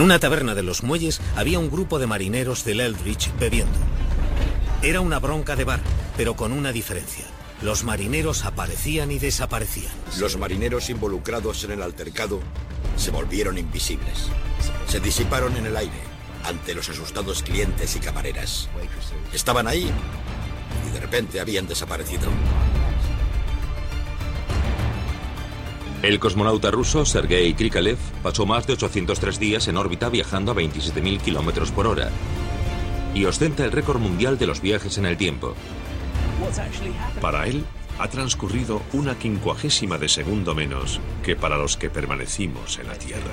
En una taberna de los muelles había un grupo de marineros del Eldridge bebiendo. Era una bronca de bar, pero con una diferencia. Los marineros aparecían y desaparecían. Los marineros involucrados en el altercado se volvieron invisibles. Se disiparon en el aire ante los asustados clientes y camareras. Estaban ahí y de repente habían desaparecido. El cosmonauta ruso Sergei Krikalev pasó más de 803 días en órbita viajando a 27.000 kilómetros por hora y ostenta el récord mundial de los viajes en el tiempo. Para él, ha transcurrido una quincuagésima de segundo menos que para los que permanecimos en la Tierra.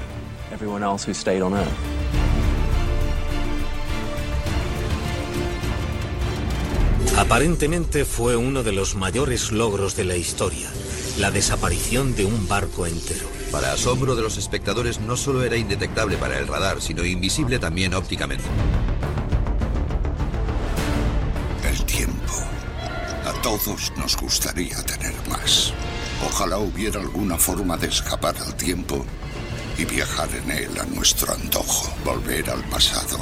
Aparentemente fue uno de los mayores logros de la historia la desaparición de un barco entero. Para asombro de los espectadores, no solo era indetectable para el radar, sino invisible también ópticamente. El tiempo. A todos nos gustaría tener más. Ojalá hubiera alguna forma de escapar al tiempo y viajar en él a nuestro antojo, volver al pasado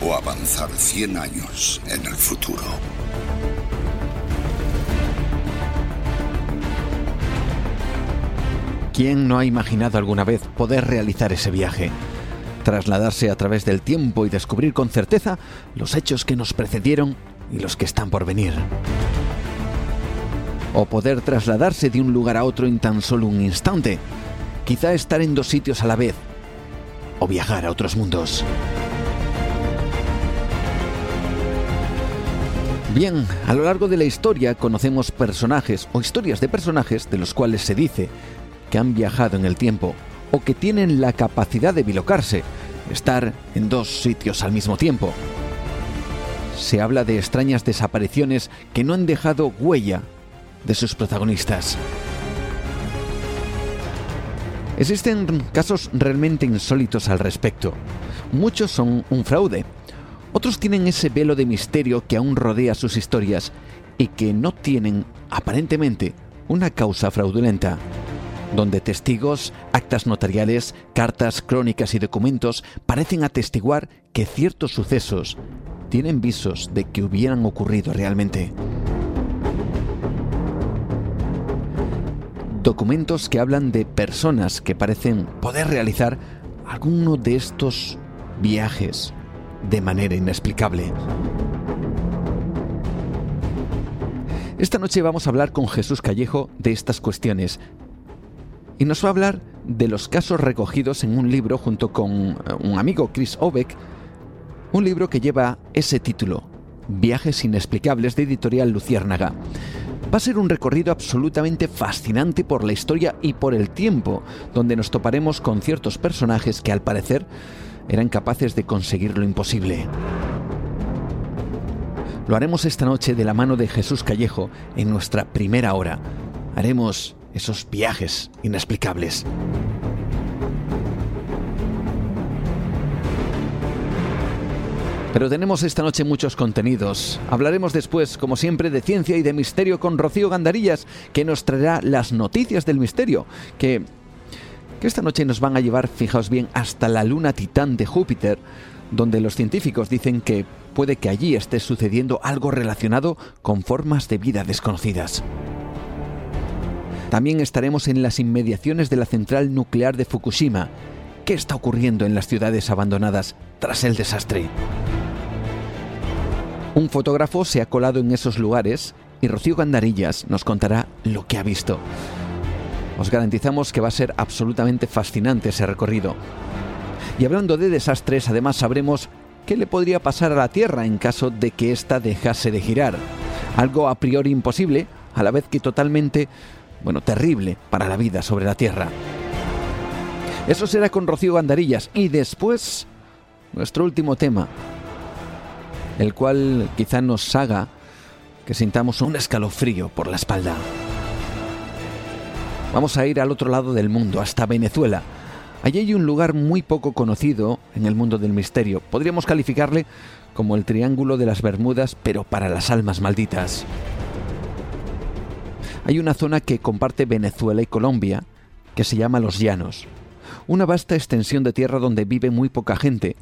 o avanzar 100 años en el futuro. ¿Quién no ha imaginado alguna vez poder realizar ese viaje? Trasladarse a través del tiempo y descubrir con certeza los hechos que nos precedieron y los que están por venir. O poder trasladarse de un lugar a otro en tan solo un instante. Quizá estar en dos sitios a la vez. O viajar a otros mundos. Bien, a lo largo de la historia conocemos personajes o historias de personajes de los cuales se dice que han viajado en el tiempo o que tienen la capacidad de bilocarse, estar en dos sitios al mismo tiempo. Se habla de extrañas desapariciones que no han dejado huella de sus protagonistas. Existen casos realmente insólitos al respecto. Muchos son un fraude. Otros tienen ese velo de misterio que aún rodea sus historias y que no tienen, aparentemente, una causa fraudulenta donde testigos, actas notariales, cartas, crónicas y documentos parecen atestiguar que ciertos sucesos tienen visos de que hubieran ocurrido realmente. Documentos que hablan de personas que parecen poder realizar alguno de estos viajes de manera inexplicable. Esta noche vamos a hablar con Jesús Callejo de estas cuestiones, y nos va a hablar de los casos recogidos en un libro junto con eh, un amigo Chris Obeck, un libro que lleva ese título, Viajes Inexplicables de Editorial Luciérnaga. Va a ser un recorrido absolutamente fascinante por la historia y por el tiempo, donde nos toparemos con ciertos personajes que al parecer eran capaces de conseguir lo imposible. Lo haremos esta noche de la mano de Jesús Callejo en nuestra primera hora. Haremos esos viajes inexplicables. Pero tenemos esta noche muchos contenidos. Hablaremos después, como siempre, de ciencia y de misterio con Rocío Gandarillas, que nos traerá las noticias del misterio, que, que esta noche nos van a llevar, fijaos bien, hasta la luna titán de Júpiter, donde los científicos dicen que puede que allí esté sucediendo algo relacionado con formas de vida desconocidas. También estaremos en las inmediaciones de la central nuclear de Fukushima. ¿Qué está ocurriendo en las ciudades abandonadas tras el desastre? Un fotógrafo se ha colado en esos lugares y Rocío Gandarillas nos contará lo que ha visto. Os garantizamos que va a ser absolutamente fascinante ese recorrido. Y hablando de desastres, además sabremos qué le podría pasar a la Tierra en caso de que ésta dejase de girar. Algo a priori imposible, a la vez que totalmente, bueno, terrible para la vida sobre la Tierra. Eso será con Rocío Gandarillas. Y después, nuestro último tema, el cual quizá nos haga que sintamos un escalofrío por la espalda. Vamos a ir al otro lado del mundo, hasta Venezuela. Allí hay un lugar muy poco conocido en el mundo del misterio. Podríamos calificarle como el Triángulo de las Bermudas, pero para las almas malditas. Hay una zona que comparte Venezuela y Colombia, que se llama Los Llanos una vasta extensión de tierra donde vive muy poca gente.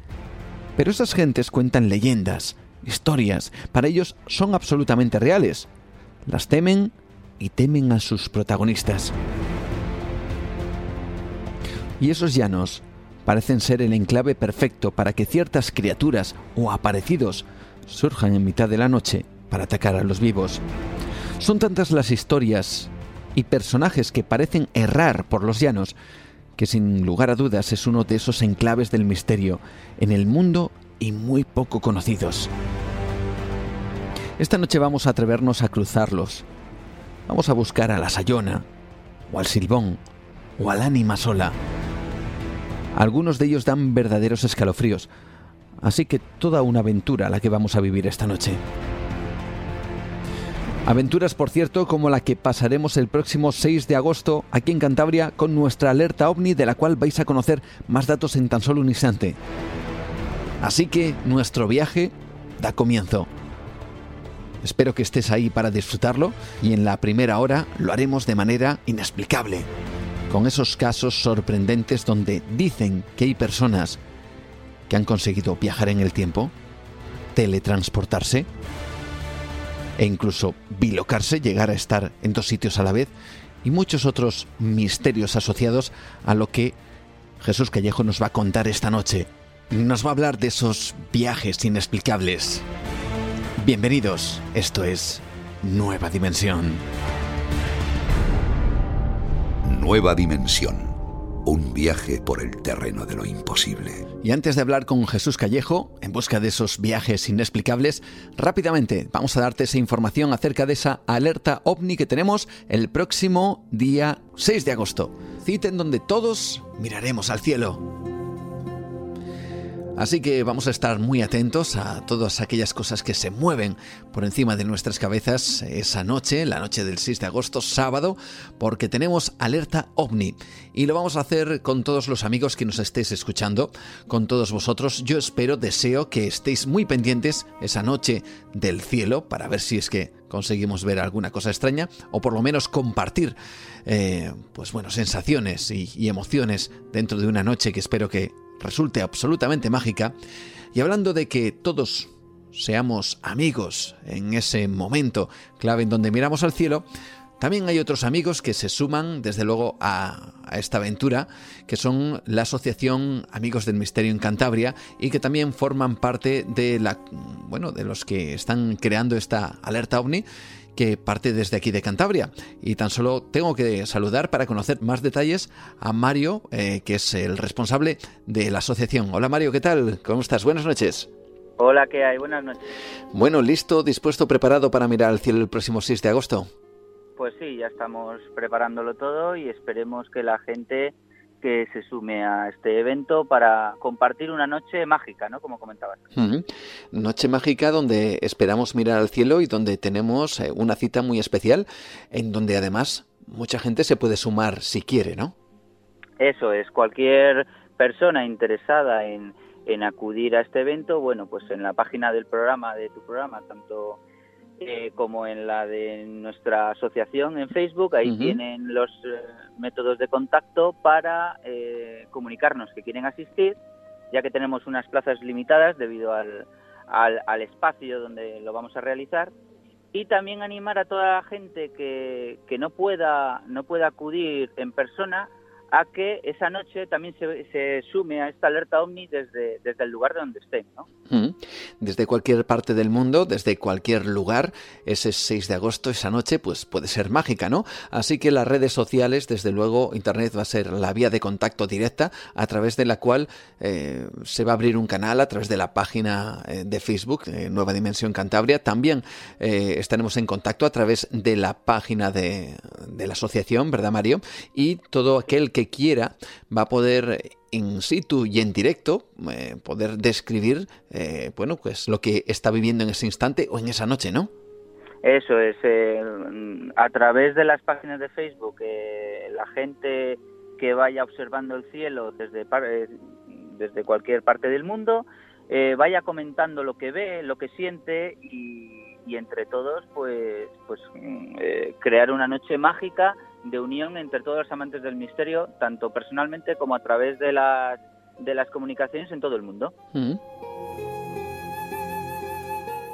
Pero esas gentes cuentan leyendas, historias, para ellos son absolutamente reales. Las temen y temen a sus protagonistas. Y esos llanos parecen ser el enclave perfecto para que ciertas criaturas o aparecidos surjan en mitad de la noche para atacar a los vivos. Son tantas las historias y personajes que parecen errar por los llanos que sin lugar a dudas es uno de esos enclaves del misterio en el mundo y muy poco conocidos. Esta noche vamos a atrevernos a cruzarlos. Vamos a buscar a la Sayona, o al Silbón, o al Ánima Sola. Algunos de ellos dan verdaderos escalofríos, así que toda una aventura la que vamos a vivir esta noche. Aventuras, por cierto, como la que pasaremos el próximo 6 de agosto aquí en Cantabria con nuestra alerta ovni de la cual vais a conocer más datos en tan solo un instante. Así que nuestro viaje da comienzo. Espero que estés ahí para disfrutarlo y en la primera hora lo haremos de manera inexplicable, con esos casos sorprendentes donde dicen que hay personas que han conseguido viajar en el tiempo, teletransportarse, e incluso bilocarse, llegar a estar en dos sitios a la vez y muchos otros misterios asociados a lo que Jesús Callejo nos va a contar esta noche. Nos va a hablar de esos viajes inexplicables. Bienvenidos, esto es Nueva Dimensión. Nueva Dimensión un viaje por el terreno de lo imposible. Y antes de hablar con Jesús Callejo, en busca de esos viajes inexplicables, rápidamente vamos a darte esa información acerca de esa alerta ovni que tenemos el próximo día 6 de agosto. Cita en donde todos miraremos al cielo. Así que vamos a estar muy atentos a todas aquellas cosas que se mueven por encima de nuestras cabezas esa noche, la noche del 6 de agosto, sábado, porque tenemos alerta ovni. Y lo vamos a hacer con todos los amigos que nos estéis escuchando, con todos vosotros. Yo espero, deseo que estéis muy pendientes esa noche del cielo para ver si es que conseguimos ver alguna cosa extraña o por lo menos compartir eh, pues bueno sensaciones y emociones dentro de una noche que espero que resulte absolutamente mágica. Y hablando de que todos seamos amigos en ese momento clave en donde miramos al cielo, también hay otros amigos que se suman, desde luego, a, esta aventura, que son la Asociación Amigos del Misterio en Cantabria y que también forman parte de la, bueno, de los que están creando esta alerta ovni que parte desde aquí de Cantabria. Y tan solo tengo que saludar para conocer más detalles a Mario, eh, que es el responsable de la asociación. Hola Mario, ¿qué tal? ¿Cómo estás? Buenas noches. Hola, ¿qué hay? Buenas noches. Bueno, listo, dispuesto, preparado para mirar al cielo el próximo 6 de agosto. Pues sí, ya estamos preparándolo todo y esperemos que la gente que se sume a este evento para compartir una noche mágica, ¿no? Como comentabas. Noche mágica donde esperamos mirar al cielo y donde tenemos eh, una cita muy especial, en donde además mucha gente se puede sumar si quiere, ¿no? Eso es, cualquier persona interesada en, en acudir a este evento, bueno, pues en la página del programa, de tu programa, tanto eh, como en la de nuestra asociación en Facebook. Ahí tienen los eh, métodos de contacto para eh, comunicarnos que quieren asistir, ya que tenemos unas plazas limitadas debido al, al, espacio donde lo vamos a realizar. Y también animar a toda la gente que, que no, pueda, no pueda acudir en persona a que esa noche también se, sume a esta alerta ovni desde, desde el lugar de donde estén. ¿no? Desde cualquier parte del mundo, desde cualquier lugar, ese 6 de agosto, esa noche, pues puede ser mágica, ¿no? Así que las redes sociales, desde luego, Internet va a ser la vía de contacto directa a través de la cual eh, se va a abrir un canal a través de la página eh, de Facebook, eh, Nueva Dimensión Cantabria. También estaremos en contacto a través de la página de, de la asociación, ¿verdad, Mario? Y todo aquel que quiera va a poder in situ y en directo eh, poder describir eh, bueno pues lo que está viviendo en ese instante o en esa noche no eso es eh, a través de las páginas de Facebook la gente que vaya observando el cielo desde desde cualquier parte del mundo vaya comentando lo que ve lo que siente y, y entre todos pues pues crear una noche mágica de unión entre todos los amantes del misterio, tanto personalmente como a través de las, de las comunicaciones en todo el mundo.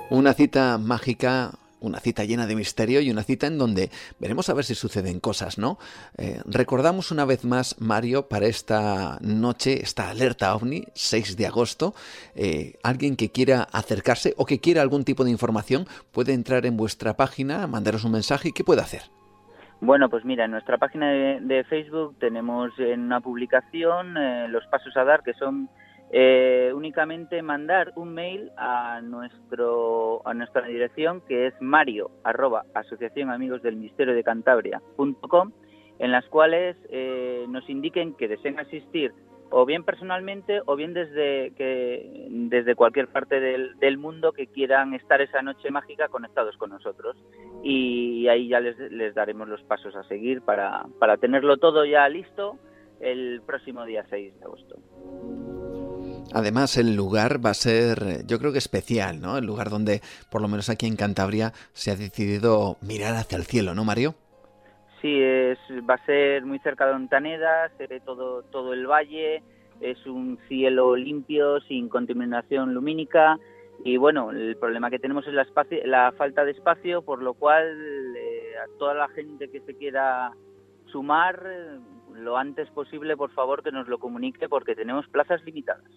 Una cita mágica una cita llena de misterio y una cita en donde veremos a ver si suceden cosas, ¿no? Eh, recordamos una vez más, Mario, para esta noche, esta alerta ovni, 6 de agosto, eh, alguien que quiera acercarse o que quiera algún tipo de información puede entrar en vuestra página, mandaros un mensaje y ¿qué puede hacer? Bueno, pues mira, en nuestra página de, Facebook tenemos en una publicación eh, los pasos a dar, que son eh, únicamente mandar un mail a nuestro a nuestra dirección que es mario arroba asociación amigos del misterio de Cantabria.com, en las cuales eh, nos indiquen que deseen asistir o bien personalmente o bien desde que desde cualquier parte del, del, mundo que quieran estar esa noche mágica conectados con nosotros y ahí ya les, les daremos los pasos a seguir para, para tenerlo todo ya listo el próximo día 6 de agosto. Además, el lugar va a ser, yo creo que especial, ¿no? El lugar donde, por lo menos aquí en Cantabria, se ha decidido mirar hacia el cielo, ¿no, Mario? Sí, es, va a ser muy cerca de Ontaneda, se ve todo, todo el valle, es un cielo limpio, sin contaminación lumínica y bueno, el problema que tenemos es la, la falta de espacio, por lo cual eh, a toda la gente que se quiera sumar, lo antes posible, por favor, que nos lo comunique porque tenemos plazas limitadas.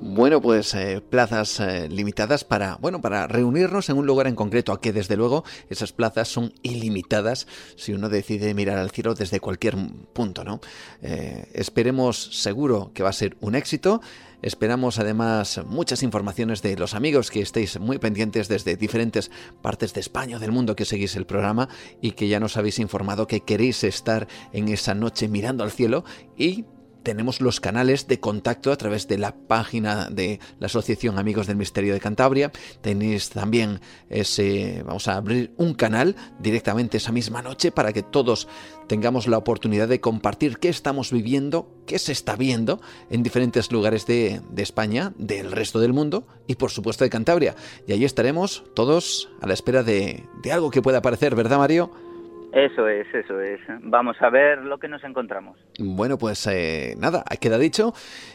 Bueno, pues eh, plazas eh, limitadas para, bueno, para reunirnos en un lugar en concreto, a que desde luego esas plazas son ilimitadas si uno decide mirar al cielo desde cualquier punto, ¿no? Eh, esperemos seguro que va a ser un éxito. Esperamos además muchas informaciones de los amigos que estéis muy pendientes desde diferentes partes de España o del mundo que seguís el programa y que ya nos habéis informado que queréis estar en esa noche mirando al cielo y tenemos los canales de contacto a través de la página de la Asociación Amigos del Misterio de Cantabria. Tenéis también ese, vamos a abrir un canal directamente esa misma noche para que todos tengamos la oportunidad de compartir qué estamos viviendo, qué se está viendo en diferentes lugares de, España, del resto del mundo y por supuesto de Cantabria. Y ahí estaremos todos a la espera de, de algo que pueda aparecer, ¿verdad Mario? Eso es, eso es. Vamos a ver lo que nos encontramos. Bueno, pues eh, nada, queda dicho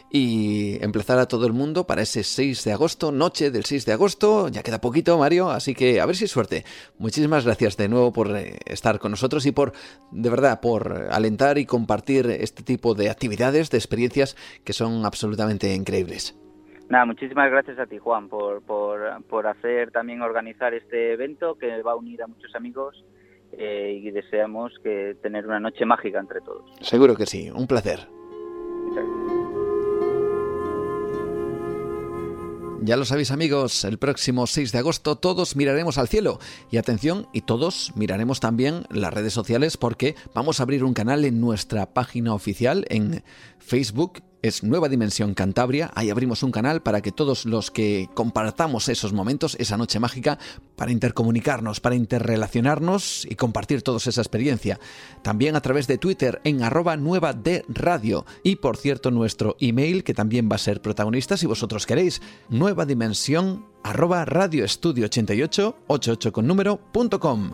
y empezar a todo el mundo para ese 6 de agosto, noche del 6 de agosto. Ya queda poquito, Mario, así que a ver si suerte. Muchísimas gracias de nuevo por eh, estar con nosotros y por, de verdad, por alentar y compartir este tipo de actividades, de experiencias que son absolutamente increíbles. Nada, muchísimas gracias a ti, Juan, por, por, por hacer también organizar este evento que va a unir a muchos amigos eh, y deseamos que tener una noche mágica entre todos. Seguro que sí, un placer. Ya lo sabéis amigos, el próximo 6 de agosto todos miraremos al cielo. Y atención, y todos miraremos también las redes sociales porque vamos a abrir un canal en nuestra página oficial en Facebook es Nueva Dimensión Cantabria. Ahí abrimos un canal para que todos los que compartamos esos momentos, esa noche mágica, para intercomunicarnos, para interrelacionarnos y compartir toda esa experiencia. También a través de Twitter en arroba nueva de radio. Y por cierto, nuestro email, que también va a ser protagonista si vosotros queréis, nueva dimensión arroba radioestudio 88 88 con número punto com.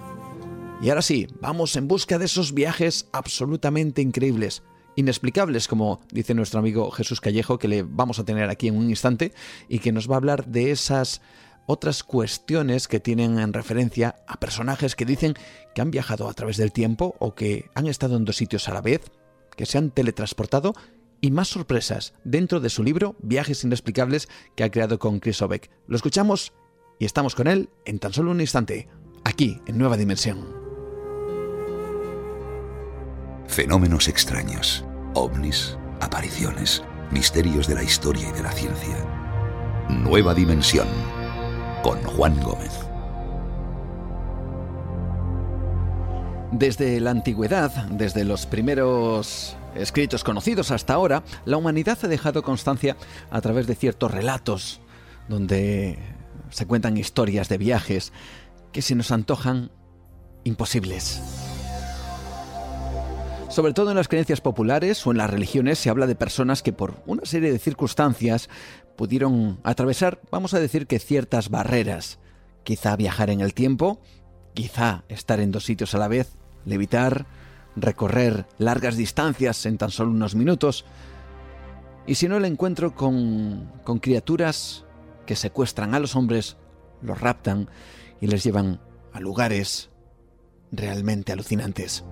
Y ahora sí, vamos en busca de esos viajes absolutamente increíbles inexplicables, como dice nuestro amigo Jesús Callejo, que le vamos a tener aquí en un instante, y que nos va a hablar de esas otras cuestiones que tienen en referencia a personajes que dicen que han viajado a través del tiempo o que han estado en dos sitios a la vez, que se han teletransportado y más sorpresas dentro de su libro Viajes inexplicables que ha creado con Chris Obeck. Lo escuchamos y estamos con él en tan solo un instante, aquí en Nueva Dimensión. Fenómenos extraños, ovnis, apariciones, misterios de la historia y de la ciencia. Nueva Dimensión con Juan Gómez. Desde la antigüedad, desde los primeros escritos conocidos hasta ahora, la humanidad ha dejado constancia a través de ciertos relatos donde se cuentan historias de viajes que se nos antojan imposibles. Sobre todo en las creencias populares o en las religiones se habla de personas que por una serie de circunstancias pudieron atravesar, vamos a decir que ciertas barreras. Quizá viajar en el tiempo, quizá estar en dos sitios a la vez, levitar, recorrer largas distancias en tan solo unos minutos. Y si no el encuentro con, con criaturas que secuestran a los hombres, los raptan y les llevan a lugares realmente alucinantes.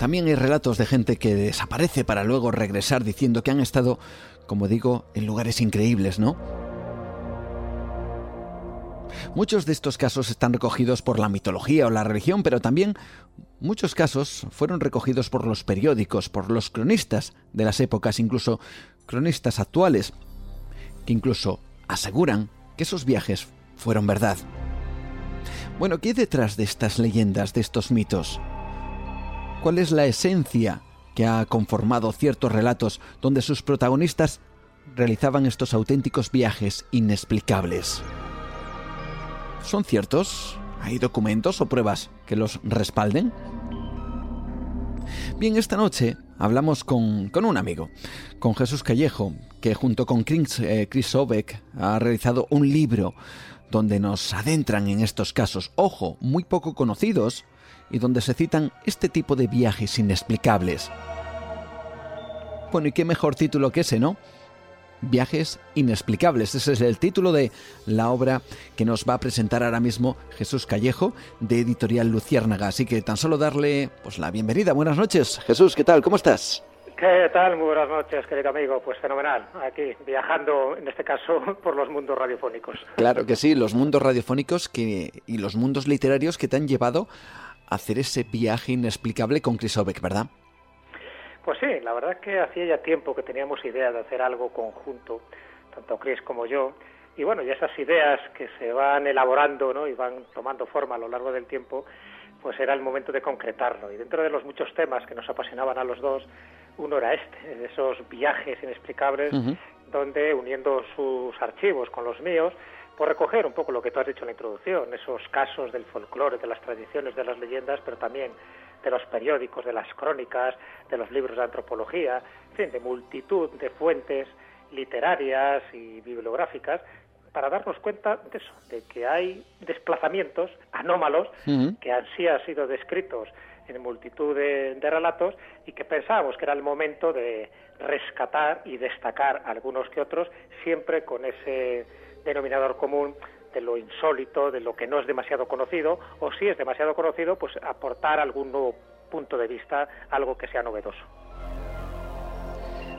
También hay relatos de gente que desaparece para luego regresar diciendo que han estado, como digo, en lugares increíbles, ¿no? Muchos de estos casos están recogidos por la mitología o la religión, pero también muchos casos fueron recogidos por los periódicos, por los cronistas de las épocas, incluso cronistas actuales, que incluso aseguran que esos viajes fueron verdad. Bueno, ¿qué hay detrás de estas leyendas, de estos mitos? ¿Cuál es la esencia que ha conformado ciertos relatos donde sus protagonistas realizaban estos auténticos viajes inexplicables? ¿Son ciertos? ¿Hay documentos o pruebas que los respalden? Bien, esta noche hablamos con, un amigo, con Jesús Callejo, que junto con Chris, eh, Chris ha realizado un libro donde nos adentran en estos casos, ojo, muy poco conocidos, y donde se citan este tipo de viajes inexplicables. Bueno, y qué mejor título que ese, ¿no? Viajes inexplicables. Ese es el título de la obra que nos va a presentar ahora mismo Jesús Callejo de Editorial Luciérnaga. Así que tan solo darle pues la bienvenida. Buenas noches. Jesús, ¿qué tal? ¿Cómo estás? ¿Qué tal? Muy buenas noches, querido amigo. Pues fenomenal. Aquí viajando, en este caso, por los mundos radiofónicos. Claro que sí, los mundos radiofónicos que, y los mundos literarios que te han llevado hacer ese viaje inexplicable con Chris Obeck, ¿verdad? Pues sí, la verdad es que hacía ya tiempo que teníamos idea de hacer algo conjunto, tanto Chris como yo, y bueno, y esas ideas que se van elaborando ¿no? y van tomando forma a lo largo del tiempo, pues era el momento de concretarlo. Y dentro de los muchos temas que nos apasionaban a los dos, uno era este, esos viajes inexplicables, donde uniendo sus archivos con los míos, por recoger un poco lo que tú has dicho en la introducción, esos casos del folclore, de las tradiciones, de las leyendas, pero también de los periódicos, de las crónicas, de los libros de antropología, en fin, de multitud de fuentes literarias y bibliográficas para darnos cuenta de eso, de que hay desplazamientos anómalos que así han sido descritos en multitud de, relatos y que pensábamos que era el momento de rescatar y destacar algunos que otros, siempre con ese denominador común de lo insólito, de lo que no es demasiado conocido, o si es demasiado conocido, pues aportar algún nuevo punto de vista, algo que sea novedoso.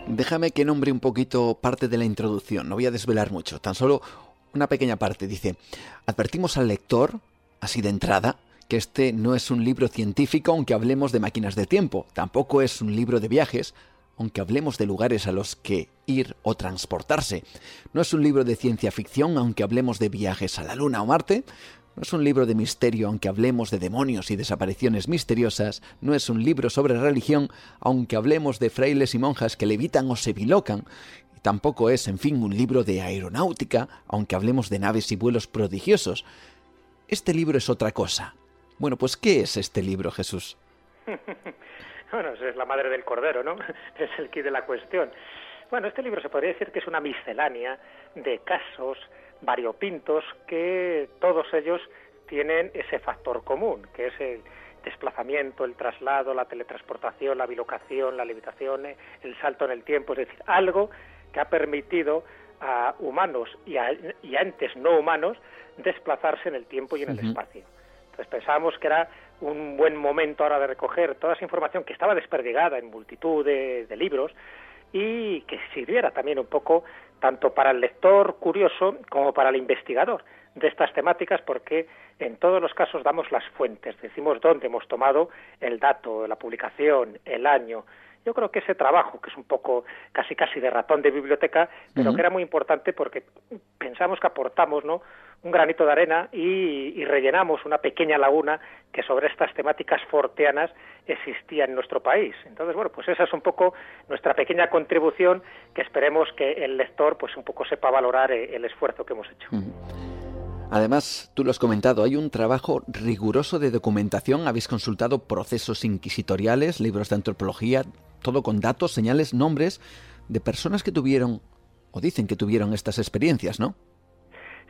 Déjame que nombre un poquito parte de la introducción, no voy a desvelar mucho, tan solo una pequeña parte. Dice, advertimos al lector, así de entrada, que este no es un libro científico aunque hablemos de máquinas de tiempo, tampoco es un libro de viajes, aunque hablemos de lugares a los que ir o transportarse. No es un libro de ciencia ficción, aunque hablemos de viajes a la Luna o Marte. No es un libro de misterio, aunque hablemos de demonios y desapariciones misteriosas. No es un libro sobre religión, aunque hablemos de frailes y monjas que levitan o se bilocan. Tampoco es, en fin, un libro de aeronáutica, aunque hablemos de naves y vuelos prodigiosos. Este libro es otra cosa. Bueno, pues ¿qué es este libro, Jesús? Bueno, es la madre del cordero, ¿no? Es el kit de la cuestión. Bueno, este libro se podría decir que es una miscelánea de casos variopintos que todos ellos tienen ese factor común, que es el desplazamiento, el traslado, la teletransportación, la bilocación, la levitación, el salto en el tiempo, es decir, algo que ha permitido a humanos y a, entes no humanos desplazarse en el tiempo y en el espacio. Entonces pensábamos que era un buen momento ahora de recoger toda esa información que estaba desperdigada en multitud de, de libros y que sirviera también un poco tanto para el lector curioso como para el investigador de estas temáticas porque en todos los casos damos las fuentes, decimos dónde hemos tomado el dato, la publicación, el año, yo creo que ese trabajo, que es un poco casi casi de ratón de biblioteca, pero que era muy importante porque pensamos que aportamos ¿no? Un granito de arena y, rellenamos una pequeña laguna que sobre estas temáticas forteanas existía en nuestro país. Entonces, bueno, pues esa es un poco nuestra pequeña contribución que esperemos que el lector pues un poco sepa valorar eh, el esfuerzo que hemos hecho. Además, tú lo has comentado, hay un trabajo riguroso de documentación, habéis consultado procesos inquisitoriales, libros de antropología, todo con datos, señales, nombres de personas que tuvieron o dicen que tuvieron estas experiencias, ¿no?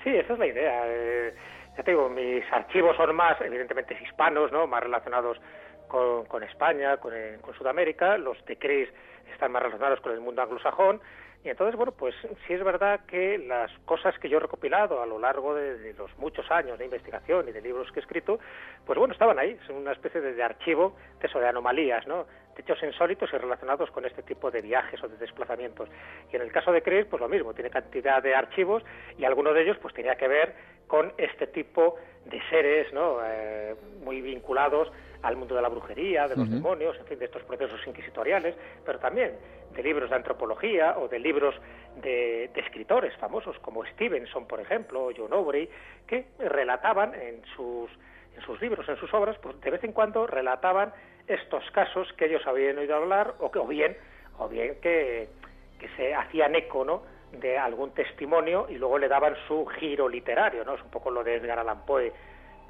Sí, esa es la idea. Eh, ya te digo, mis archivos son más, evidentemente, hispanos, ¿no? Más relacionados con, España, con, eh, con, Sudamérica. Los de Cris están más relacionados con el mundo anglosajón. Y entonces, bueno, pues sí es verdad que las cosas que yo he recopilado a lo largo de, los muchos años de investigación y de libros que he escrito, pues bueno, estaban ahí, son una especie de, archivo de eso, de anomalías, ¿no? De hechos insólitos y relacionados con este tipo de viajes o de desplazamientos. Y en el caso de Chris, pues lo mismo, tiene cantidad de archivos y alguno de ellos pues tenía que ver con este tipo de seres, ¿no? Eh, muy vinculados al mundo de la brujería, de los demonios, en fin, de estos procesos inquisitoriales, pero también de libros de antropología o de libros de, escritores famosos como Stevenson, por ejemplo, o John Aubrey, que relataban en sus, en sus libros, en sus obras, pues de vez en cuando relataban estos casos que ellos habían oído hablar o, que, o bien, o bien que, que se hacían eco, ¿no?, de algún testimonio y luego le daban su giro literario, ¿no? Es un poco lo de Edgar Allan Poe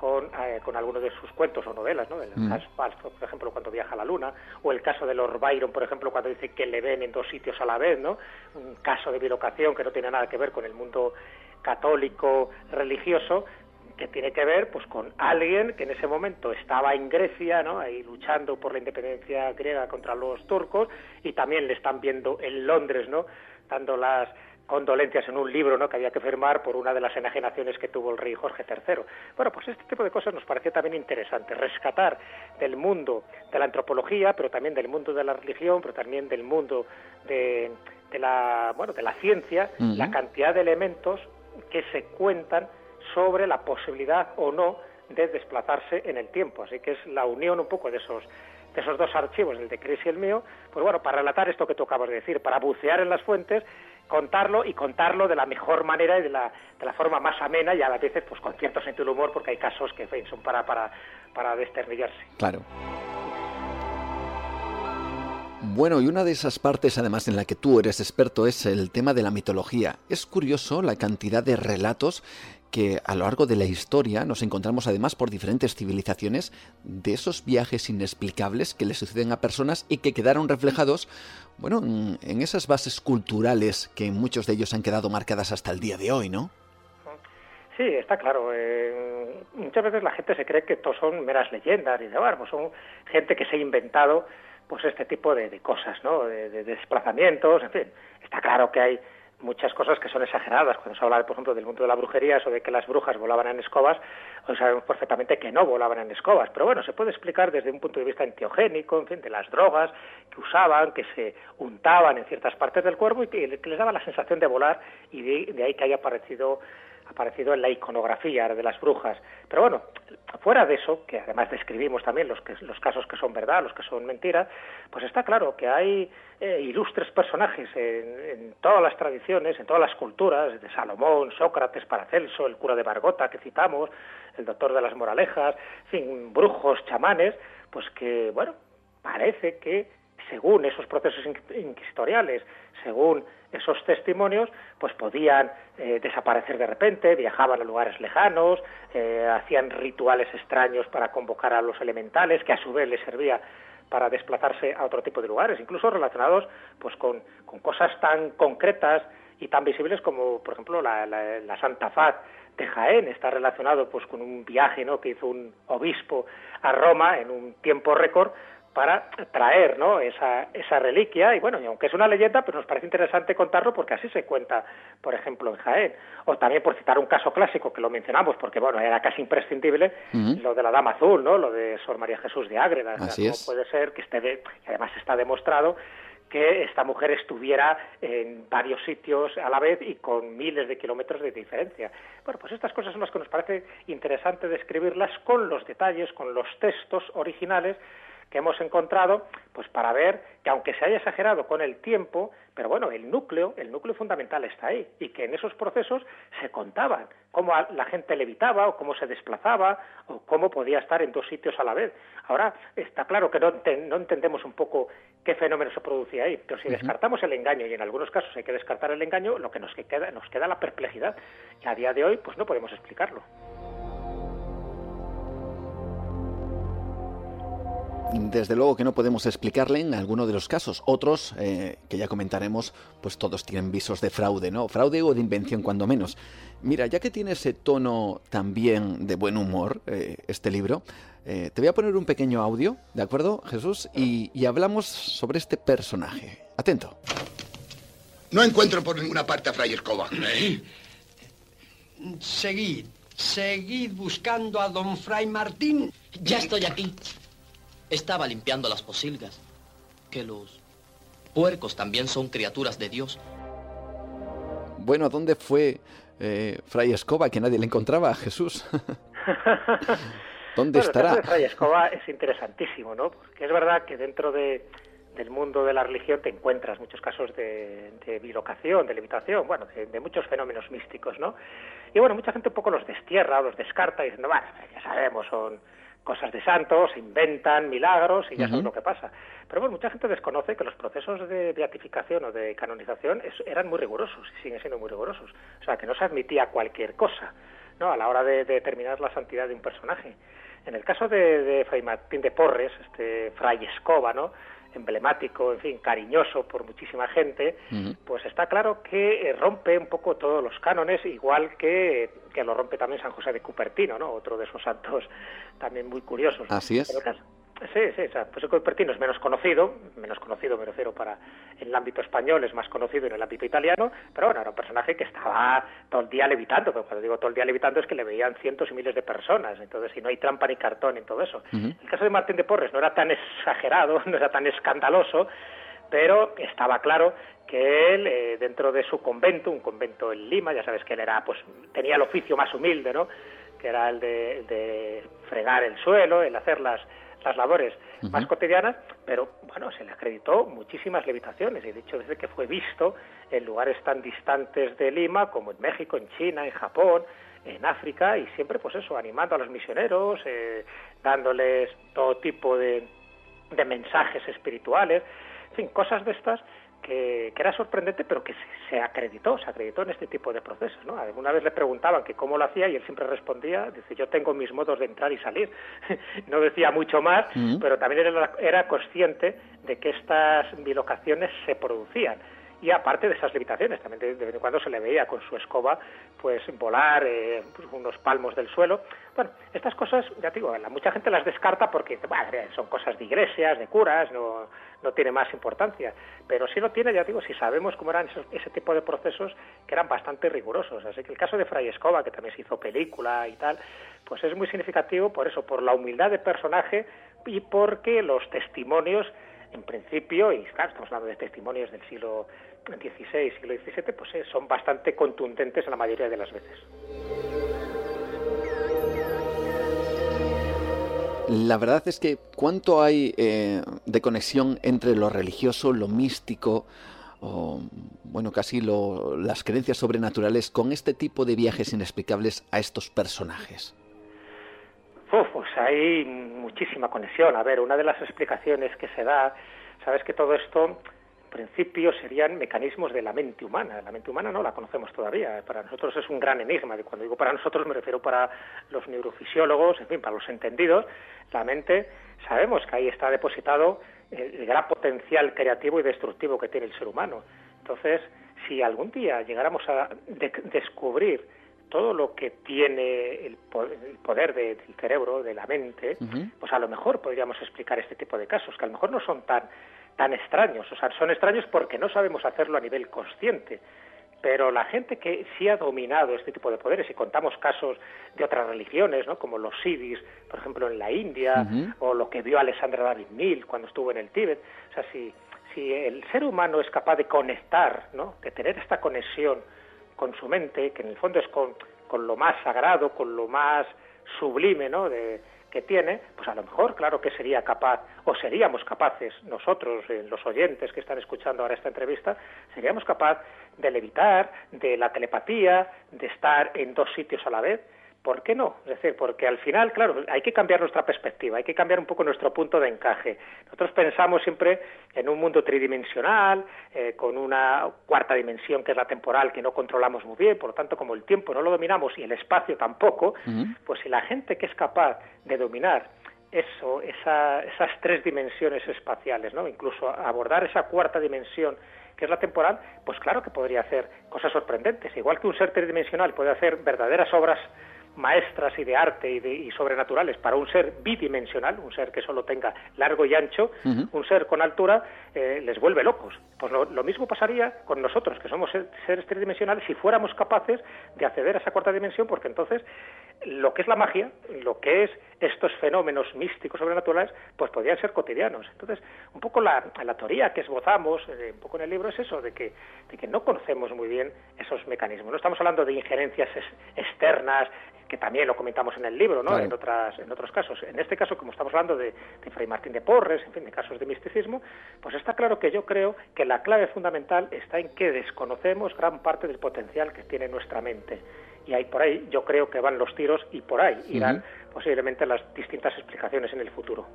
con, eh, con algunos de sus cuentos o novelas, ¿no? El mm. por ejemplo, cuando viaja a la luna, o el caso de Lord Byron, por ejemplo, cuando dice que le ven en dos sitios a la vez, ¿no? Un caso de bilocación que no tiene nada que ver con el mundo católico religioso, que tiene que ver pues con alguien que en ese momento estaba en Grecia, ¿no? ahí luchando por la independencia griega contra los turcos y también le están viendo en Londres, ¿no? dando las condolencias en un libro ¿no? que había que firmar por una de las enajenaciones que tuvo el rey Jorge III. Bueno, pues este tipo de cosas nos parecía también interesante, rescatar del mundo de la antropología, pero también del mundo de la religión, pero también del mundo de, la, bueno, de la ciencia, la cantidad de elementos que se cuentan sobre la posibilidad o no de desplazarse en el tiempo. Así que es la unión un poco de esos de esos dos archivos, el de Chris y el mío, pues bueno, para relatar esto que tú acabas de decir, para bucear en las fuentes contarlo y contarlo de la mejor manera y de la, de la forma más amena y a veces pues con cierto sentido del humor porque hay casos que son para, para, para desternillarse. Claro. Bueno, y una de esas partes además en la que tú eres experto es el tema de la mitología. Es curioso la cantidad de relatos que a lo largo de la historia nos encontramos además por diferentes civilizaciones de esos viajes inexplicables que le suceden a personas y que quedaron reflejados, bueno, en esas bases culturales que muchos de ellos han quedado marcadas hasta el día de hoy, ¿no? Sí, está claro. Eh, muchas veces la gente se cree que todos son meras leyendas y de pues son gente que se ha inventado pues este tipo de, cosas, ¿no? De, desplazamientos, en fin. Está claro que hay muchas cosas que son exageradas. Cuando se habla, por ejemplo, del mundo de la brujería, eso de que las brujas volaban en escobas, pues sabemos perfectamente que no volaban en escobas. Pero bueno, se puede explicar desde un punto de vista enteogénico, en fin, de las drogas que usaban, que se untaban en ciertas partes del cuerpo y que, les daba la sensación de volar y de ahí que haya aparecido aparecido en la iconografía de las brujas. Pero bueno, fuera de eso, que además describimos también los, que, los casos que son verdad, los que son mentira, pues está claro que hay eh, ilustres personajes en, todas las tradiciones, en todas las culturas, de Salomón, Sócrates, Paracelso, el cura de Bargota que citamos, el doctor de las moralejas, en brujos, chamanes, pues que, bueno, parece que según esos procesos inquisitoriales, según esos testimonios, pues podían eh, desaparecer de repente, viajaban a lugares lejanos, eh, hacían rituales extraños para convocar a los elementales, que a su vez les servía para desplazarse a otro tipo de lugares, incluso relacionados pues con, cosas tan concretas y tan visibles como, por ejemplo, la, la, Santa Faz de Jaén está relacionado pues con un viaje ¿no? que hizo un obispo a Roma en un tiempo récord para traer ¿no? esa, esa reliquia. Y bueno, y aunque es una leyenda, pues nos parece interesante contarlo porque así se cuenta, por ejemplo, en Jaén. O también por citar un caso clásico que lo mencionamos, porque bueno, era casi imprescindible, lo de la Dama Azul, ¿no? lo de Sor María Jesús de Ágreda. Así puede ser que esté, de, además está demostrado que esta mujer estuviera en varios sitios a la vez y con miles de kilómetros de diferencia. Bueno, pues estas cosas son las que nos parece interesante describirlas con los detalles, con los textos originales que hemos encontrado, pues para ver que aunque se haya exagerado con el tiempo, pero bueno, el núcleo, el núcleo fundamental está ahí y que en esos procesos se contaban cómo la gente levitaba o cómo se desplazaba o cómo podía estar en dos sitios a la vez. Ahora está claro que no, no entendemos un poco qué fenómeno se producía ahí, pero si descartamos el engaño y en algunos casos hay que descartar el engaño, lo que nos queda nos queda la perplejidad y a día de hoy pues no podemos explicarlo. Desde luego que no podemos explicarle en alguno de los casos. Otros, eh, que ya comentaremos, pues todos tienen visos de fraude, ¿no? Fraude o de invención, cuando menos. Mira, ya que tiene ese tono también de buen humor, eh, este libro, eh, te voy a poner un pequeño audio, ¿de acuerdo, Jesús? Y, y hablamos sobre este personaje. Atento. No encuentro por ninguna parte a Fray Escoba. Seguid, seguid buscando a don Fray Martín. Ya estoy aquí. Estaba limpiando las posilgas. Que los puercos también son criaturas de Dios. Bueno, ¿dónde fue eh, Fray Escoba que nadie le encontraba a Jesús? ¿Dónde estará? El caso de Fray Escoba es interesantísimo, ¿no? Porque es verdad que dentro de, del mundo de la religión te encuentras muchos casos de, de bilocación, de levitación, bueno, de, de, muchos fenómenos místicos, ¿no? Y bueno, mucha gente un poco los destierra o los descarta diciendo, bueno, ya sabemos, son cosas de santos, inventan milagros y ya sabes lo que pasa. Pero bueno, mucha gente desconoce que los procesos de beatificación o de canonización eran muy rigurosos y siguen siendo muy rigurosos. O sea, que no se admitía cualquier cosa ¿no? a la hora de, determinar la santidad de un personaje. En el caso de, de Fray Martín de Porres, este fray escoba, ¿no? Emblemático, en fin, cariñoso por muchísima gente, pues está claro que eh, rompe un poco todos los cánones, igual que, que lo rompe también San José de Cupertino, ¿no? Otro de esos santos también muy curiosos. Así es. Sí, sí, o sea, pues el Cupertino es menos conocido, menos conocido me refiero para el ámbito español, es más conocido en el ámbito italiano, pero bueno, era un personaje que estaba todo el día levitando, pero cuando digo todo el día levitando es que le veían cientos y miles de personas, entonces si no hay trampa ni cartón en todo eso. El caso de Martín de Porres no era tan exagerado, no era tan escandaloso, pero estaba claro que él, eh, dentro de su convento, un convento en Lima, ya sabes que él era, pues, tenía el oficio más humilde, ¿no?, que era el de, el de fregar el suelo, el hacer las las labores más cotidianas, pero bueno, se le acreditó muchísimas levitaciones y de hecho desde que fue visto en lugares tan distantes de Lima como en México, en China, en Japón, en África y siempre pues eso, animando a los misioneros, eh, dándoles todo tipo de, de mensajes espirituales, en fin, cosas de estas que, era sorprendente, pero que se, acreditó, se acreditó en este tipo de procesos. ¿no? Alguna vez le preguntaban que cómo lo hacía y él siempre respondía, dice, yo tengo mis modos de entrar y salir. no decía mucho más, pero también era, era consciente de que estas bilocaciones se producían y aparte de esas limitaciones, también de, vez en cuando se le veía con su escoba pues volar eh, pues, unos palmos del suelo. Bueno, estas cosas, ya digo, la, mucha gente las descarta porque son cosas de iglesias, de curas, no, no tiene más importancia. Pero sí lo tiene, ya digo, si sabemos cómo eran ese tipo de procesos que eran bastante rigurosos. Así que el caso de Fray Escoba, que también se hizo película y tal, pues es muy significativo por eso, por la humildad de personaje y porque los testimonios en principio, y claro, estamos hablando de testimonios del siglo XVI, siglo XVII, pues eh, son bastante contundentes en la mayoría de las veces. La verdad es que cuánto hay eh, de conexión entre lo religioso, lo místico, o bueno, casi lo, las creencias sobrenaturales con este tipo de viajes inexplicables a estos personajes. pues hay muchísima conexión. A ver, una de las explicaciones que se da, sabes que todo esto principio serían mecanismos de la mente humana. La mente humana no la conocemos todavía. Para nosotros es un gran enigma. Cuando digo para nosotros me refiero para los neurofisiólogos, en fin, para los entendidos. La mente, sabemos que ahí está depositado el, gran potencial creativo y destructivo que tiene el ser humano. Entonces, si algún día llegáramos a descubrir todo lo que tiene el poder, del cerebro, de la mente, pues a lo mejor podríamos explicar este tipo de casos, que a lo mejor no son tan, tan extraños, o sea, son extraños porque no sabemos hacerlo a nivel consciente. Pero la gente que sí ha dominado este tipo de poderes, y contamos casos de otras religiones, ¿no? como los sidis, por ejemplo, en la India, o lo que vio Alexandra David Mill cuando estuvo en el Tíbet, o sea, si, si el ser humano es capaz de conectar, ¿no? de tener esta conexión con su mente, que en el fondo es con, con lo más sagrado, con lo más sublime ¿no? de, que tiene, pues a lo mejor, claro que sería capaz, o seríamos capaces, nosotros, eh, los oyentes que están escuchando ahora esta entrevista, seríamos capaz de levitar, de la telepatía, de estar en dos sitios a la vez. ¿Por qué no? Es decir, porque al final, claro, hay que cambiar nuestra perspectiva, hay que cambiar un poco nuestro punto de encaje. Nosotros pensamos siempre en un mundo tridimensional, eh, con una cuarta dimensión que es la temporal, que no controlamos muy bien, por lo tanto, como el tiempo no lo dominamos y el espacio tampoco, pues si la gente que es capaz de dominar eso, esas tres dimensiones espaciales, ¿no? incluso abordar esa cuarta dimensión que es la temporal, pues claro que podría hacer cosas sorprendentes. Igual que un ser tridimensional puede hacer verdaderas obras maestras y de arte y, de, sobrenaturales para un ser bidimensional, un ser que solo tenga largo y ancho, un ser con altura, eh, les vuelve locos. Pues lo, mismo pasaría con nosotros, que somos seres tridimensionales, si fuéramos capaces de acceder a esa cuarta dimensión, porque entonces lo que es la magia, lo que es estos fenómenos místicos sobrenaturales, pues podrían ser cotidianos. Entonces, un poco la, la teoría que esbozamos, eh, un poco en el libro, es eso, de que, de que no conocemos muy bien esos mecanismos. No estamos hablando de injerencias externas, que también lo comentamos en el libro, ¿no? En, otras, en otros casos. En este caso, como estamos hablando de, de, Fray Martín de Porres, en fin, de casos de misticismo, pues está claro que yo creo que la clave fundamental está en que desconocemos gran parte del potencial que tiene nuestra mente. Y ahí por ahí yo creo que van los tiros y por ahí irán posiblemente las distintas explicaciones en el futuro.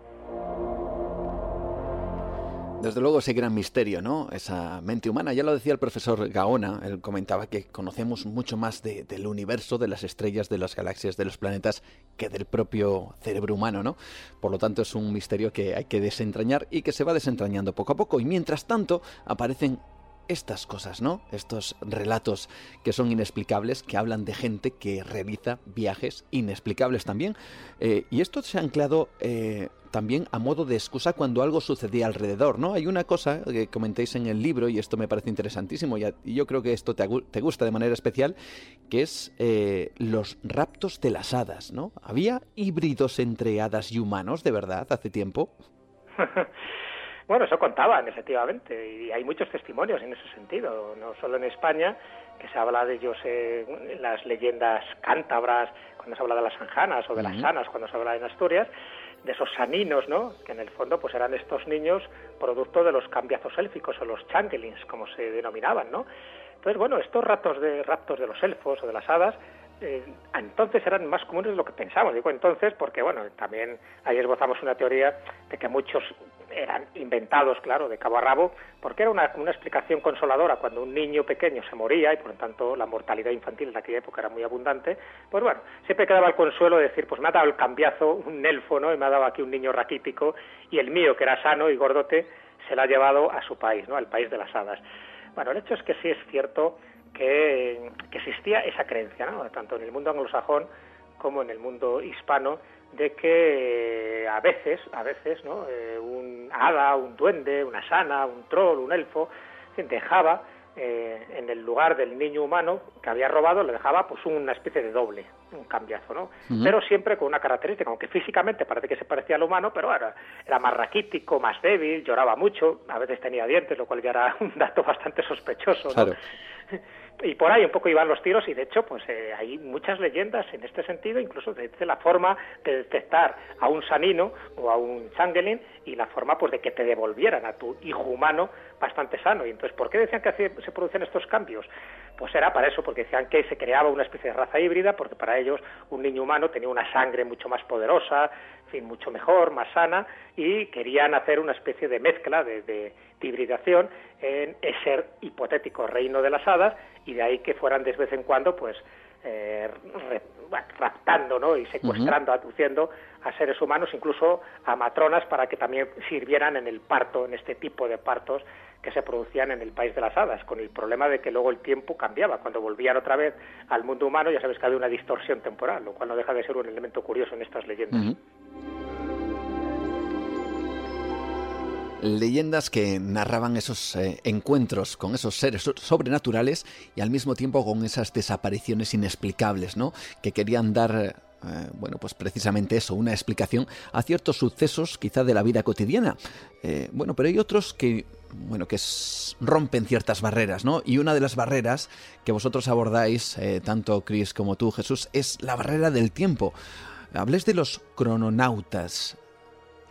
Desde luego ese gran misterio, ¿no? Esa mente humana. Ya lo decía el profesor Gaona, él comentaba que conocemos mucho más del universo, de las estrellas, de las galaxias, de los planetas, que del propio cerebro humano, ¿no? Por lo tanto es un misterio que hay que desentrañar y que se va desentrañando poco a poco. Y mientras tanto aparecen estas cosas, ¿no? Estos relatos que son inexplicables, que hablan de gente que realiza viajes inexplicables también. Eh, y esto se ha anclado eh, también a modo de excusa cuando algo sucedía alrededor, ¿no? Hay una cosa que comentéis en el libro, y esto me parece interesantísimo, y, yo creo que esto te, gusta de manera especial, que es eh, los raptos de las hadas, ¿no? ¿Había híbridos entre hadas y humanos, de verdad, hace tiempo? Bueno, eso contaban, efectivamente, y hay muchos testimonios en ese sentido, no solo en España, que se habla de ellos en las leyendas cántabras, cuando se habla de las anjanas, o de las sanas, cuando se habla en Asturias, de esos saninos, ¿no? Que en el fondo pues eran estos niños producto de los cambiazos élficos, o los changelings, como se denominaban, ¿no? Entonces, bueno, estos raptos de, raptos de los elfos o de las hadas, eh, entonces eran más comunes de lo que pensamos. Digo entonces porque, bueno, también ahí esbozamos una teoría de que muchos eran inventados, claro, de cabo a rabo, porque era una, una, explicación consoladora cuando un niño pequeño se moría y por lo tanto la mortalidad infantil en aquella época era muy abundante, pues bueno, siempre quedaba el consuelo de decir, pues me ha dado el cambiazo un elfo, ¿no? Y me ha dado aquí un niño raquítico y el mío, que era sano y gordote, se lo ha llevado a su país, ¿no? Al país de las hadas. Bueno, el hecho es que sí es cierto que, existía esa creencia, ¿no? tanto en el mundo anglosajón como en el mundo hispano, de que a veces, a veces, ¿no? Eh, un hada, un duende, una sana, un troll, un elfo, dejaba eh, en el lugar del niño humano que había robado, le dejaba pues una especie de doble, un cambiazo, ¿no? Pero siempre con una característica, aunque físicamente parece que se parecía al humano, pero era, era más raquítico, más débil, lloraba mucho, a veces tenía dientes, lo cual ya era un dato bastante sospechoso, ¿no? y por ahí un poco iban los tiros y de hecho pues eh, hay muchas leyendas en este sentido incluso de la forma de detectar a un sanino o a un changeling y la forma pues de que te devolvieran a tu hijo humano bastante sano y entonces ¿por qué decían que se producen estos cambios? pues era para eso porque decían que se creaba una especie de raza híbrida porque para ellos un niño humano tenía una sangre mucho más poderosa en fin, mucho mejor, más sana y querían hacer una especie de mezcla de, de hibridación en ese hipotético reino de las hadas y de ahí que fueran de vez en cuando pues eh, raptando ¿no? y secuestrando, aduciendo a seres humanos, incluso a matronas, para que también sirvieran en el parto, en este tipo de partos que se producían en el país de las hadas, con el problema de que luego el tiempo cambiaba. Cuando volvían otra vez al mundo humano, ya sabes que había una distorsión temporal, lo cual no deja de ser un elemento curioso en estas leyendas. leyendas que narraban esos eh, encuentros con esos seres sobrenaturales y al mismo tiempo con esas desapariciones inexplicables, ¿no? Que querían dar eh, bueno, pues precisamente eso, una explicación a ciertos sucesos quizá de la vida cotidiana. Eh, bueno, pero hay otros que, bueno, que rompen ciertas barreras, ¿no? Y una de las barreras que vosotros abordáis, tanto Chris como tú, Jesús, es la barrera del tiempo. Hables de los crononautas.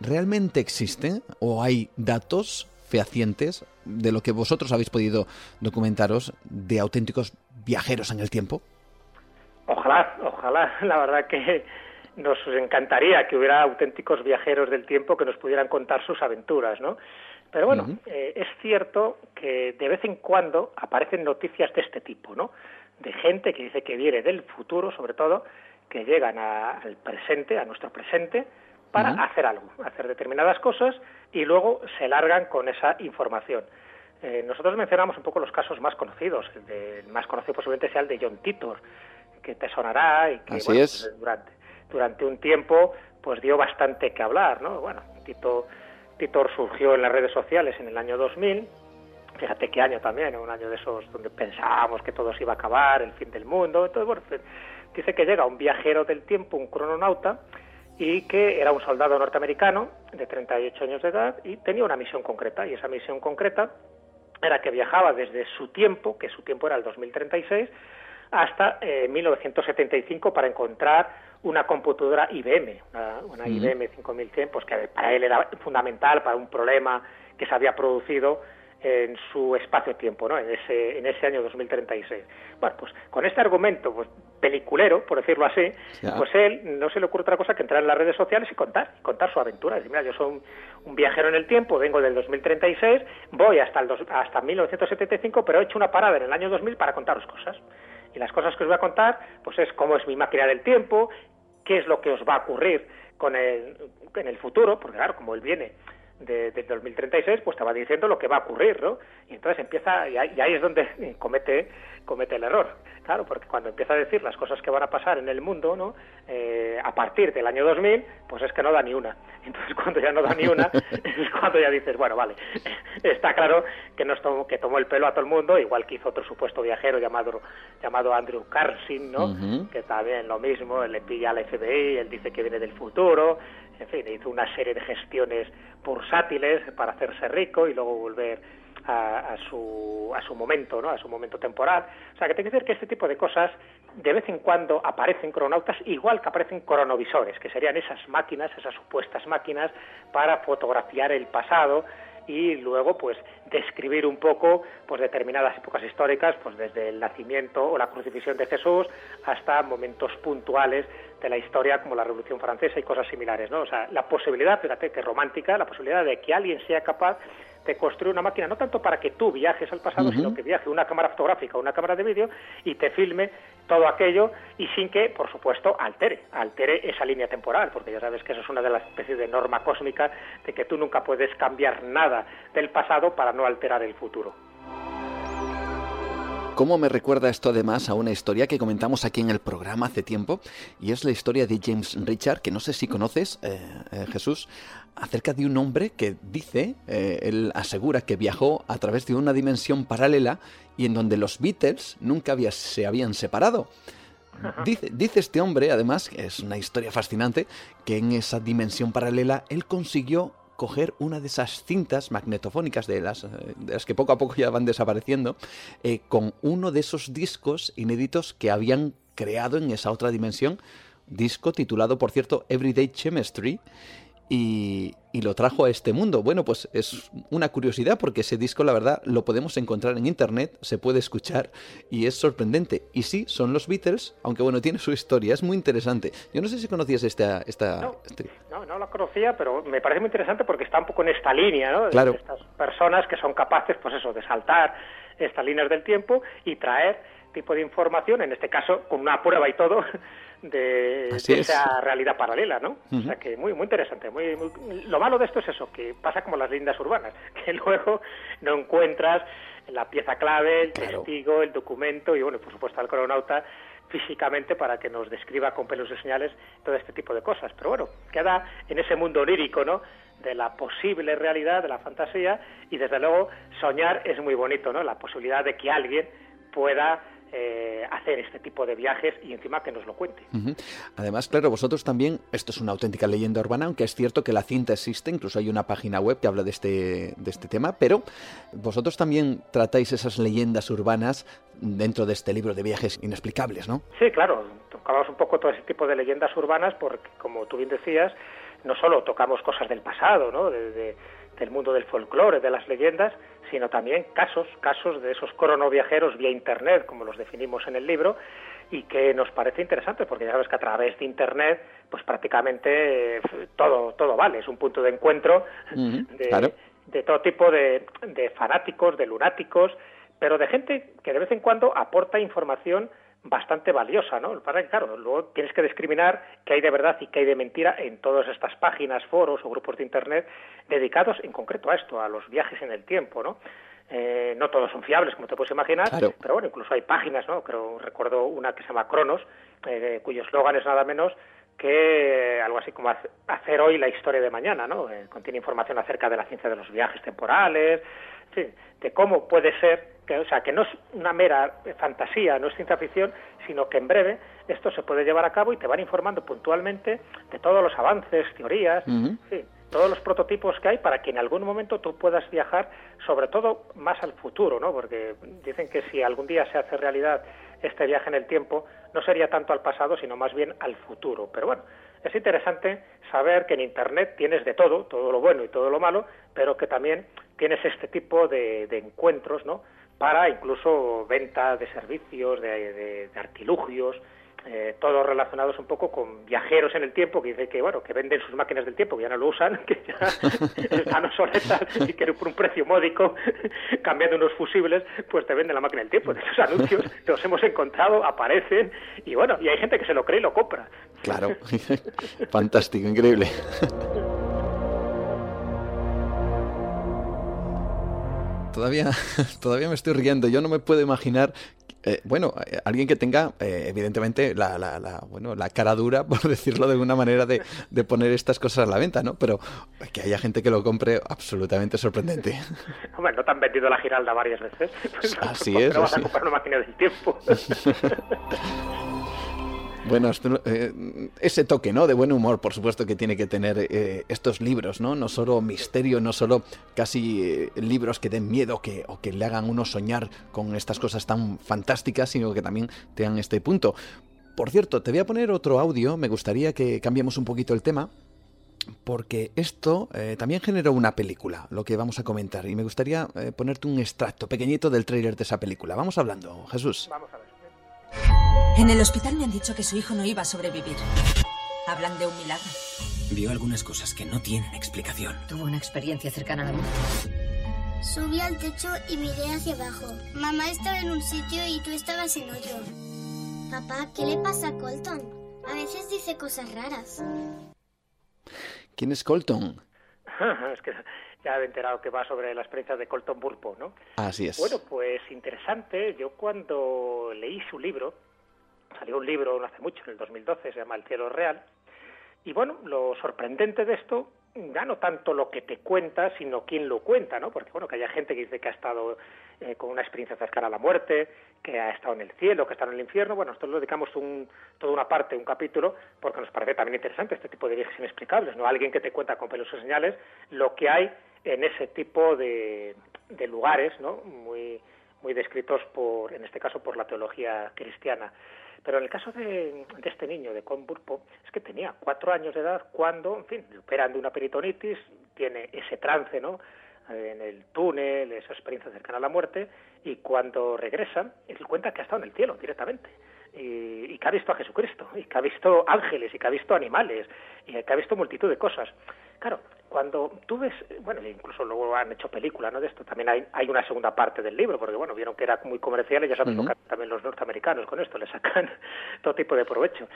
¿realmente existen o hay datos fehacientes de lo que vosotros habéis podido documentaros de auténticos viajeros en el tiempo? Ojalá, ojalá. La verdad que nos encantaría que hubiera auténticos viajeros del tiempo que nos pudieran contar sus aventuras, ¿no? Pero bueno, eh, es cierto que de vez en cuando aparecen noticias de este tipo, ¿no? De gente que dice que viene del futuro, sobre todo, que llegan al presente, a nuestro presente, para hacer algo, hacer determinadas cosas y luego se largan con esa información. Eh, nosotros mencionamos un poco los casos más conocidos. El, más conocido posiblemente sea el de John Titor, que te sonará y que pues, durante, durante un tiempo pues dio bastante que hablar. ¿no? Bueno, Tito, Titor surgió en las redes sociales en el año 2000. Fíjate qué año también, un año de esos donde pensábamos que todo se iba a acabar, el fin del mundo. Entonces, bueno, dice que llega un viajero del tiempo, un crononauta, y que era un soldado norteamericano de 38 años de edad y tenía una misión concreta y esa misión concreta era que viajaba desde su tiempo, que su tiempo era el 2036, hasta 1975 eh, para encontrar una computadora IBM, una, IBM 5100, pues que para él era fundamental para un problema que se había producido en su espacio-tiempo, ¿no? En ese, en ese año 2036. Bueno, pues con este argumento, pues peliculero, por decirlo así, pues él no se le ocurre otra cosa que entrar en las redes sociales y contar, contar su aventura. Decir, mira, yo soy un, viajero en el tiempo, vengo del 2036, voy hasta el hasta 1975, pero he hecho una parada en el año 2000 para contaros cosas. Y las cosas que os voy a contar, pues es cómo es mi máquina del tiempo, qué es lo que os va a ocurrir con el, en el futuro, porque claro, como él viene de, 2036, pues te va diciendo lo que va a ocurrir, ¿no? Y entonces empieza, y ahí, es donde comete, comete el error. Claro, porque cuando empieza a decir las cosas que van a pasar en el mundo, ¿no? Eh, a partir del año 2000, pues es que no da ni una. Entonces, cuando ya no da ni una, es cuando ya dices, bueno, vale, está claro que, nos tomó, que tomó el pelo a todo el mundo, igual que hizo otro supuesto viajero llamado, llamado Andrew Carson, ¿no? Que también lo mismo, él le pilla al FBI, él dice que viene del futuro, en fin, hizo una serie de gestiones bursátiles para hacerse rico y luego volver a, su, a su momento, ¿no? a su momento temporal. O sea, que tiene que decir que este tipo de cosas de vez en cuando aparecen cronautas, igual que aparecen cronovisores, que serían esas máquinas, esas supuestas máquinas para fotografiar el pasado y luego pues describir un poco pues determinadas épocas históricas pues desde el nacimiento o la crucifixión de Jesús hasta momentos puntuales de la historia como la Revolución Francesa y cosas similares no o sea la posibilidad fíjate que romántica la posibilidad de que alguien sea capaz de construir una máquina, no tanto para que tú viajes al pasado, sino que viaje una cámara fotográfica una cámara de vídeo y te filme todo aquello y sin que, por supuesto, altere, altere esa línea temporal, porque ya sabes que eso es una de las especies de norma cósmica de que tú nunca puedes cambiar nada del pasado para no alterar el futuro. ¿Cómo me recuerda esto además a una historia que comentamos aquí en el programa hace tiempo? Y es la historia de James Richard, que no sé si conoces, eh, eh, Jesús, acerca de un hombre que dice, eh, él asegura que viajó a través de una dimensión paralela y en donde los Beatles nunca se habían separado. Dice, dice, este hombre, además, que es una historia fascinante, que en esa dimensión paralela él consiguió coger una de esas cintas magnetofónicas de las, de las que poco a poco ya van desapareciendo, eh, con uno de esos discos inéditos que habían creado en esa otra dimensión, disco titulado, por cierto, Everyday Chemistry, y, lo trajo a este mundo. Bueno, pues es una curiosidad porque ese disco, la verdad, lo podemos encontrar en internet, se puede escuchar y es sorprendente. Y sí, son los Beatles, aunque bueno, tiene su historia, es muy interesante. Yo no sé si conocías esta... esta no, este no, no, la conocía, pero me parece muy interesante porque está un poco en esta línea, ¿no? Claro. estas personas que son capaces, pues eso, de saltar estas líneas del tiempo y traer tipo de información, en este caso con una prueba y todo, de, esa realidad paralela, ¿no? O sea que muy muy interesante. Muy, Lo malo de esto es eso, que pasa como las lindas urbanas, que luego no encuentras la pieza clave, el testigo, el documento y, bueno, por supuesto al cronauta físicamente para que nos describa con pelos y señales todo este tipo de cosas. Pero bueno, queda en ese mundo onírico, ¿no? de la posible realidad, de la fantasía, y desde luego soñar es muy bonito, ¿no? La posibilidad de que alguien pueda eh, hacer este tipo de viajes y encima que nos lo cuente. Además, claro, vosotros también, esto es una auténtica leyenda urbana, aunque es cierto que la cinta existe, incluso hay una página web que habla de este, de este tema, pero vosotros también tratáis esas leyendas urbanas dentro de este libro de viajes inexplicables, ¿no? Sí, claro, tocamos un poco todo ese tipo de leyendas urbanas porque, como tú bien decías, no solo tocamos cosas del pasado, ¿no? del mundo del folclore, de las leyendas, sino también casos, casos de esos cronoviajeros vía Internet, como los definimos en el libro, y que nos parece interesante, porque ya sabes que a través de Internet, pues prácticamente eh, todo, todo vale, es un punto de encuentro de, de, todo tipo de, de fanáticos, de lunáticos, pero de gente que de vez en cuando aporta información bastante valiosa, ¿no? Para que, claro, luego tienes que discriminar qué hay de verdad y qué hay de mentira en todas estas páginas, foros o grupos de Internet dedicados en concreto a esto, a los viajes en el tiempo, ¿no? Eh, no todos son fiables, como te puedes imaginar, pero bueno, incluso hay páginas, ¿no? Creo, recuerdo una que se llama Cronos, eh, cuyo eslogan es nada menos que algo así como hacer hoy la historia de mañana, ¿no? Eh, contiene información acerca de la ciencia de los viajes temporales, de cómo puede ser, que, o sea, que no es una mera fantasía, no es ciencia ficción, sino que en breve esto se puede llevar a cabo y te van informando puntualmente de todos los avances, teorías, todos los prototipos que hay para que en algún momento tú puedas viajar, sobre todo más al futuro, ¿no? Porque dicen que si algún día se hace realidad este viaje en el tiempo, no sería tanto al pasado, sino más bien al futuro. Pero bueno, es interesante saber que en Internet tienes de todo, todo lo bueno y todo lo malo, pero que también tienes este tipo de, encuentros, ¿no? Para incluso venta de servicios, de, artilugios, eh, todos relacionados un poco con viajeros en el tiempo que dice que bueno que venden sus máquinas del tiempo que ya no lo usan que ya están obsoletas y que por un precio módico cambiando unos fusibles pues te venden la máquina del tiempo de esos anuncios los hemos encontrado aparecen y bueno y hay gente que se lo cree y lo compra. Claro. Fantástico increíble. Todavía, todavía me estoy riendo. Yo no me puedo imaginar eh, bueno, eh, alguien que tenga, eh, evidentemente, la, la, bueno, la cara dura, por decirlo de alguna manera, de, de, poner estas cosas a la venta, ¿no? Pero que haya gente que lo compre, absolutamente sorprendente. Hombre, no te han vendido la Giralda varias veces. así es. Pero vas a comprar una máquina del tiempo. Bueno, eh, ese toque, ¿no? De buen humor, por supuesto que tiene que tener eh, estos libros, ¿no? No solo misterio, no solo casi eh, libros que den miedo que, o que le hagan uno soñar con estas cosas tan fantásticas, sino que también tengan este punto. Por cierto, te voy a poner otro audio, me gustaría que cambiemos un poquito el tema, porque esto también generó una película, lo que vamos a comentar, y me gustaría ponerte un extracto pequeñito del tráiler de esa película. Vamos hablando, Jesús. Vamos a ver. En el hospital me han dicho que su hijo no iba a sobrevivir. Hablan de un milagro. Vio algunas cosas que no tienen explicación. Tuvo una experiencia cercana a la muerte. Subí al techo y miré hacia abajo. Mamá estaba en un sitio y tú estabas en otro. Papá, ¿qué le pasa a Colton? A veces dice cosas raras. ¿Quién es Colton? es que ya he enterado que va sobre la experiencia de Colton Burpo, ¿no? Así es. Bueno, pues interesante. Yo cuando leí su libro, Salió un libro no hace mucho, en el 2012, se llama El cielo real. Y bueno, lo sorprendente de esto, ya no tanto lo que te cuenta, sino quién lo cuenta, ¿no? Porque bueno, que haya gente que dice que ha estado eh, con una experiencia cercana a la muerte, que ha estado en el cielo, que ha estado en el infierno. Bueno, nosotros lo dedicamos un, toda una parte, un capítulo, porque nos parece también interesante este tipo de viajes inexplicables, ¿no? Alguien que te cuenta con pelos y señales lo que hay en ese tipo de, de lugares, ¿no? Muy, muy descritos por, en este caso, por la teología cristiana. Pero en el caso de, este niño, de Conburpo, es que tenía cuatro años de edad cuando, en fin, le operan de una peritonitis, tiene ese trance, ¿no? en el túnel, esa experiencia cercana a la muerte, y cuando regresa, él cuenta que ha estado en el cielo directamente. Y, que ha visto a Jesucristo, y que ha visto ángeles, y que ha visto animales, y que ha visto multitud de cosas. Claro, cuando tú ves, bueno, incluso luego han hecho película, ¿no? De esto también hay, hay una segunda parte del libro, porque bueno, vieron que era muy comercial y ya saben también los norteamericanos con esto, le sacan todo tipo de provecho.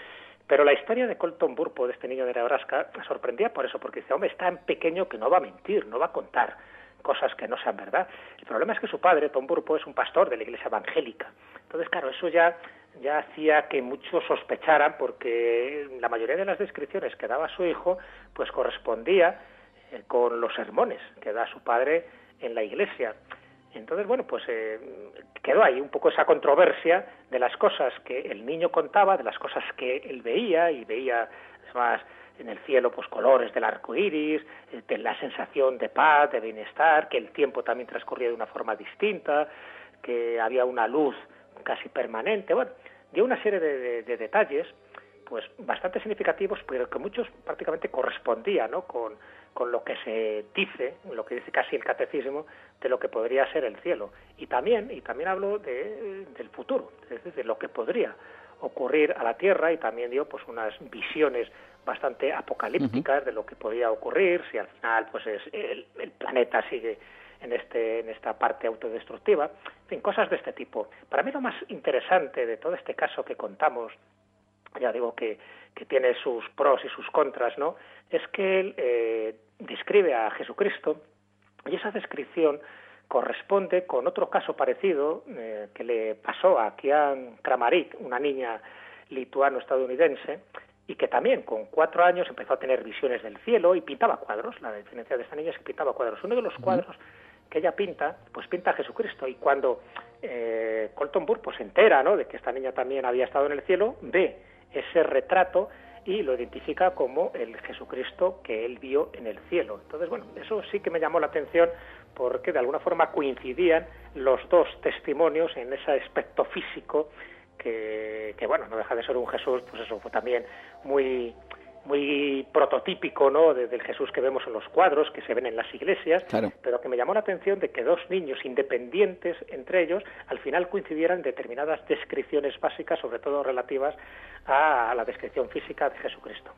Pero la historia de Colton Burpo, de este niño de Nebraska, sorprendía por eso, porque dice, hombre, es tan pequeño que no va a mentir, no va a contar cosas que no sean verdad. El problema es que su padre, Tom Burpo, es un pastor de la iglesia evangélica. Entonces, claro, eso ya ya hacía que muchos sospecharan porque la mayoría de las descripciones que daba su hijo pues correspondía eh, con los sermones que da su padre en la iglesia. Entonces, bueno, pues eh, quedó ahí un poco esa controversia de las cosas que el niño contaba, de las cosas que él veía, y veía, más, en el cielo, pues colores del arco iris, eh, de la sensación de paz, de bienestar, que el tiempo también transcurría de una forma distinta, que había una luz casi permanente. Bueno, dio una serie de, detalles pues bastante significativos, pero que muchos prácticamente correspondían ¿no? con, con lo que se dice, lo que dice casi el catecismo, de lo que podría ser el cielo. Y también, y también hablo de, del futuro, es decir, de lo que podría ocurrir a la Tierra y también dio pues unas visiones bastante apocalípticas de lo que podría ocurrir si al final pues es el, el planeta sigue en, este, en esta parte autodestructiva, en fin, cosas de este tipo. Para mí lo más interesante de todo este caso que contamos, ya digo que, que tiene sus pros y sus contras, ¿no? Es que él eh, describe a Jesucristo y esa descripción corresponde con otro caso parecido eh, que le pasó a Kian Kramarik, una niña lituano-estadounidense, y que también con cuatro años empezó a tener visiones del cielo y pintaba cuadros. La diferencia de esta niña es que pintaba cuadros. Uno de los cuadros que ella pinta, pues pinta a Jesucristo. Y cuando eh, Colton Burr pues, se entera ¿no? de que esta niña también había estado en el cielo, ve ese retrato y lo identifica como el Jesucristo que él vio en el cielo. Entonces, bueno, eso sí que me llamó la atención porque de alguna forma coincidían los dos testimonios en ese aspecto físico que, que bueno, no deja de ser un Jesús, pues eso fue también muy muy prototípico ¿no? del Jesús que vemos en los cuadros que se ven en las iglesias, pero que me llamó la atención de que dos niños independientes entre ellos al final coincidieran en determinadas descripciones básicas, sobre todo relativas a la descripción física de Jesucristo.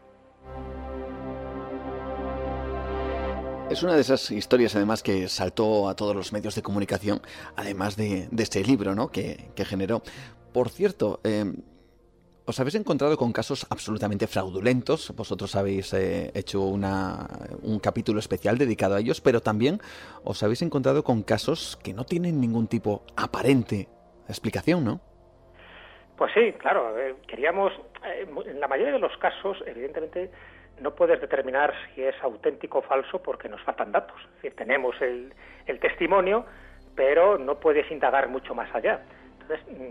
Es una de esas historias, además, que saltó a todos los medios de comunicación, además de, este libro, ¿no? Que, generó. Por cierto, eh, os habéis encontrado con casos absolutamente fraudulentos. Vosotros habéis eh, hecho una, un capítulo especial dedicado a ellos, pero también os habéis encontrado con casos que no tienen ningún tipo aparente explicación, ¿no? Pues sí, claro. queríamos, eh, en la mayoría de los casos, evidentemente, no puedes determinar si es auténtico o falso porque nos faltan datos. Es decir, tenemos el, el testimonio, pero no puedes indagar mucho más allá.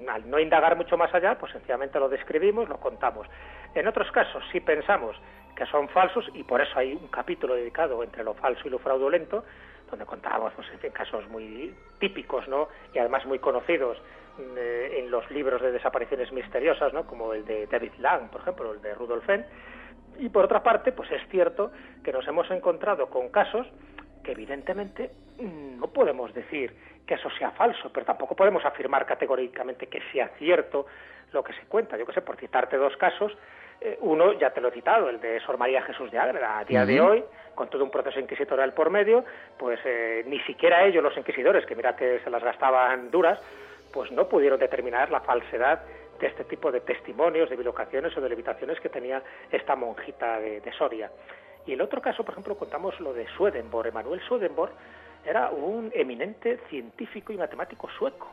Al no indagar mucho más allá, pues sencillamente lo describimos, lo contamos. En otros casos, si pensamos que son falsos, y por eso hay un capítulo dedicado entre lo falso y lo fraudulento, donde contamos pues, en casos muy típicos ¿no? y además muy conocidos eh, en los libros de desapariciones misteriosas, ¿no? como el de David Lang, por ejemplo, el de Rudolf Fenn. Y por otra parte, pues es cierto que nos hemos encontrado con casos que evidentemente no podemos decir que eso sea falso, pero tampoco podemos afirmar categóricamente que sea cierto lo que se cuenta. Yo que sé, por citarte dos casos, eh, uno ya te lo he citado, el de Sor María Jesús de Ágreda. A día de hoy, con todo un proceso inquisitorial por medio, pues eh, ni siquiera ellos, los inquisidores, que mira que se las gastaban duras, pues no pudieron determinar la falsedad de este tipo de testimonios, de bilocaciones o de levitaciones que tenía esta monjita de, de Soria. Y el otro caso, por ejemplo, contamos lo de Swedenborg. Emanuel Swedenborg era un eminente científico y matemático sueco.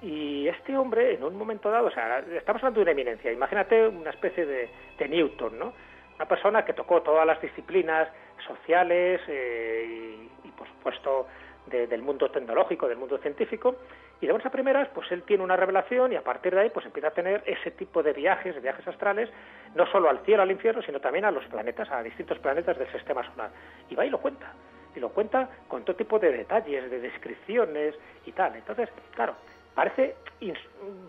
Y este hombre, en un momento dado, o sea, estamos hablando de una eminencia, imagínate una especie de, de Newton, ¿no? Una persona que tocó todas las disciplinas sociales eh, y, por supuesto, del mundo tecnológico, del mundo científico, y de buenas a primeras, pues él tiene una revelación y a partir de ahí, pues empieza a tener ese tipo de viajes, de viajes astrales, no solo al cielo, al infierno, sino también a los planetas, a distintos planetas del sistema solar. Y va y lo cuenta y lo cuenta con todo tipo de detalles, de descripciones y tal. Entonces, claro, parece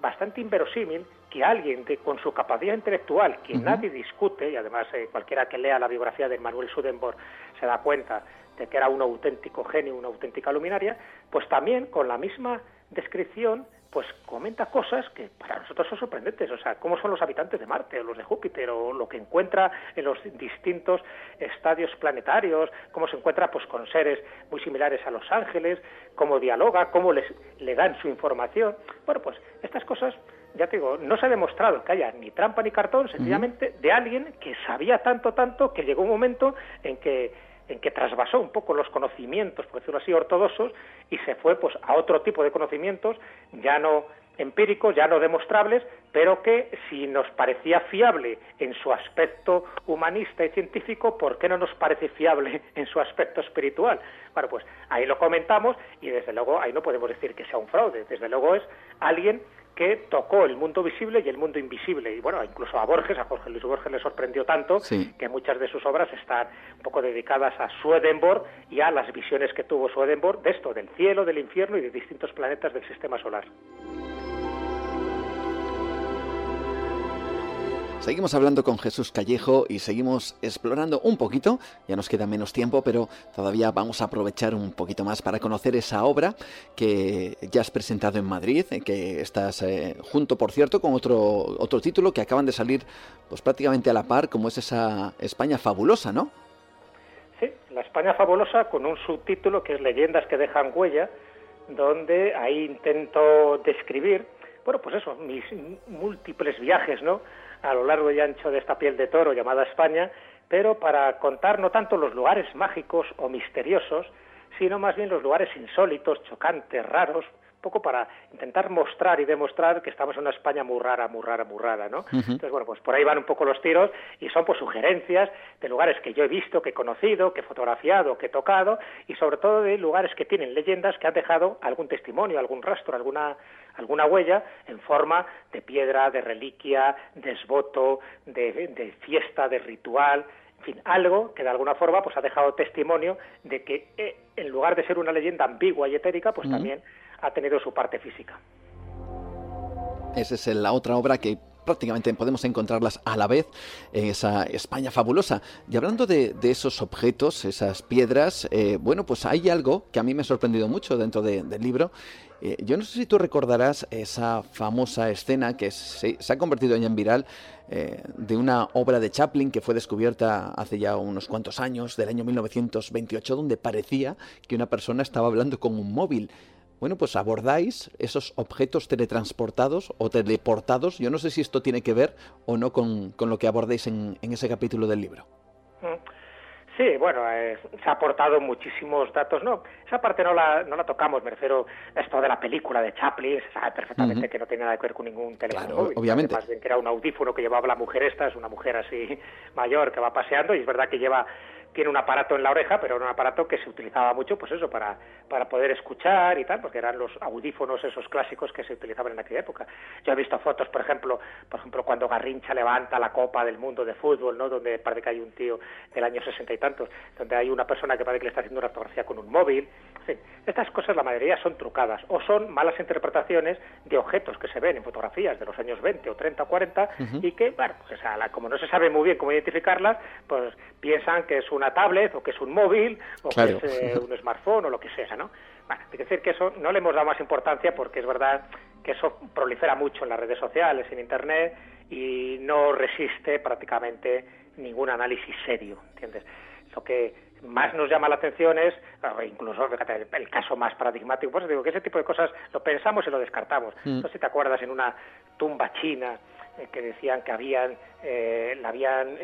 bastante inverosímil que alguien con su capacidad intelectual, que nadie discute, y además eh, cualquiera que lea la biografía de Manuel Sudenborg se da cuenta de que era un auténtico genio, una auténtica luminaria, pues también con la misma descripción pues comenta cosas que para nosotros son sorprendentes, o sea, cómo son los habitantes de Marte o los de Júpiter o lo que encuentra en los distintos estadios planetarios, cómo se encuentra pues con seres muy similares a los ángeles, cómo dialoga, cómo les le dan su información. Bueno, pues estas cosas ya te digo, no se ha demostrado que haya ni trampa ni cartón, sencillamente de alguien que sabía tanto, tanto, que llegó un momento en que en que trasvasó un poco los conocimientos, por decirlo así, ortodoxos, y se fue pues a otro tipo de conocimientos, ya no empíricos, ya no demostrables, pero que si nos parecía fiable en su aspecto humanista y científico, ¿por qué no nos parece fiable en su aspecto espiritual? Bueno, pues ahí lo comentamos y desde luego ahí no podemos decir que sea un fraude, desde luego es alguien que tocó el mundo visible y el mundo invisible. Y bueno, incluso a Borges, a Jorge Luis Borges le sorprendió tanto que muchas de sus obras están un poco dedicadas a Swedenborg y a las visiones que tuvo Swedenborg de esto, del cielo, del infierno y de distintos planetas del sistema solar. Seguimos hablando con Jesús Callejo y seguimos explorando un poquito, ya nos queda menos tiempo, pero todavía vamos a aprovechar un poquito más para conocer esa obra que ya has presentado en Madrid, eh, que estás eh, junto, por cierto, con otro, otro título que acaban de salir pues prácticamente a la par, como es esa España fabulosa, ¿no? Sí, la España fabulosa con un subtítulo que es Leyendas que dejan huella, donde ahí intento describir, bueno, pues eso, mis múltiples viajes, ¿no? A lo largo y ancho de esta piel de toro llamada España, pero para contar no tanto los lugares mágicos o misteriosos, sino más bien los lugares insólitos, chocantes, raros, poco para intentar mostrar y demostrar que estamos en una España muy rara, muy rara, muy rara, ¿no? Entonces, bueno, pues por ahí van un poco los tiros y son pues sugerencias de lugares que yo he visto, que he conocido, que he fotografiado, que he tocado y sobre todo de lugares que tienen leyendas que han dejado algún testimonio, algún rastro, alguna alguna huella en forma de piedra, de reliquia, de esboto, de, fiesta, de ritual, en fin, algo que de alguna forma pues ha dejado testimonio de que eh, en lugar de ser una leyenda ambigua y etérica, pues también ha tenido su parte física. Esa es la otra obra que prácticamente podemos encontrarlas a la vez en esa España fabulosa. Y hablando de, esos objetos, esas piedras, eh, bueno, pues hay algo que a mí me ha sorprendido mucho dentro del libro. Eh, yo no sé si tú recordarás esa famosa escena que se, ha convertido en viral eh, de una obra de Chaplin que fue descubierta hace ya unos cuantos años, del año 1928, donde parecía que una persona estaba hablando con un móvil. Bueno, pues abordáis esos objetos teletransportados o teleportados. Yo no sé si esto tiene que ver o no con, lo que abordáis en, ese capítulo del libro. Mm. Sí, bueno, eh, se ha aportado muchísimos datos. No, esa parte no la, no la tocamos, me refiero a esto de la película de Chaplin, se sabe perfectamente que no tiene nada que ver con ningún teléfono Obviamente. Más bien que era un audífono que llevaba la mujer esta, es una mujer así mayor que va paseando y es verdad que lleva tiene un aparato en la oreja, pero era un aparato que se utilizaba mucho, pues eso, para, para poder escuchar y tal, porque eran los audífonos esos clásicos que se utilizaban en aquella época. Yo he visto fotos, por ejemplo, por ejemplo, cuando Garrincha levanta la Copa del Mundo de Fútbol, ¿no? Donde parece que hay un tío del año sesenta y tantos, donde hay una persona que parece que le está haciendo una fotografía con un móvil. estas cosas la mayoría son trucadas o son malas interpretaciones de objetos que se ven en fotografías de los años 20 o 30 o 40 y que, bueno, pues, como no se sabe muy bien cómo identificarlas, pues piensan que es una tablet o que es un móvil o que es eh, un smartphone o lo que sea, ¿no? Bueno, hay que decir que eso no le hemos dado más importancia porque es verdad que eso prolifera mucho en las redes sociales, en Internet y no resiste prácticamente ningún análisis serio, ¿entiendes? Lo que más nos llama la atención es, incluso el, caso más paradigmático, pues digo que ese tipo de cosas lo pensamos y lo descartamos. Mm. No sé si te acuerdas en una tumba china eh, que decían que habían, eh, la habían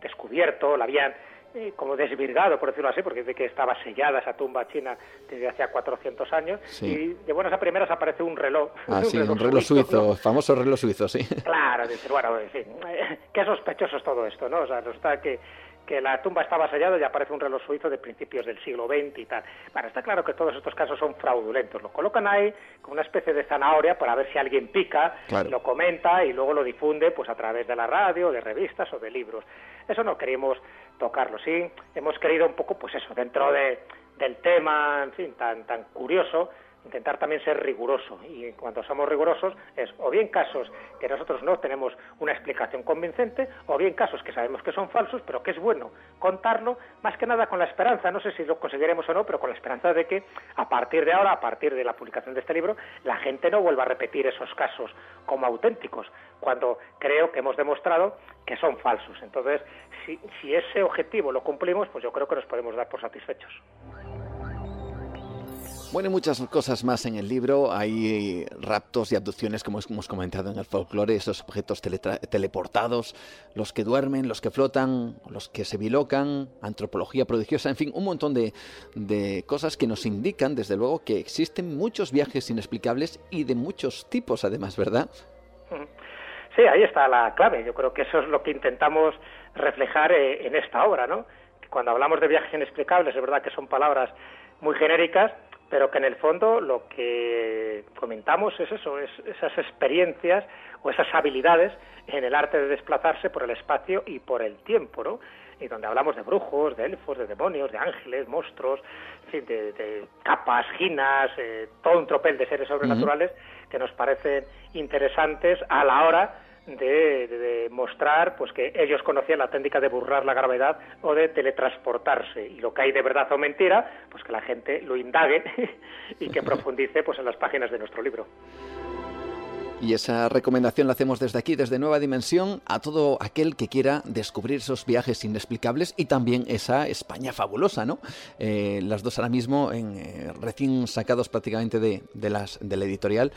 descubierto, la habían eh, como desvirgado, por decirlo así, porque de que estaba sellada esa tumba china desde hacía 400 años. Y de buenas a primeras aparece un reloj. Ah, sí, un reloj, suizo, famoso reloj suizo, sí. Claro, dice, bueno, en fin, qué sospechoso es todo esto, ¿no? O sea, resulta que que la tumba estaba sellada y aparece un reloj suizo de principios del siglo XX y tal. Bueno, está claro que todos estos casos son fraudulentos. Lo colocan ahí como una especie de zanahoria para ver si alguien pica, lo comenta y luego lo difunde pues a través de la radio, de revistas o de libros. Eso no queríamos tocarlo, sí. Hemos querido un poco, pues eso, dentro de, del tema, en fin, tan, tan curioso, intentar también ser riguroso. Y cuando somos rigurosos es o bien casos que nosotros no tenemos una explicación convincente, o bien casos que sabemos que son falsos, pero que es bueno contarlo, más que nada con la esperanza, no sé si lo conseguiremos o no, pero con la esperanza de que a partir de ahora, a partir de la publicación de este libro, la gente no vuelva a repetir esos casos como auténticos, cuando creo que hemos demostrado que son falsos. Entonces, si, si ese objetivo lo cumplimos, pues yo creo que nos podemos dar por satisfechos. Bueno, muchas cosas más en el libro. Hay raptos y abducciones, como hemos comentado en el folclore, esos objetos teleportados, los que duermen, los que flotan, los que se bilocan, antropología prodigiosa, en fin, un montón de, de cosas que nos indican, desde luego, que existen muchos viajes inexplicables y de muchos tipos, además, ¿verdad? Sí, ahí está la clave. Yo creo que eso es lo que intentamos reflejar eh, en esta obra, ¿no? Cuando hablamos de viajes inexplicables, es verdad que son palabras muy genéricas, pero que en el fondo lo que comentamos es eso, es esas experiencias o esas habilidades en el arte de desplazarse por el espacio y por el tiempo, ¿no? Y donde hablamos de brujos, de elfos, de demonios, de ángeles, monstruos, de, capas, ginas, eh, todo un tropel de seres sobrenaturales que nos parecen interesantes a la hora de, mostrar pues que ellos conocían la técnica de burlar la gravedad o de teletransportarse y lo que hay de verdad o mentira pues que la gente lo indague y que profundice pues en las páginas de nuestro libro. Y esa recomendación la hacemos desde aquí, desde Nueva Dimensión, a todo aquel que quiera descubrir esos viajes inexplicables y también esa España fabulosa, ¿no? Eh, las dos ahora mismo en, eh, recién sacados prácticamente de, de, las, de la editorial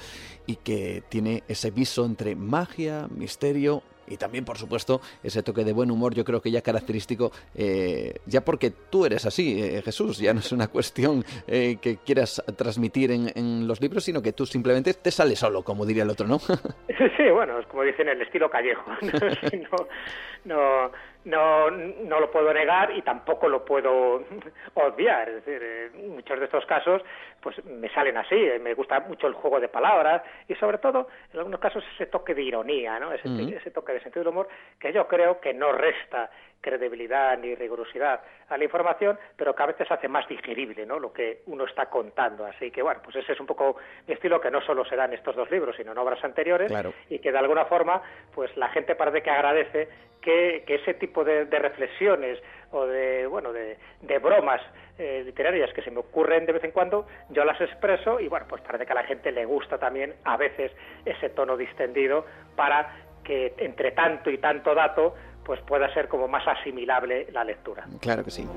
y que tiene ese viso entre magia, misterio y también, por supuesto, ese toque de buen humor, yo creo que ya característico, eh, ya porque tú eres así, eh, Jesús, ya no es una cuestión eh, que quieras transmitir en, en, los libros, sino que tú simplemente te sales solo, como diría el otro, ¿no? sí, bueno, es como dicen, el estilo callejo. no, no lo puedo negar y tampoco lo puedo obviar. Es decir, en muchos de estos casos pues me salen así, me gusta mucho el juego de palabras y sobre todo en algunos casos ese toque de ironía, ¿no? ese, ese toque de sentido del humor que yo creo que no resta credibilidad ni rigurosidad a la información, pero que a veces hace más digerible ¿no? lo que uno está contando. Así que, bueno, pues ese es un poco mi estilo, que no solo se da en estos dos libros, sino en obras anteriores, y que de alguna forma, pues la gente parece que agradece que, ese tipo de, reflexiones o de, bueno, de, bromas eh, literarias que se me ocurren de vez en cuando, yo las expreso y, bueno, pues parece que a la gente le gusta también a veces ese tono distendido para que entre tanto y tanto dato pues pueda ser como más asimilable la lectura. Claro que sí.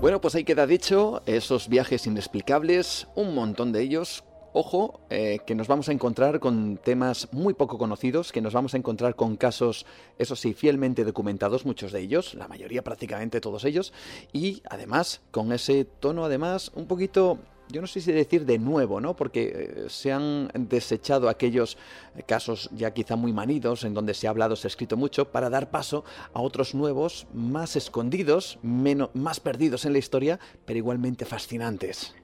Bueno, pues ahí queda dicho, esos viajes inexplicables, un montón de ellos. Ojo, eh, que nos vamos a encontrar con temas muy poco conocidos, que nos vamos a encontrar con casos, eso sí, fielmente documentados, muchos de ellos, la mayoría prácticamente todos ellos, y además con ese tono además un poquito yo no sé si decir de nuevo, ¿no? Porque eh, se han desechado aquellos casos ya quizá muy manidos, en donde se ha hablado, se ha escrito mucho, para dar paso a otros nuevos, más escondidos, menos, más perdidos en la historia, pero igualmente fascinantes.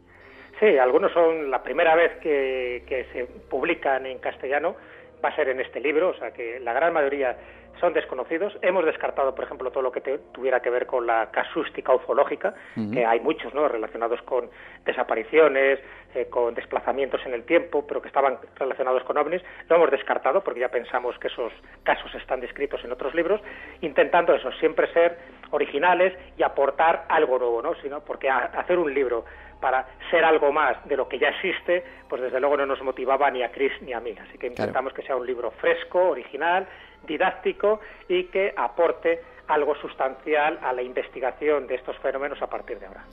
Sí, algunos son la primera vez que, que se publican en castellano, va a ser en este libro, o sea que la gran mayoría son desconocidos. Hemos descartado, por ejemplo, todo lo que tuviera que ver con la casústica ufológica, que hay muchos, ¿no? Relacionados con desapariciones, eh, con desplazamientos en el tiempo, pero que estaban relacionados con ovnis. Lo hemos descartado porque ya pensamos que esos casos están descritos en otros libros, intentando eso, siempre ser originales y aportar algo nuevo, ¿no? Sino porque hacer un libro para ser algo más de lo que ya existe, pues desde luego no nos motivaba ni a Chris ni a mí. Así que intentamos que sea un libro fresco, original, didáctico y que aporte algo sustancial a la investigación de estos fenómenos a partir de ahora.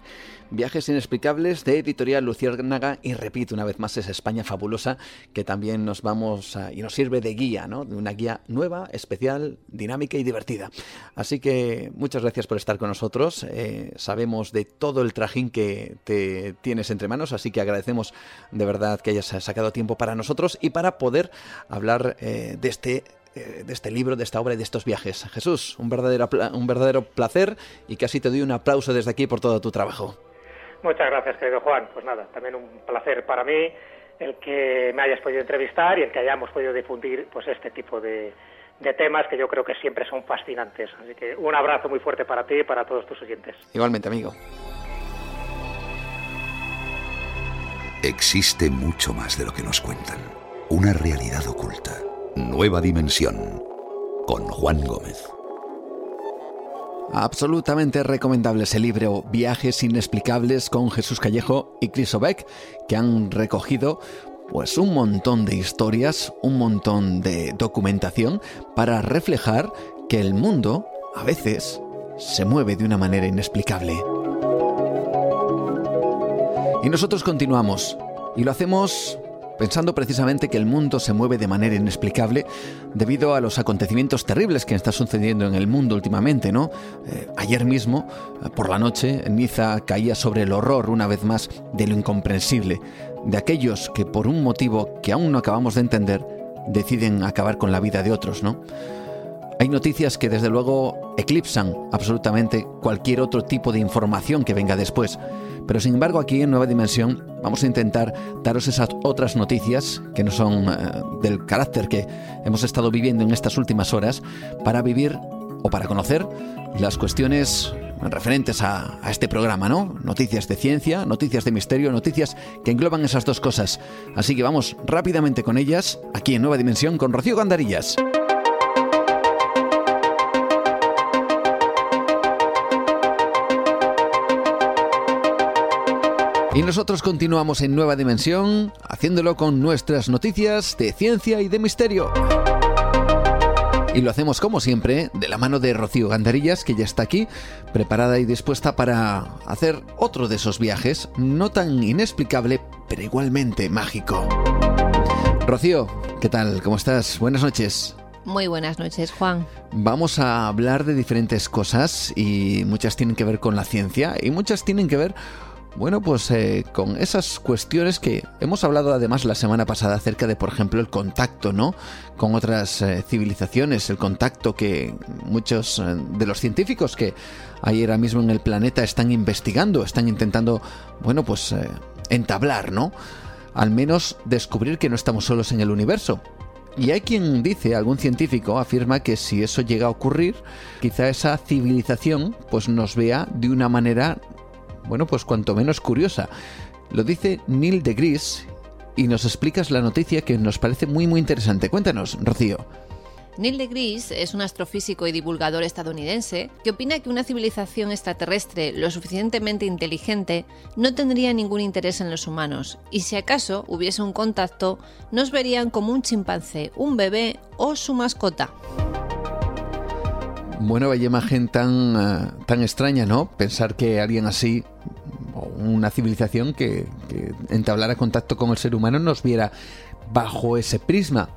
Viajes inexplicables de Editorial Luciérnaga y repito una vez más es España fabulosa que también nos vamos a, y nos sirve de guía, ¿no? De una guía nueva, especial, dinámica y divertida. Así que muchas gracias por estar con nosotros. Eh, sabemos de todo el trajín que te tienes entre manos, así que agradecemos de verdad que hayas sacado tiempo para nosotros y para poder hablar eh, de este de este libro, de esta obra y de estos viajes. Jesús, un verdadero, un verdadero placer y casi te doy un aplauso desde aquí por todo tu trabajo. Muchas gracias, querido Juan. Pues nada, también un placer para mí el que me hayas podido entrevistar y el que hayamos podido difundir pues este tipo de, de temas que yo creo que siempre son fascinantes. Así que un abrazo muy fuerte para ti y para todos tus oyentes. Igualmente, amigo. Existe mucho más de lo que nos cuentan. Una realidad oculta. Nueva dimensión. Con Juan Gómez. Absolutamente recomendable ese libro Viajes inexplicables con Jesús Callejo y Chris Obeck, que han recogido pues un montón de historias, un montón de documentación para reflejar que el mundo a veces se mueve de una manera inexplicable. Y nosotros continuamos y lo hacemos pensando precisamente que el mundo se mueve de manera inexplicable debido a los acontecimientos terribles que están sucediendo en el mundo últimamente, ¿no? Eh, ayer mismo, eh, por la noche, Niza caía sobre el horror una vez más de lo incomprensible, de aquellos que por un motivo que aún no acabamos de entender deciden acabar con la vida de otros, ¿no? Hay noticias que desde luego eclipsan absolutamente cualquier otro tipo de información que venga después. Pero sin embargo aquí en Nueva Dimensión vamos a intentar daros esas otras noticias que no son eh, del carácter que hemos estado viviendo en estas últimas horas para vivir o para conocer las cuestiones referentes a, a, este programa, ¿no? Noticias de ciencia, noticias de misterio, noticias que engloban esas dos cosas. Así que vamos rápidamente con ellas, aquí en Nueva Dimensión, con Rocío Gandarillas. Y nosotros continuamos en Nueva Dimensión, haciéndolo con nuestras noticias de ciencia y de misterio. Y lo hacemos como siempre, de la mano de Rocío Gandarillas, que ya está aquí, preparada y dispuesta para hacer otro de esos viajes, no tan inexplicable, pero igualmente mágico. Rocío, ¿qué tal? ¿Cómo estás? Buenas noches. Muy buenas noches, Juan. Vamos a hablar de diferentes cosas y muchas tienen que ver con la ciencia y muchas tienen que ver bueno, pues eh, con esas cuestiones que hemos hablado además la semana pasada acerca de, por ejemplo, el contacto, ¿no? Con otras eh, civilizaciones, el contacto que muchos eh, de los científicos que hay ahora mismo en el planeta están investigando, están intentando, bueno, pues entablar, ¿no? Al menos descubrir que no estamos solos en el universo. Y hay quien dice, algún científico afirma que si eso llega a ocurrir, quizá esa civilización pues nos vea de una manera bueno, pues cuanto menos curiosa. Lo dice Neil de Gris y nos explicas la noticia que nos parece muy muy interesante. Cuéntanos, Rocío. Neil de Gris es un astrofísico y divulgador estadounidense que opina que una civilización extraterrestre lo suficientemente inteligente no tendría ningún interés en los humanos y si acaso hubiese un contacto nos verían como un chimpancé, un bebé o su mascota. Bueno, vaya imagen tan, uh, tan extraña, ¿no? Pensar que alguien así, o una civilización que, que entablara contacto con el ser humano, nos viera bajo ese prisma.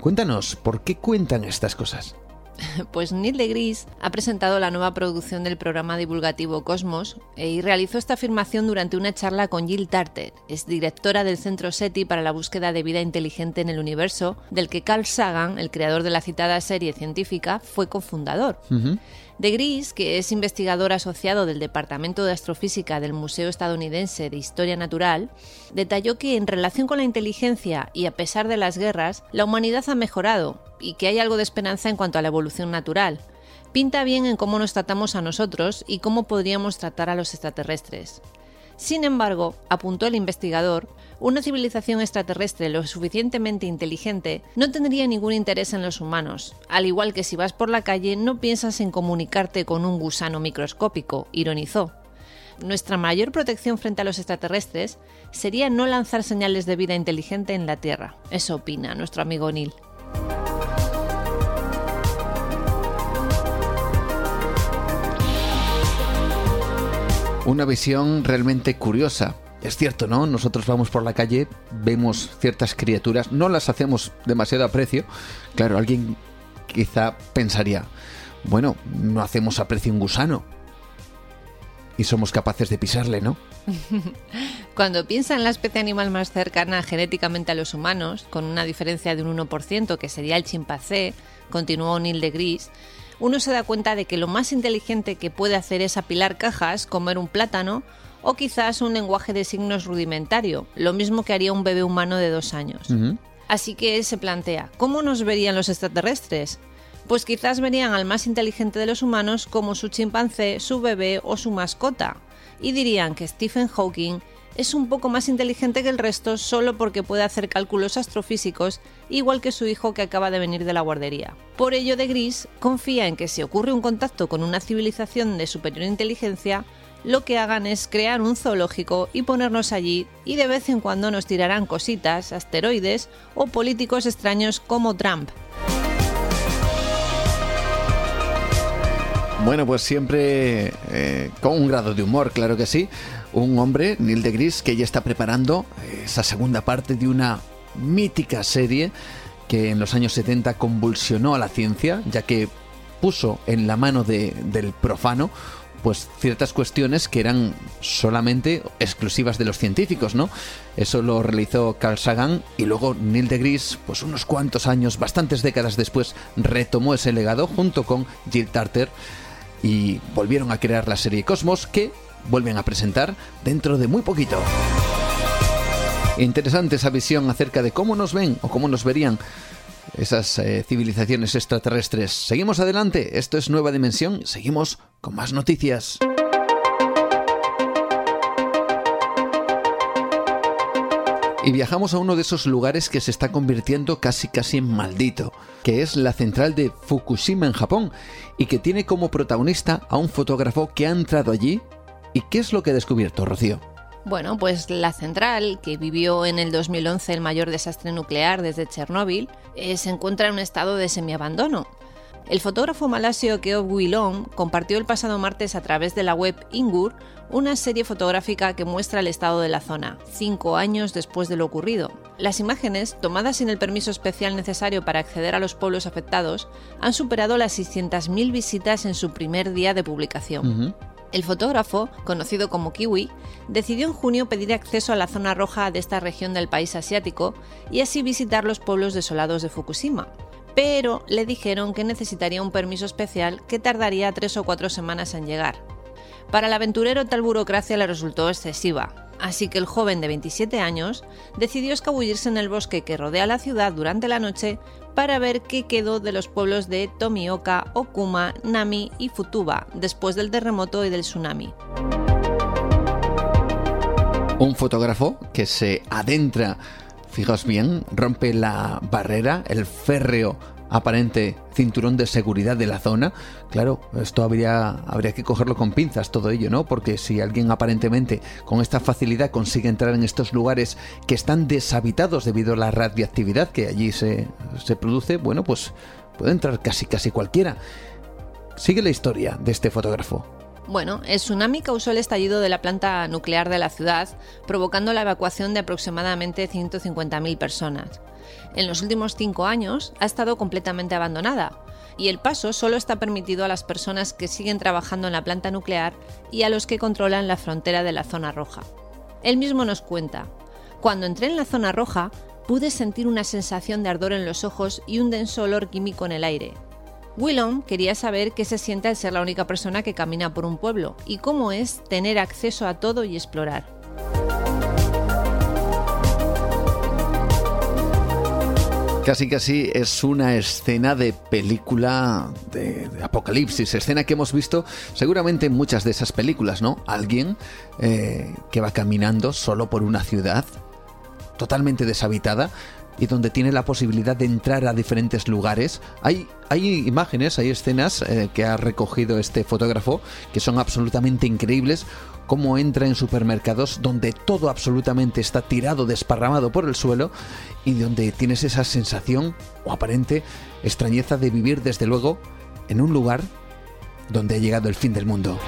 Cuéntanos, ¿por qué cuentan estas cosas? Pues Neil de Gris ha presentado la nueva producción del programa divulgativo Cosmos eh, y realizó esta afirmación durante una charla con Jill Tarter, es directora del Centro SETI para la búsqueda de vida inteligente en el universo, del que Carl Sagan, el creador de la citada serie científica, fue cofundador. De Gris, que es investigador asociado del Departamento de Astrofísica del Museo Estadounidense de Historia Natural, detalló que en relación con la inteligencia y a pesar de las guerras, la humanidad ha mejorado y que hay algo de esperanza en cuanto a la evolución natural. Pinta bien en cómo nos tratamos a nosotros y cómo podríamos tratar a los extraterrestres. Sin embargo, apuntó el investigador, una civilización extraterrestre lo suficientemente inteligente no tendría ningún interés en los humanos, al igual que si vas por la calle no piensas en comunicarte con un gusano microscópico, ironizó. Nuestra mayor protección frente a los extraterrestres sería no lanzar señales de vida inteligente en la Tierra, eso opina nuestro amigo Neil. Una visión realmente curiosa. Es cierto, ¿no? Nosotros vamos por la calle, vemos ciertas criaturas, no las hacemos demasiado aprecio. Claro, alguien quizá pensaría, bueno, no hacemos aprecio un gusano. Y somos capaces de pisarle, ¿no? Cuando piensa en la especie animal más cercana genéticamente a los humanos, con una diferencia de un 1%, que sería el chimpancé, continuó Neil de Gris, uno se da cuenta de que lo más inteligente que puede hacer es apilar cajas, comer un plátano o quizás un lenguaje de signos rudimentario, lo mismo que haría un bebé humano de dos años. Uh -huh. Así que él se plantea, ¿cómo nos verían los extraterrestres? Pues quizás verían al más inteligente de los humanos como su chimpancé, su bebé o su mascota, y dirían que Stephen Hawking es un poco más inteligente que el resto solo porque puede hacer cálculos astrofísicos, igual que su hijo que acaba de venir de la guardería. Por ello, de Gris confía en que si ocurre un contacto con una civilización de superior inteligencia, lo que hagan es crear un zoológico y ponernos allí y de vez en cuando nos tirarán cositas, asteroides o políticos extraños como Trump. Bueno, pues siempre eh, con un grado de humor, claro que sí. Un hombre, Neil deGrasse, que ya está preparando esa segunda parte de una mítica serie que en los años 70 convulsionó a la ciencia, ya que puso en la mano del profano pues ciertas cuestiones que eran solamente exclusivas de los científicos, ¿no? Eso lo realizó Carl Sagan y luego Neil deGrasse, pues unos cuantos años, bastantes décadas después, retomó ese legado junto con Jill Tarter y volvieron a crear la serie Cosmos que vuelven a presentar dentro de muy poquito. Interesante esa visión acerca de cómo nos ven o cómo nos verían esas eh, civilizaciones extraterrestres. Seguimos adelante, esto es Nueva Dimensión, seguimos con más noticias. Y viajamos a uno de esos lugares que se está convirtiendo casi casi en maldito, que es la central de Fukushima en Japón, y que tiene como protagonista a un fotógrafo que ha entrado allí. ¿Y qué es lo que ha descubierto, Rocío? Bueno, pues la central, que vivió en el 2011 el mayor desastre nuclear desde Chernóbil, eh, se encuentra en un estado de semiabandono. El fotógrafo malasio Keo Guilom compartió el pasado martes a través de la web Ingur una serie fotográfica que muestra el estado de la zona, cinco años después de lo ocurrido. Las imágenes, tomadas sin el permiso especial necesario para acceder a los pueblos afectados, han superado las 600.000 visitas en su primer día de publicación. El fotógrafo, conocido como Kiwi, decidió en junio pedir acceso a la zona roja de esta región del país asiático y así visitar los pueblos desolados de Fukushima pero le dijeron que necesitaría un permiso especial que tardaría tres o cuatro semanas en llegar. Para el aventurero tal burocracia le resultó excesiva, así que el joven de 27 años decidió escabullirse en el bosque que rodea la ciudad durante la noche para ver qué quedó de los pueblos de Tomioka, Okuma, Nami y Futuba después del terremoto y del tsunami. Un fotógrafo que se adentra Fijaos bien, rompe la barrera, el férreo aparente cinturón de seguridad de la zona. Claro, esto habría, habría que cogerlo con pinzas todo ello, ¿no? Porque si alguien aparentemente con esta facilidad consigue entrar en estos lugares que están deshabitados debido a la radiactividad que allí se, se produce, bueno, pues puede entrar casi casi cualquiera. Sigue la historia de este fotógrafo. Bueno, el tsunami causó el estallido de la planta nuclear de la ciudad, provocando la evacuación de aproximadamente 150.000 personas. En los últimos cinco años ha estado completamente abandonada y el paso solo está permitido a las personas que siguen trabajando en la planta nuclear y a los que controlan la frontera de la zona roja. Él mismo nos cuenta, cuando entré en la zona roja pude sentir una sensación de ardor en los ojos y un denso olor químico en el aire, Willom quería saber qué se siente al ser la única persona que camina por un pueblo y cómo es tener acceso a todo y explorar. Casi casi es una escena de película de, apocalipsis, escena que hemos visto seguramente en muchas de esas películas, ¿no? Alguien eh, que va caminando solo por una ciudad totalmente deshabitada y donde tiene la posibilidad de entrar a diferentes lugares. Hay, hay imágenes, hay escenas eh, que ha recogido este fotógrafo que son absolutamente increíbles cómo entra en supermercados donde todo absolutamente está tirado, desparramado por el suelo y donde tienes esa sensación o aparente extrañeza de vivir desde luego en un lugar donde ha llegado el fin del mundo.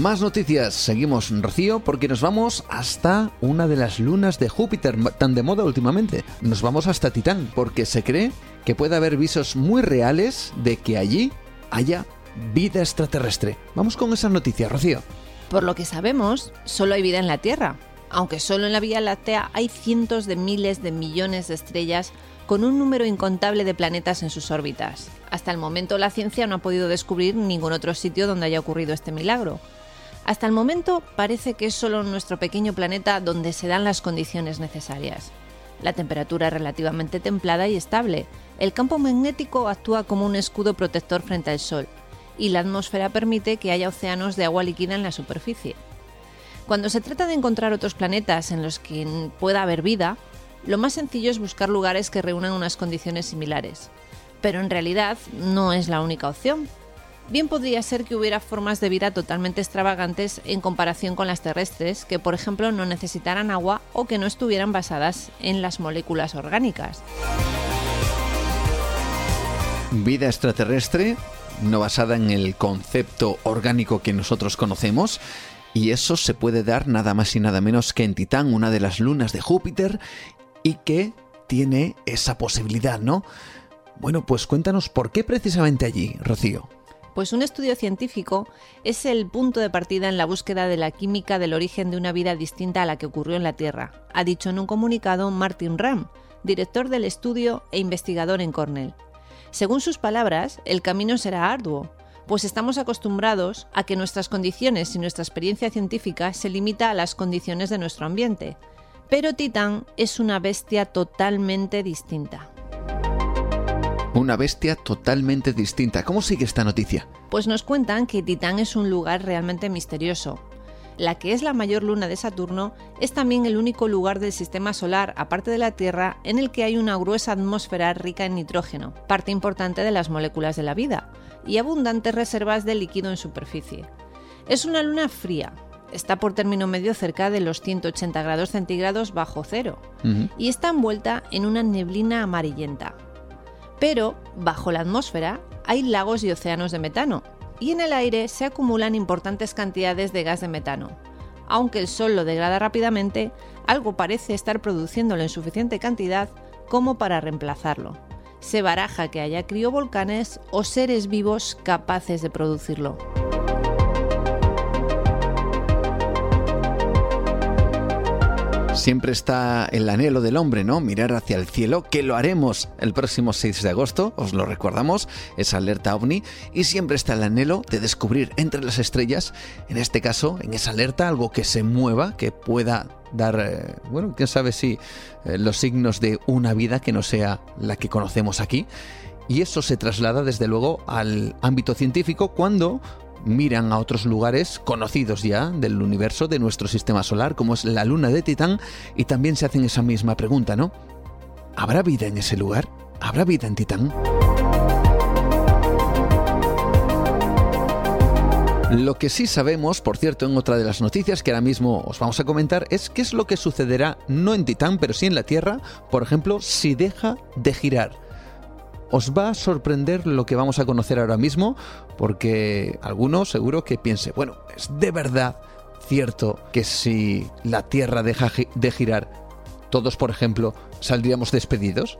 Más noticias, seguimos Rocío porque nos vamos hasta una de las lunas de Júpiter tan de moda últimamente. Nos vamos hasta Titán porque se cree que puede haber visos muy reales de que allí haya vida extraterrestre. Vamos con esa noticia, Rocío. Por lo que sabemos, solo hay vida en la Tierra, aunque solo en la Vía Láctea hay cientos de miles de millones de estrellas con un número incontable de planetas en sus órbitas. Hasta el momento la ciencia no ha podido descubrir ningún otro sitio donde haya ocurrido este milagro. Hasta el momento parece que es solo nuestro pequeño planeta donde se dan las condiciones necesarias. La temperatura es relativamente templada y estable. El campo magnético actúa como un escudo protector frente al Sol. y la atmósfera permite que haya océanos de agua líquida en la superficie. Cuando se trata de encontrar otros planetas en los que pueda haber vida, lo más sencillo es buscar lugares que reúnan unas condiciones similares. Pero en realidad no es la única opción. Bien podría ser que hubiera formas de vida totalmente extravagantes en comparación con las terrestres, que por ejemplo no necesitaran agua o que no estuvieran basadas en las moléculas orgánicas. Vida extraterrestre, no basada en el concepto orgánico que nosotros conocemos, y eso se puede dar nada más y nada menos que en Titán, una de las lunas de Júpiter, y que tiene esa posibilidad, ¿no? Bueno, pues cuéntanos por qué precisamente allí, Rocío. Pues un estudio científico es el punto de partida en la búsqueda de la química del origen de una vida distinta a la que ocurrió en la Tierra, ha dicho en un comunicado Martin Ram, director del estudio e investigador en Cornell. Según sus palabras, el camino será arduo, pues estamos acostumbrados a que nuestras condiciones y nuestra experiencia científica se limita a las condiciones de nuestro ambiente. Pero Titán es una bestia totalmente distinta. Una bestia totalmente distinta. ¿Cómo sigue esta noticia? Pues nos cuentan que Titán es un lugar realmente misterioso. La que es la mayor luna de Saturno es también el único lugar del sistema solar, aparte de la Tierra, en el que hay una gruesa atmósfera rica en nitrógeno, parte importante de las moléculas de la vida, y abundantes reservas de líquido en superficie. Es una luna fría, está por término medio cerca de los 180 grados centígrados bajo cero y está envuelta en una neblina amarillenta. Pero, bajo la atmósfera, hay lagos y océanos de metano, y en el aire se acumulan importantes cantidades de gas de metano. Aunque el Sol lo degrada rápidamente, algo parece estar produciéndolo en suficiente cantidad como para reemplazarlo. Se baraja que haya criovolcanes o seres vivos capaces de producirlo. Siempre está el anhelo del hombre, ¿no? Mirar hacia el cielo, que lo haremos el próximo 6 de agosto, os lo recordamos, es alerta ovni, y siempre está el anhelo de descubrir entre las estrellas, en este caso, en esa alerta, algo que se mueva, que pueda dar, eh, bueno, quién sabe si eh, los signos de una vida que no sea la que conocemos aquí. Y eso se traslada desde luego al ámbito científico cuando miran a otros lugares conocidos ya del universo de nuestro sistema solar, como es la luna de Titán, y también se hacen esa misma pregunta, ¿no? ¿Habrá vida en ese lugar? ¿Habrá vida en Titán? Lo que sí sabemos, por cierto, en otra de las noticias que ahora mismo os vamos a comentar, es qué es lo que sucederá no en Titán, pero sí en la Tierra, por ejemplo, si deja de girar os va a sorprender lo que vamos a conocer ahora mismo, porque algunos seguro que piense, bueno, es de verdad cierto que si la Tierra deja de girar, todos, por ejemplo, saldríamos despedidos.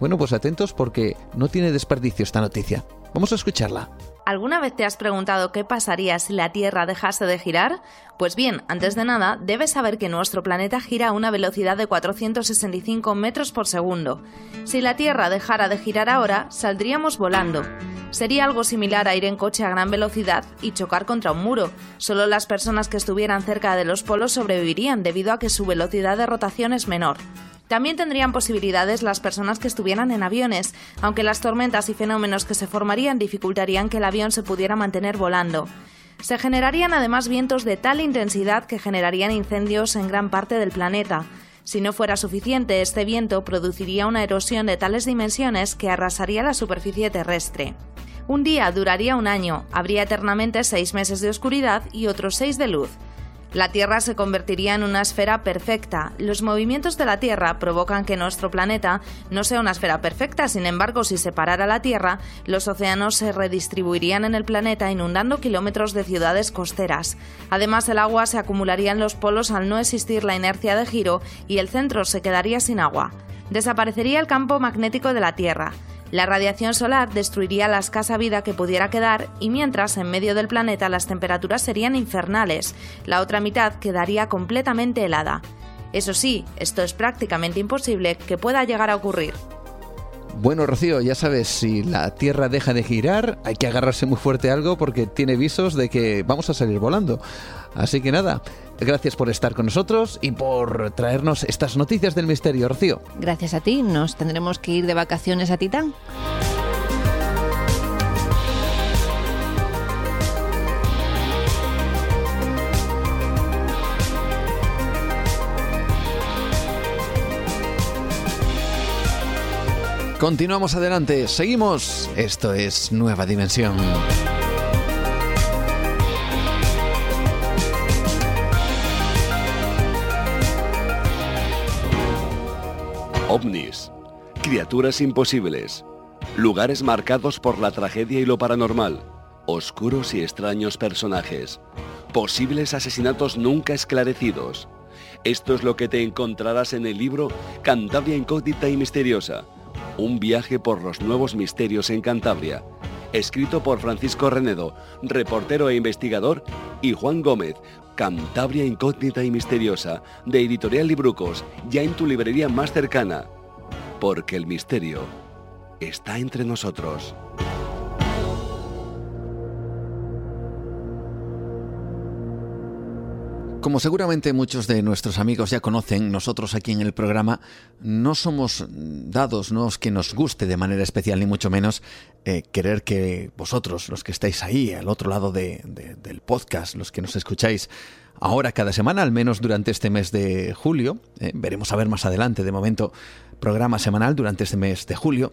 Bueno, pues atentos porque no tiene desperdicio esta noticia. Vamos a escucharla. ¿Alguna vez te has preguntado qué pasaría si la Tierra dejase de girar? Pues bien, antes de nada, debes saber que nuestro planeta gira a una velocidad de 465 metros por segundo. Si la Tierra dejara de girar ahora, saldríamos volando. Sería algo similar a ir en coche a gran velocidad y chocar contra un muro. Solo las personas que estuvieran cerca de los polos sobrevivirían debido a que su velocidad de rotación es menor. También tendrían posibilidades las personas que estuvieran en aviones, aunque las tormentas y fenómenos que se formarían dificultarían que el avión se pudiera mantener volando. Se generarían además vientos de tal intensidad que generarían incendios en gran parte del planeta. Si no fuera suficiente, este viento produciría una erosión de tales dimensiones que arrasaría la superficie terrestre. Un día duraría un año, habría eternamente seis meses de oscuridad y otros seis de luz. La Tierra se convertiría en una esfera perfecta. Los movimientos de la Tierra provocan que nuestro planeta no sea una esfera perfecta, sin embargo, si se parara la Tierra, los océanos se redistribuirían en el planeta inundando kilómetros de ciudades costeras. Además, el agua se acumularía en los polos al no existir la inercia de giro y el centro se quedaría sin agua. Desaparecería el campo magnético de la Tierra. La radiación solar destruiría la escasa vida que pudiera quedar y mientras en medio del planeta las temperaturas serían infernales, la otra mitad quedaría completamente helada. Eso sí, esto es prácticamente imposible que pueda llegar a ocurrir. Bueno, Rocío, ya sabes, si la Tierra deja de girar, hay que agarrarse muy fuerte a algo porque tiene visos de que vamos a salir volando. Así que nada, Gracias por estar con nosotros y por traernos estas noticias del misterio, Rocío. Gracias a ti. Nos tendremos que ir de vacaciones a Titán. Continuamos adelante, seguimos. Esto es Nueva Dimensión. Ovnis, criaturas imposibles, lugares marcados por la tragedia y lo paranormal, oscuros y extraños personajes, posibles asesinatos nunca esclarecidos. Esto es lo que te encontrarás en el libro Cantabria Incógnita y Misteriosa, un viaje por los nuevos misterios en Cantabria, escrito por Francisco Renedo, reportero e investigador, y Juan Gómez, Cantabria Incógnita y Misteriosa, de Editorial Librucos, ya en tu librería más cercana. Porque el misterio está entre nosotros. Como seguramente muchos de nuestros amigos ya conocen, nosotros aquí en el programa no somos dados, no es que nos guste de manera especial, ni mucho menos eh, querer que vosotros, los que estáis ahí al otro lado del podcast, los que nos escucháis ahora cada semana, al menos durante este mes de julio, eh, veremos a ver más adelante, de momento programa semanal durante este mes de julio,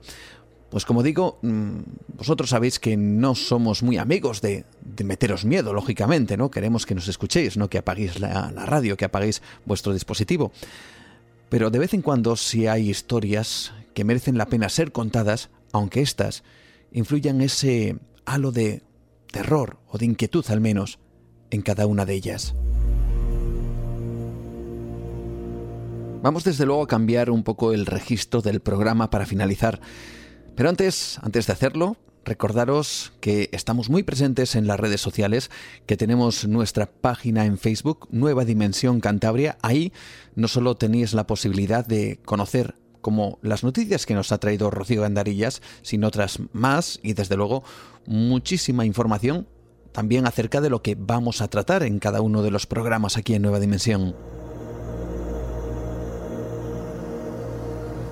pues como digo, mm, vosotros sabéis que no somos muy amigos de, meteros miedo, lógicamente, ¿no? Queremos que nos escuchéis, no que apaguéis la, la radio, que apaguéis vuestro dispositivo. Pero de vez en cuando si hay historias que merecen la pena ser contadas, aunque éstas influyan ese halo de terror o de inquietud al menos en cada una de ellas. Vamos desde luego a cambiar un poco el registro del programa para finalizar pero antes, antes de hacerlo, recordaros que estamos muy presentes en las redes sociales, que tenemos nuestra página en Facebook, Nueva Dimensión Cantabria. Ahí no solo tenéis la posibilidad de conocer como las noticias que nos ha traído Rocío Gandarillas, sino otras más y desde luego muchísima información también acerca de lo que vamos a tratar en cada uno de los programas aquí en Nueva Dimensión.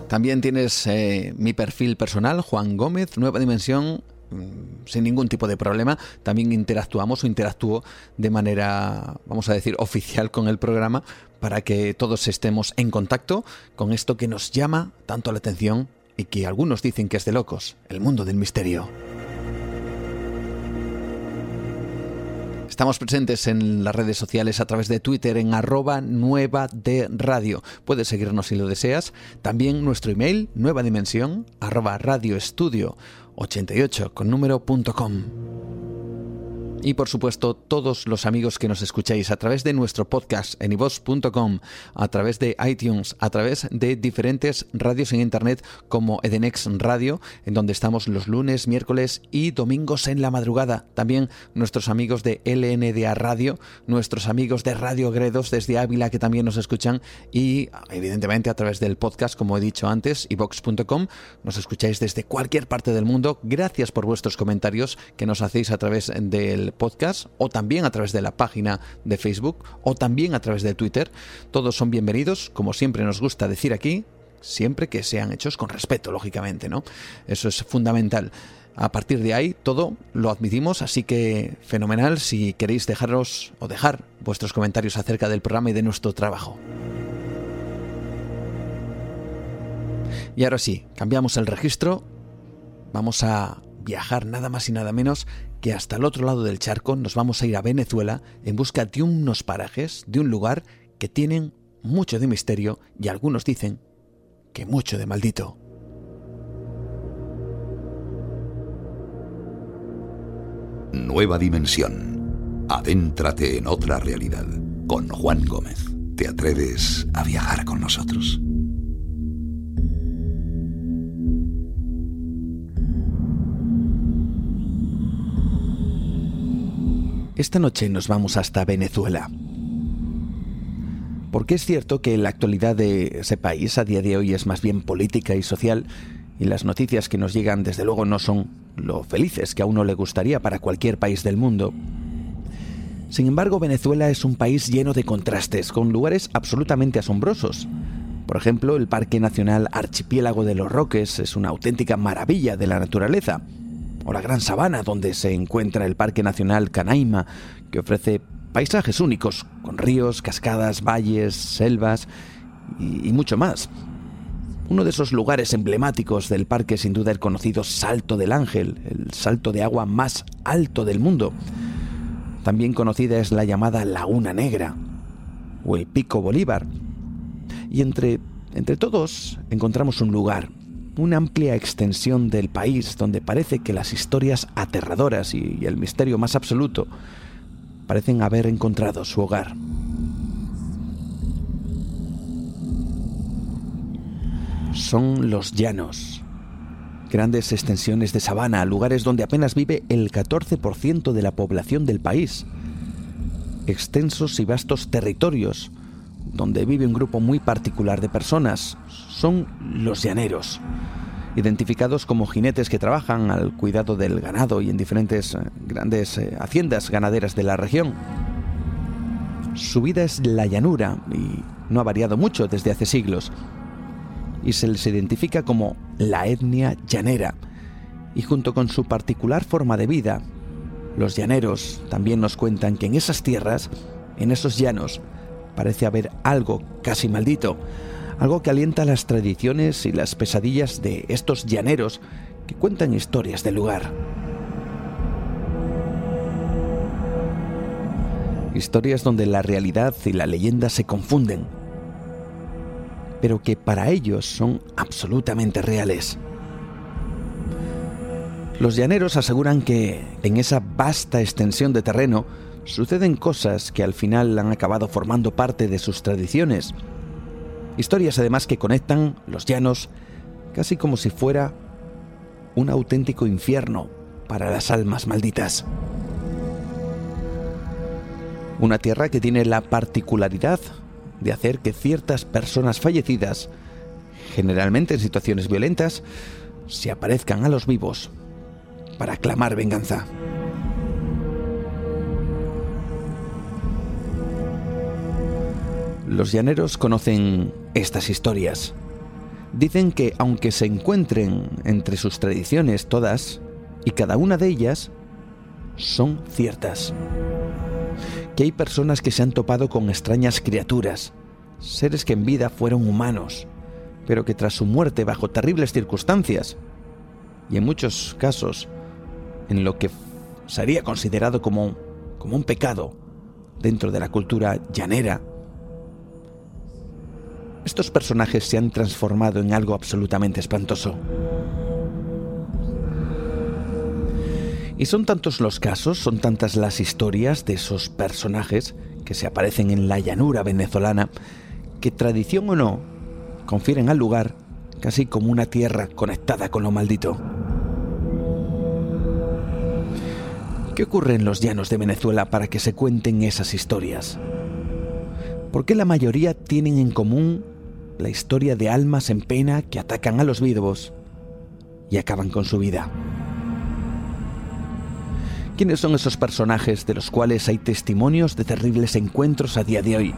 También tienes eh, mi perfil personal, Juan Gómez, Nueva Dimensión, mm, sin ningún tipo de problema. También interactuamos o interactúo de manera, vamos a decir, oficial con el programa para que todos estemos en contacto con esto que nos llama tanto la atención y que algunos dicen que es de locos, el mundo del misterio. Estamos presentes en las redes sociales a través de Twitter en arroba nueva de radio. Puedes seguirnos si lo deseas. También nuestro email, nueva dimensión, arroba radioestudio 88 con número.com y por supuesto todos los amigos que nos escucháis a través de nuestro podcast en iVox.com, a través de iTunes, a través de diferentes radios en internet como Edenex Radio, en donde estamos los lunes, miércoles y domingos en la madrugada. También nuestros amigos de LNDA Radio, nuestros amigos de Radio Gredos desde Ávila que también nos escuchan y evidentemente a través del podcast, como he dicho antes, iVox.com, nos escucháis desde cualquier parte del mundo. Gracias por vuestros comentarios que nos hacéis a través del podcast o también a través de la página de Facebook o también a través de Twitter. Todos son bienvenidos, como siempre nos gusta decir aquí, siempre que sean hechos con respeto, lógicamente, ¿no? Eso es fundamental. A partir de ahí todo lo admitimos, así que fenomenal si queréis dejaros o dejar vuestros comentarios acerca del programa y de nuestro trabajo. Y ahora sí, cambiamos el registro. Vamos a viajar nada más y nada menos que hasta el otro lado del charco nos vamos a ir a Venezuela en busca de unos parajes, de un lugar que tienen mucho de misterio y algunos dicen que mucho de maldito. Nueva dimensión. Adéntrate en otra realidad. Con Juan Gómez. ¿Te atreves a viajar con nosotros? Esta noche nos vamos hasta Venezuela. Porque es cierto que la actualidad de ese país a día de hoy es más bien política y social, y las noticias que nos llegan desde luego no son lo felices que a uno le gustaría para cualquier país del mundo. Sin embargo, Venezuela es un país lleno de contrastes, con lugares absolutamente asombrosos. Por ejemplo, el Parque Nacional Archipiélago de los Roques es una auténtica maravilla de la naturaleza o la Gran Sabana, donde se encuentra el Parque Nacional Canaima, que ofrece paisajes únicos, con ríos, cascadas, valles, selvas y, mucho más. Uno de esos lugares emblemáticos del parque sin duda el conocido Salto del Ángel, el salto de agua más alto del mundo. También conocida es la llamada Laguna Negra o el Pico Bolívar. Y entre, entre todos encontramos un lugar, una amplia extensión del país donde parece que las historias aterradoras y el misterio más absoluto parecen haber encontrado su hogar. Son los llanos, grandes extensiones de sabana, lugares donde apenas vive el 14% de la población del país, extensos y vastos territorios donde vive un grupo muy particular de personas, son los llaneros, identificados como jinetes que trabajan al cuidado del ganado y en diferentes eh, grandes eh, haciendas ganaderas de la región. Su vida es la llanura y no ha variado mucho desde hace siglos, y se les identifica como la etnia llanera, y junto con su particular forma de vida, los llaneros también nos cuentan que en esas tierras, en esos llanos, parece haber algo casi maldito, algo que alienta las tradiciones y las pesadillas de estos llaneros que cuentan historias del lugar. Historias donde la realidad y la leyenda se confunden, pero que para ellos son absolutamente reales. Los llaneros aseguran que en esa vasta extensión de terreno suceden cosas que al final han acabado formando parte de sus tradiciones. Historias además que conectan los llanos casi como si fuera un auténtico infierno para las almas malditas. Una tierra que tiene la particularidad de hacer que ciertas personas fallecidas, generalmente en situaciones violentas, se aparezcan a los vivos para clamar venganza. Los llaneros conocen estas historias. Dicen que aunque se encuentren entre sus tradiciones todas, y cada una de ellas, son ciertas. Que hay personas que se han topado con extrañas criaturas, seres que en vida fueron humanos, pero que tras su muerte bajo terribles circunstancias, y en muchos casos en lo que sería considerado como, como un pecado dentro de la cultura llanera, estos personajes se han transformado en algo absolutamente espantoso. Y son tantos los casos, son tantas las historias de esos personajes que se aparecen en la llanura venezolana, que tradición o no, confieren al lugar casi como una tierra conectada con lo maldito. ¿Qué ocurre en los llanos de Venezuela para que se cuenten esas historias? ¿Por qué la mayoría tienen en común la historia de almas en pena que atacan a los vivos y acaban con su vida. ¿Quiénes son esos personajes de los cuales hay testimonios de terribles encuentros a día de hoy?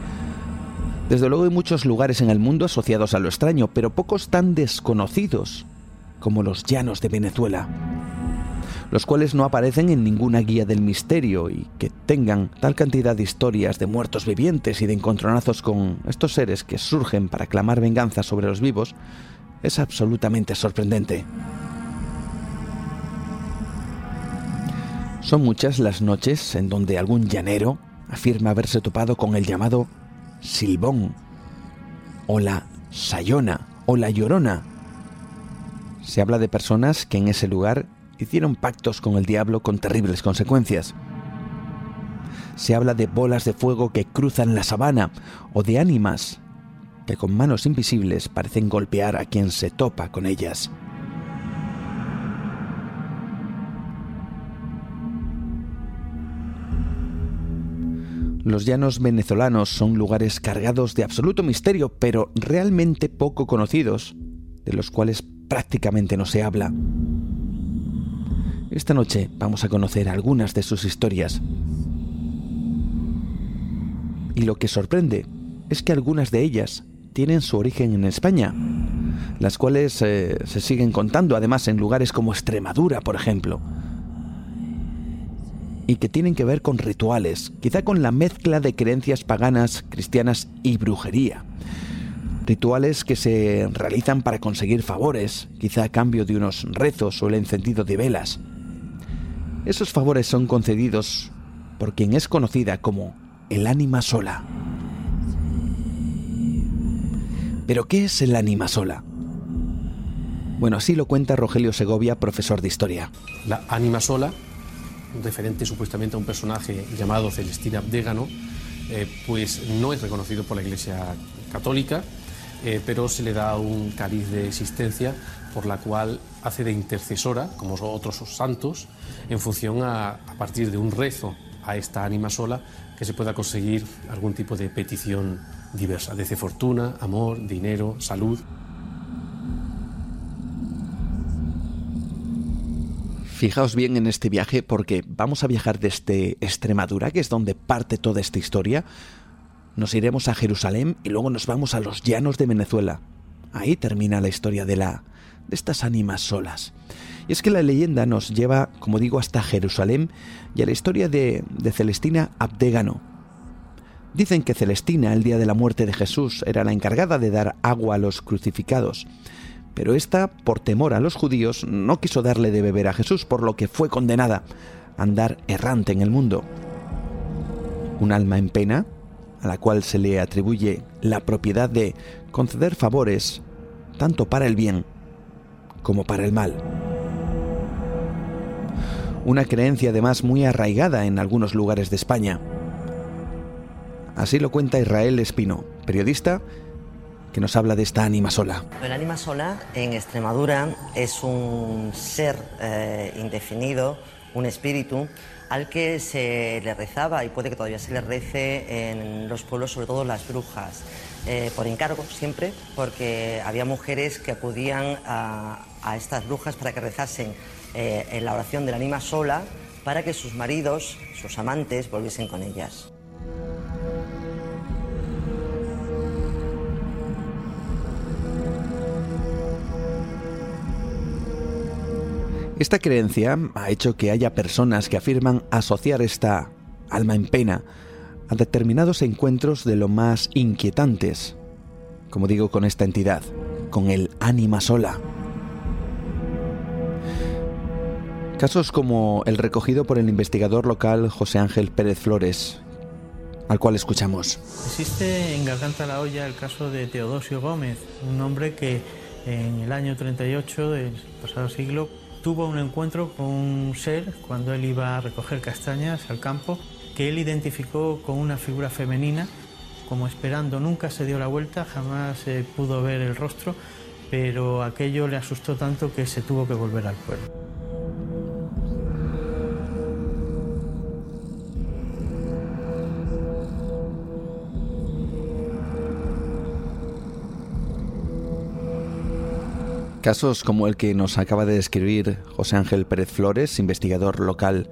Desde luego hay muchos lugares en el mundo asociados a lo extraño, pero pocos tan desconocidos como los llanos de Venezuela los cuales no aparecen en ninguna guía del misterio y que tengan tal cantidad de historias de muertos vivientes y de encontronazos con estos seres que surgen para clamar venganza sobre los vivos, es absolutamente sorprendente. Son muchas las noches en donde algún llanero afirma haberse topado con el llamado silbón, o la sayona, o la llorona. Se habla de personas que en ese lugar hicieron pactos con el diablo con terribles consecuencias. Se habla de bolas de fuego que cruzan la sabana o de ánimas que con manos invisibles parecen golpear a quien se topa con ellas. Los llanos venezolanos son lugares cargados de absoluto misterio, pero realmente poco conocidos, de los cuales prácticamente no se habla. Esta noche vamos a conocer algunas de sus historias. Y lo que sorprende es que algunas de ellas tienen su origen en España, las cuales eh, se siguen contando además en lugares como Extremadura, por ejemplo, y que tienen que ver con rituales, quizá con la mezcla de creencias paganas, cristianas y brujería rituales que se realizan para conseguir favores, quizá a cambio de unos rezos o el encendido de velas. Esos favores son concedidos por quien es conocida como el ánima sola. ¿Pero qué es el ánima sola? Bueno, así lo cuenta Rogelio Segovia, profesor de historia. La ánima sola, referente supuestamente a un personaje llamado Celestina Abdégano, eh, pues no es reconocido por la Iglesia Católica, eh, pero se le da un cariz de existencia por la cual hace de intercesora, como otros santos, en función a, partir de un rezo a esta ánima sola que se pueda conseguir algún tipo de petición diversa, desde fortuna, amor, dinero, salud. Fijaos bien en este viaje porque vamos a viajar desde Extremadura, que es donde parte toda esta historia, nos iremos a Jerusalén y luego nos vamos a los llanos de Venezuela. Ahí termina la historia de la de estas ánimas solas. Y es que la leyenda nos lleva, como digo, hasta Jerusalén y a la historia de, Celestina Abdégano. Dicen que Celestina, el día de la muerte de Jesús, era la encargada de dar agua a los crucificados. Pero esta, por temor a los judíos, no quiso darle de beber a Jesús, por lo que fue condenada a andar errante en el mundo. Un alma en pena, a la cual se le atribuye la propiedad de conceder favores tanto para el bien como para el mal. Una creencia además muy arraigada en algunos lugares de España. Así lo cuenta Israel Espino, periodista que nos habla de esta ánima sola. El ánima sola en Extremadura es un ser eh, indefinido, un espíritu al que se le rezaba y puede que todavía se le rece en los pueblos, sobre todo las brujas, eh, por encargo siempre, porque había mujeres que acudían a, estas brujas para que rezasen eh, en la oración del ánima sola para que sus maridos, sus amantes, volviesen con ellas. Esta creencia ha hecho que haya personas que afirman asociar esta alma en pena a determinados encuentros de lo más inquietantes, como digo con esta entidad, con el ánima sola. Casos como el recogido por el investigador local José Ángel Pérez Flores, al cual escuchamos. Existe en Garganta la Olla el caso de Teodosio Gómez, un hombre que en el año 38 del pasado siglo tuvo un encuentro con un ser cuando él iba a recoger castañas al campo que él identificó con una figura femenina, como esperando, nunca se dio la vuelta, jamás se pudo ver el rostro, pero aquello le asustó tanto que se tuvo que volver al pueblo. Casos como el que nos acaba de describir José Ángel Pérez Flores, investigador local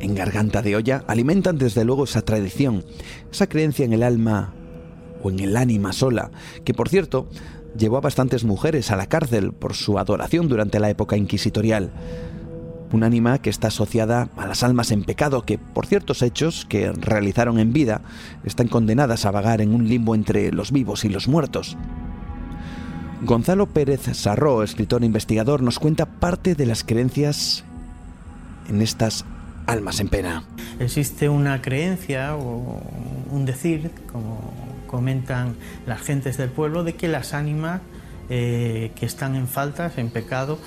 en Garganta de Olla, alimentan desde luego esa tradición, esa creencia en el alma o en el ánima sola, que por cierto llevó a bastantes mujeres a la cárcel por su adoración durante la época inquisitorial. Un ánima que está asociada a las almas en pecado que, por ciertos hechos que realizaron en vida, están condenadas a vagar en un limbo entre los vivos y los muertos. Gonzalo Pérez Sarró, escritor e investigador, nos cuenta parte de las creencias en estas almas en pena. Existe una creencia o un decir, como comentan las gentes del pueblo, de que las ánimas eh, que están en faltas, en pecado,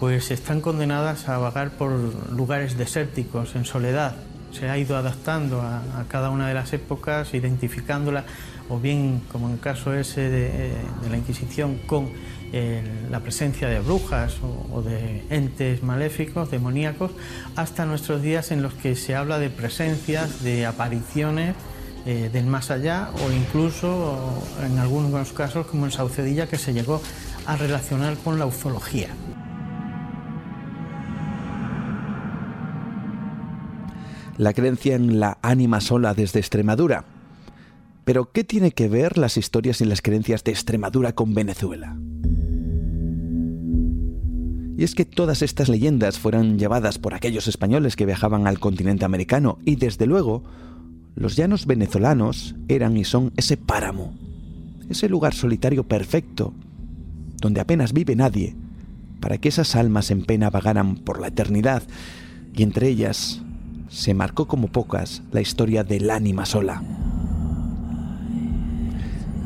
pues están condenadas a vagar por lugares desérticos, en soledad. Se ha ido adaptando a, a cada una de las épocas, identificándola o bien como en el caso ese de, la Inquisición con eh, la presencia de brujas o, de entes maléficos, demoníacos, hasta nuestros días en los que se habla de presencias, de apariciones eh, del más allá o incluso en algunos casos como en Saucedilla que se llegó a relacionar con la ufología. La creencia en la ánima sola desde Extremadura pero, ¿qué tiene que ver las historias y las creencias de Extremadura con Venezuela? Y es que todas estas leyendas fueron llevadas por aquellos españoles que viajaban al continente americano y desde luego los llanos venezolanos eran y son ese páramo, ese lugar solitario perfecto, donde apenas vive nadie, para que esas almas en pena vagaran por la eternidad, y entre ellas se marcó como pocas la historia del ánima sola.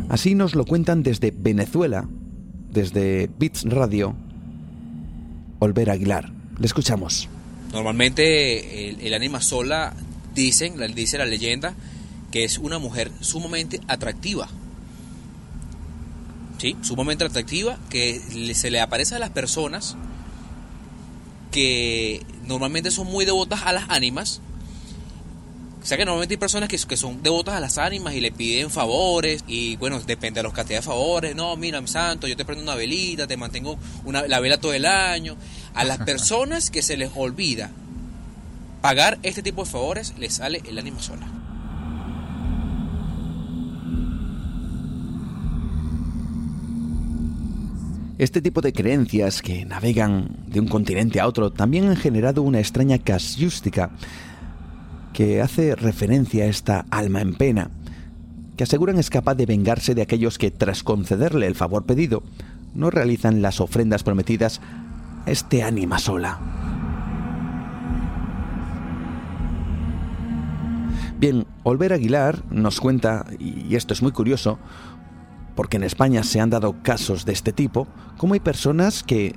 Así nos lo cuentan desde Venezuela, desde Beats Radio, Olver Aguilar. Le escuchamos. Normalmente el, el ánima sola, dicen, dice la leyenda, que es una mujer sumamente atractiva. Sí, sumamente atractiva, que se le aparece a las personas que normalmente son muy devotas a las ánimas. O sea que normalmente hay personas que, que son devotas a las ánimas y le piden favores. Y bueno, depende de los cantidad de favores. No, mira, mi santo, yo te prendo una velita, te mantengo una, la vela todo el año. A las personas que se les olvida pagar este tipo de favores, les sale el ánima sola. Este tipo de creencias que navegan de un continente a otro también han generado una extraña casuística que hace referencia a esta alma en pena, que aseguran es capaz de vengarse de aquellos que, tras concederle el favor pedido, no realizan las ofrendas prometidas a este ánima sola. Bien, Olver Aguilar nos cuenta, y esto es muy curioso, porque en España se han dado casos de este tipo, como hay personas que,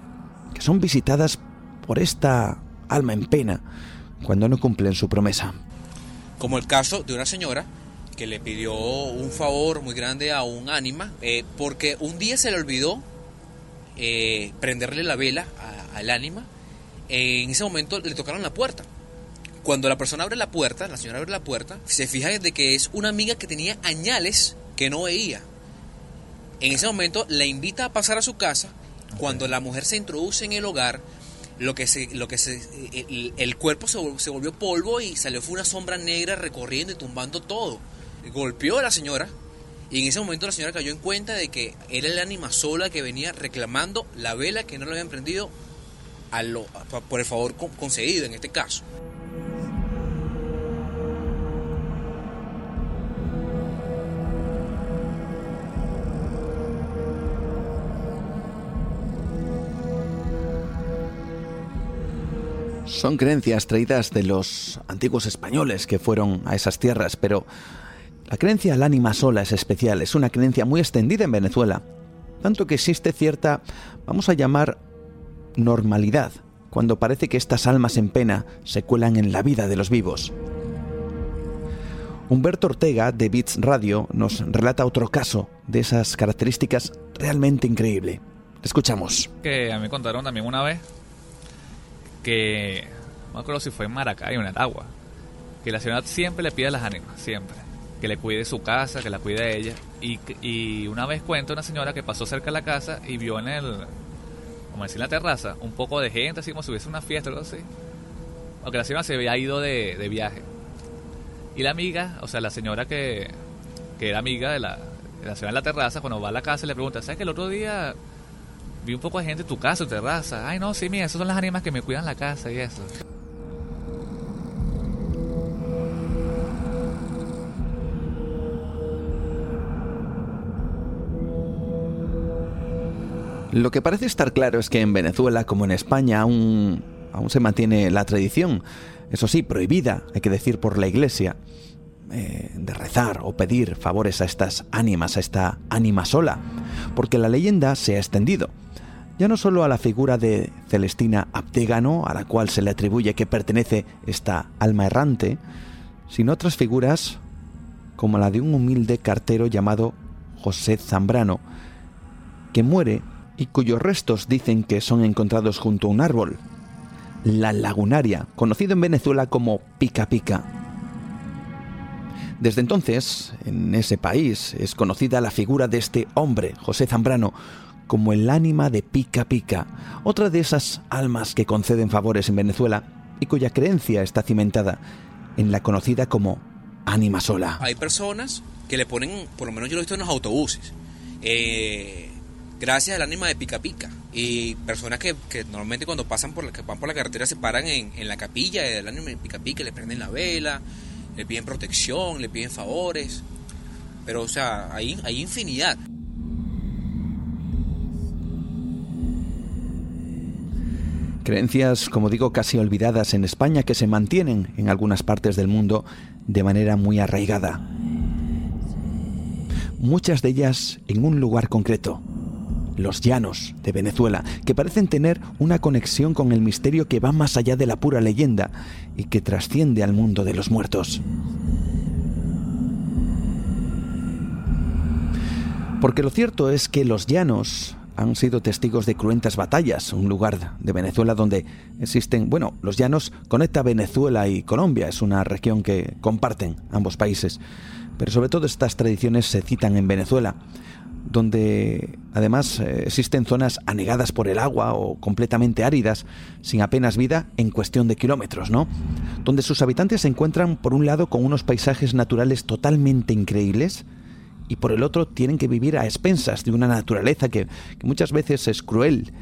que son visitadas por esta alma en pena cuando no cumplen su promesa. Como el caso de una señora que le pidió un favor muy grande a un ánima, eh, porque un día se le olvidó eh, prenderle la vela al ánima, en ese momento le tocaron la puerta. Cuando la persona abre la puerta, la señora abre la puerta, se fija de que es una amiga que tenía añales que no veía. En ese momento la invita a pasar a su casa. Cuando la mujer se introduce en el hogar, lo que se, lo que se, el, cuerpo se, se, volvió polvo y salió fue una sombra negra recorriendo y tumbando todo. Golpeó a la señora y en ese momento la señora cayó en cuenta de que era el ánima sola que venía reclamando la vela que no le habían prendido a lo, por el favor concedido en este caso. Son creencias traídas de los antiguos españoles que fueron a esas tierras, pero la creencia al ánima sola es especial, es una creencia muy extendida en Venezuela, tanto que existe cierta, vamos a llamar, normalidad, cuando parece que estas almas en pena se cuelan en la vida de los vivos. Humberto Ortega de Beats Radio nos relata otro caso de esas características realmente increíble. Escuchamos. Que mí contaron también una vez que, no me acuerdo si fue en Maracay o en Aragua, que la señora siempre le pide a las ánimas, siempre, que le cuide su casa, que la cuide a ella. Y, y una vez cuenta una señora que pasó cerca de la casa y vio en el, como decir, en la terraza, un poco de gente, así como si hubiese una fiesta o algo así. Aunque la señora se había ido de, de viaje. Y la amiga, o sea, la señora que, que era amiga de la, de la señora en la terraza, cuando va a la casa le pregunta, ¿sabes que el otro día vi un poco de gente en tu casa, tu terraza. Ay, no, sí, mira, esas son las ánimas que me cuidan la casa y eso. Lo que parece estar claro es que en Venezuela, como en España, aún, aún se mantiene la tradición, eso sí, prohibida, hay que decir, por la Iglesia, eh, de rezar o pedir favores a estas ánimas, a esta ánima sola, porque la leyenda se ha extendido ya no solo a la figura de Celestina Abdégano, a la cual se le atribuye que pertenece esta alma errante, sino otras figuras como la de un humilde cartero llamado José Zambrano, que muere y cuyos restos dicen que son encontrados junto a un árbol, la lagunaria, conocido en Venezuela como pica pica. Desde entonces, en ese país es conocida la figura de este hombre, José Zambrano, como el ánima de Pica Pica, otra de esas almas que conceden favores en Venezuela y cuya creencia está cimentada en la conocida como ánima sola. Hay personas que le ponen, por lo menos yo lo he visto en los autobuses, eh, gracias al ánima de Pica Pica. Y personas que, normalmente cuando pasan por la, que van por la carretera se paran en, la capilla del ánima de Pica Pica, le prenden la vela, le piden protección, le piden favores. Pero, o sea, hay infinidad. Creencias, como digo, casi olvidadas en España que se mantienen en algunas partes del mundo de manera muy arraigada. Muchas de ellas en un lugar concreto, los llanos de Venezuela, que parecen tener una conexión con el misterio que va más allá de la pura leyenda y que trasciende al mundo de los muertos. Porque lo cierto es que los llanos han sido testigos de cruentas batallas, un lugar de Venezuela donde existen, bueno, los llanos conecta Venezuela y Colombia, es una región que comparten ambos países, pero sobre todo estas tradiciones se citan en Venezuela, donde además eh, existen zonas anegadas por el agua o completamente áridas, sin apenas vida en cuestión de kilómetros, ¿no? Donde sus habitantes se encuentran por un lado con unos paisajes naturales totalmente increíbles, y por el otro tienen que vivir a expensas de una naturaleza que, muchas veces es cruel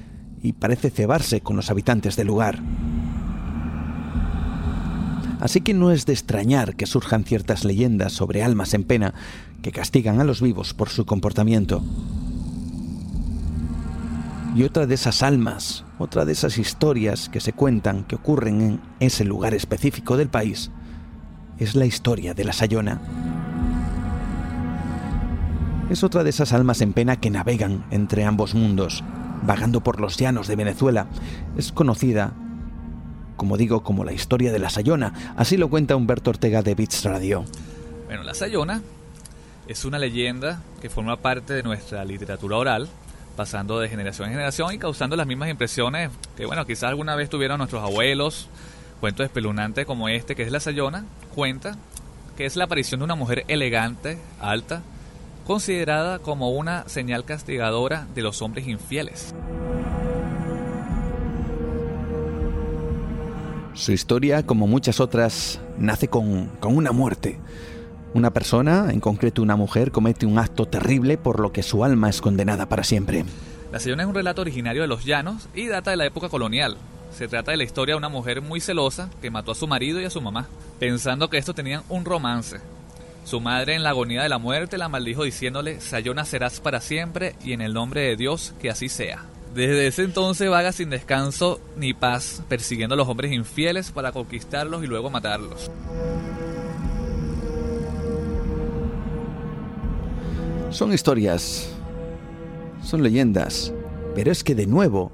y parece cebarse con los habitantes del lugar. Así que no es de extrañar que surjan ciertas leyendas sobre almas en pena que castigan a los vivos por su comportamiento. Y otra de esas almas, otra de esas historias que se cuentan que ocurren en ese lugar específico del país, es la historia de la Sayona es otra de esas almas en pena que navegan entre ambos mundos, vagando por los llanos de Venezuela. Es conocida, como digo, como la historia de la Sayona. Así lo cuenta Humberto Ortega de Beats Radio. Bueno, la Sayona es una leyenda que forma parte de nuestra literatura oral, pasando de generación en generación y causando las mismas impresiones que, bueno, quizás alguna vez tuvieron nuestros abuelos. Cuento espeluznante como este, que es la Sayona, cuenta que es la aparición de una mujer elegante, alta, considerada como una señal castigadora de los hombres infieles. Su historia, como muchas otras, nace con, una muerte. Una persona, en concreto una mujer, comete un acto terrible por lo que su alma es condenada para siempre. La Sayona es un relato originario de los llanos y data de la época colonial. Se trata de la historia de una mujer muy celosa que mató a su marido y a su mamá, pensando que estos tenían un romance. Su madre en la agonía de la muerte la maldijo diciéndole, Sayona serás para siempre y en el nombre de Dios que así sea. Desde ese entonces vaga sin descanso ni paz, persiguiendo a los hombres infieles para conquistarlos y luego matarlos. Son historias, son leyendas, pero es que de nuevo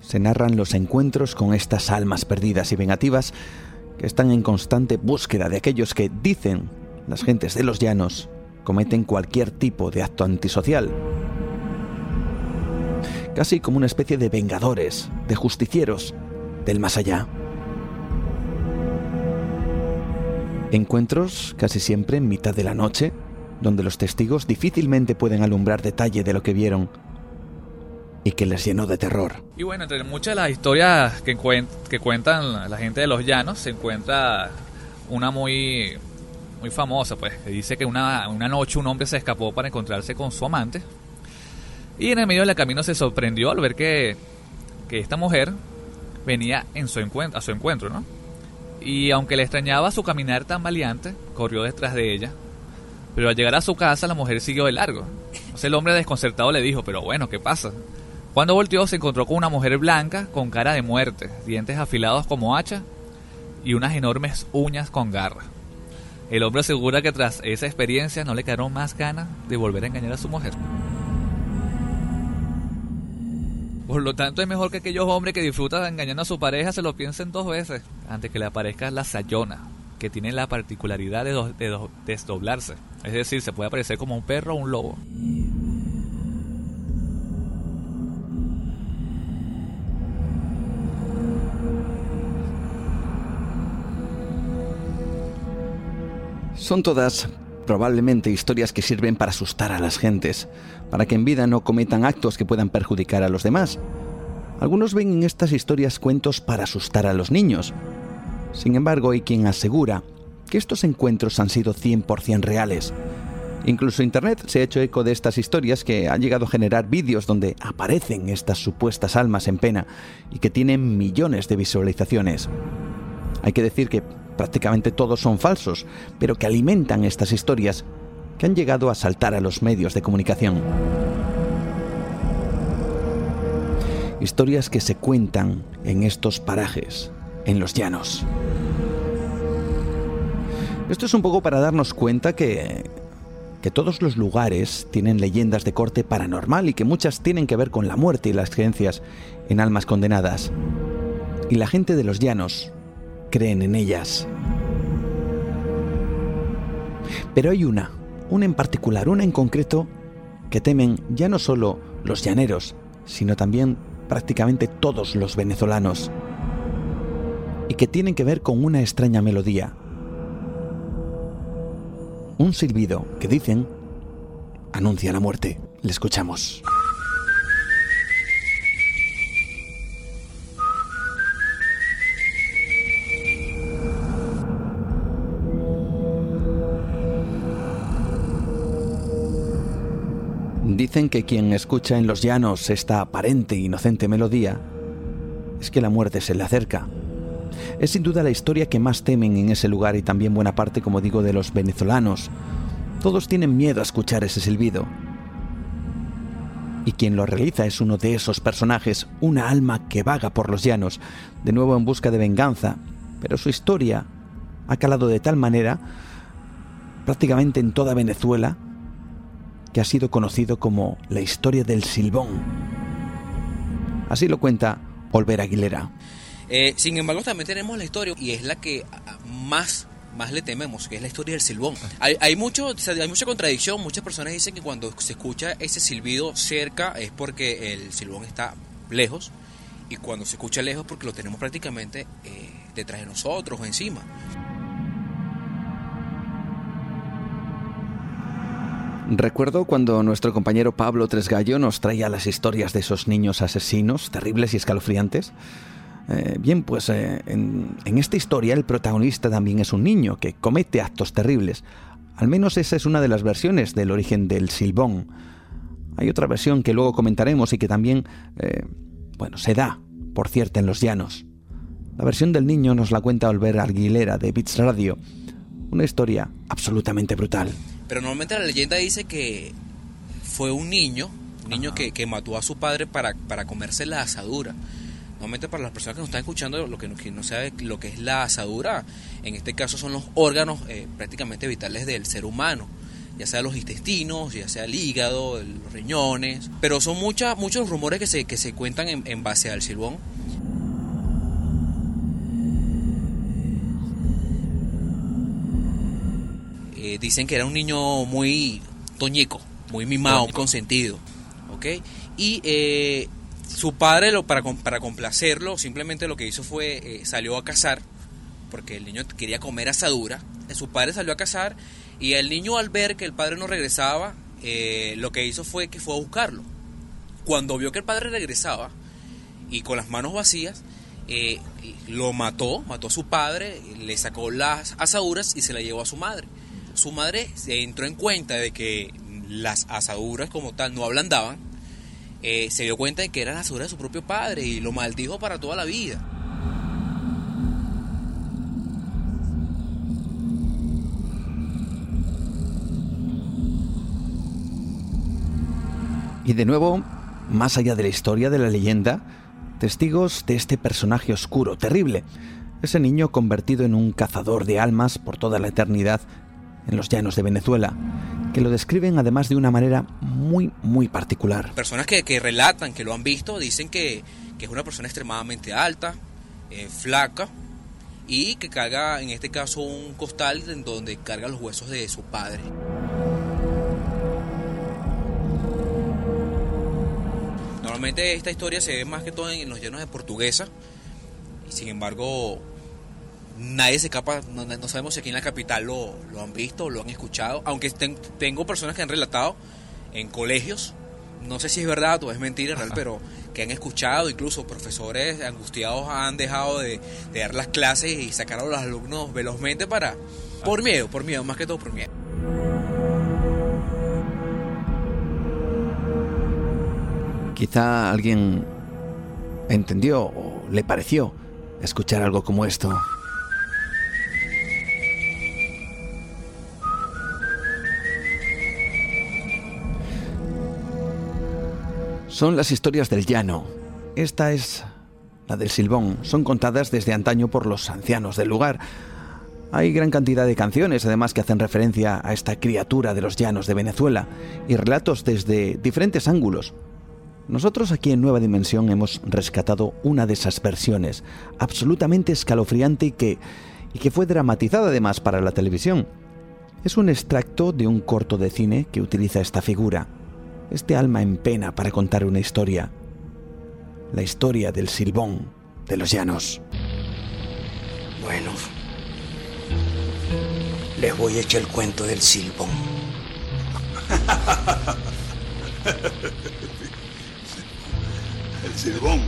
se narran los encuentros con estas almas perdidas y vengativas que están en constante búsqueda de aquellos que dicen las gentes de los llanos cometen cualquier tipo de acto antisocial. Casi como una especie de vengadores, de justicieros del más allá. Encuentros casi siempre en mitad de la noche, donde los testigos difícilmente pueden alumbrar detalle de lo que vieron y que les llenó de terror. Y bueno, entre muchas de las historias que, que cuentan la gente de los llanos se encuentra una muy muy famosa, pues, dice que una, una noche un hombre se escapó para encontrarse con su amante y en el medio del camino se sorprendió al ver que, que esta mujer venía en su encuentro, a su encuentro, ¿no? Y aunque le extrañaba su caminar tan valiente, corrió detrás de ella. Pero al llegar a su casa, la mujer siguió de largo. Entonces el hombre desconcertado le dijo, pero bueno, ¿qué pasa? Cuando volteó se encontró con una mujer blanca con cara de muerte, dientes afilados como hacha y unas enormes uñas con garra. El hombre asegura que tras esa experiencia no le quedaron más ganas de volver a engañar a su mujer. Por lo tanto, es mejor que aquellos hombres que disfrutan engañando a su pareja se lo piensen dos veces antes que le aparezca la sayona, que tiene la particularidad de, de desdoblarse. Es decir, se puede aparecer como un perro o un lobo. Son todas probablemente historias que sirven para asustar a las gentes, para que en vida no cometan actos que puedan perjudicar a los demás. Algunos ven en estas historias cuentos para asustar a los niños. Sin embargo, hay quien asegura que estos encuentros han sido 100% reales. Incluso Internet se ha hecho eco de estas historias que han llegado a generar vídeos donde aparecen estas supuestas almas en pena y que tienen millones de visualizaciones. Hay que decir que prácticamente todos son falsos, pero que alimentan estas historias que han llegado a saltar a los medios de comunicación. Historias que se cuentan en estos parajes, en los llanos. Esto es un poco para darnos cuenta que, que todos los lugares tienen leyendas de corte paranormal y que muchas tienen que ver con la muerte y las creencias en almas condenadas. Y la gente de los llanos creen en ellas. Pero hay una, una en particular, una en concreto, que temen ya no solo los llaneros, sino también prácticamente todos los venezolanos, y que tienen que ver con una extraña melodía. Un silbido que dicen anuncia la muerte. Le escuchamos. Dicen que quien escucha en los llanos esta aparente e inocente melodía es que la muerte se le acerca. Es sin duda la historia que más temen en ese lugar y también buena parte, como digo, de los venezolanos. Todos tienen miedo a escuchar ese silbido. Y quien lo realiza es uno de esos personajes, una alma que vaga por los llanos, de nuevo en busca de venganza, pero su historia ha calado de tal manera prácticamente en toda Venezuela que ha sido conocido como la historia del Silbón. Así lo cuenta Olver Aguilera. Eh, sin embargo, también tenemos la historia, y es la que más más le tememos, que es la historia del silbón. Hay, hay, mucho, hay mucha contradicción, muchas personas dicen que cuando se escucha ese silbido cerca es porque el silbón está lejos, y cuando se escucha lejos porque lo tenemos prácticamente eh, detrás de nosotros o encima. Recuerdo cuando nuestro compañero Pablo Tresgallo nos traía las historias de esos niños asesinos terribles y escalofriantes. Eh, bien, pues eh, en, esta historia el protagonista también es un niño que comete actos terribles. Al menos esa es una de las versiones del origen del silbón. Hay otra versión que luego comentaremos y que también, eh, bueno, se da, por cierto, en los llanos. La versión del niño nos la cuenta Olver Arguilera de Bits Radio. Una historia absolutamente brutal. Pero normalmente la leyenda dice que fue un niño, un niño que, que, mató a su padre para, para comerse la asadura. Normalmente para las personas que nos están escuchando, lo que, que no sabe lo que es la asadura, en este caso son los órganos eh, prácticamente vitales del ser humano, ya sea los intestinos, ya sea el hígado, los riñones, pero son muchas, muchos rumores que se, que se cuentan en, en base al silbón. Eh, dicen que era un niño muy toñico, muy mimado, muy consentido, ¿ok? Y eh, su padre, lo, para, para complacerlo, simplemente lo que hizo fue, eh, salió a cazar, porque el niño quería comer asadura, su padre salió a cazar, y el niño al ver que el padre no regresaba, lo que hizo fue que fue a buscarlo. Cuando vio que el padre regresaba, y con las manos vacías, lo mató, mató a su padre, le sacó las asaduras y se la llevó a su madre su madre se entró en cuenta de que las asaduras como tal no ablandaban, eh, se dio cuenta de que eran asaduras de su propio padre y lo maldijo para toda la vida. Y de nuevo, más allá de la historia de la leyenda, testigos de este personaje oscuro, terrible, ese niño convertido en un cazador de almas por toda la eternidad en los llanos de Venezuela, que lo describen además de una manera muy, muy particular. Personas que, relatan, que lo han visto, dicen que, es una persona extremadamente alta, eh, flaca, y que carga, en este caso, un costal en donde carga los huesos de su padre. Normalmente esta historia se ve más que todo en los llanos de Portuguesa, sin embargo nadie se escapa, no, no, sabemos si aquí en la capital lo, lo han visto o lo han escuchado, aunque ten, tengo personas que han relatado en colegios, no sé si es verdad o es mentira real, pero que han escuchado, incluso profesores angustiados han dejado de, de, dar las clases y sacar a los alumnos velozmente para, por miedo, por miedo, más que todo por miedo. Quizá alguien entendió o le pareció escuchar algo como esto. Son las historias del llano, esta es la del Silbón. Son contadas desde antaño por los ancianos del lugar. Hay gran cantidad de canciones, además, que hacen referencia a esta criatura de los llanos de Venezuela y relatos desde diferentes ángulos. Nosotros aquí en Nueva Dimensión hemos rescatado una de esas versiones, absolutamente escalofriante y que, y que fue dramatizada además para la televisión. Es un extracto de un corto de cine que utiliza esta figura, este alma en pena para contar una historia. La historia del silbón de los llanos. Bueno, les voy a echar el cuento del silbón. El silbón.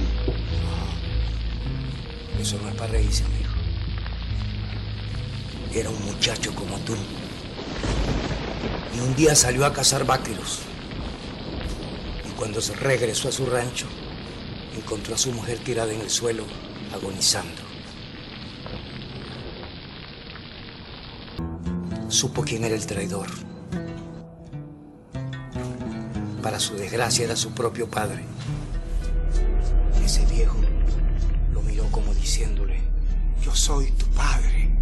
Eso no es para reírse, amigo. Era un muchacho como tú. Y un día salió a cazar vaqueros. Cuando se regresó a su rancho, encontró a su mujer tirada en el suelo, agonizando. Supo quién era el traidor. Para su desgracia era su propio padre. Ese viejo lo miró como diciéndole, yo soy tu padre.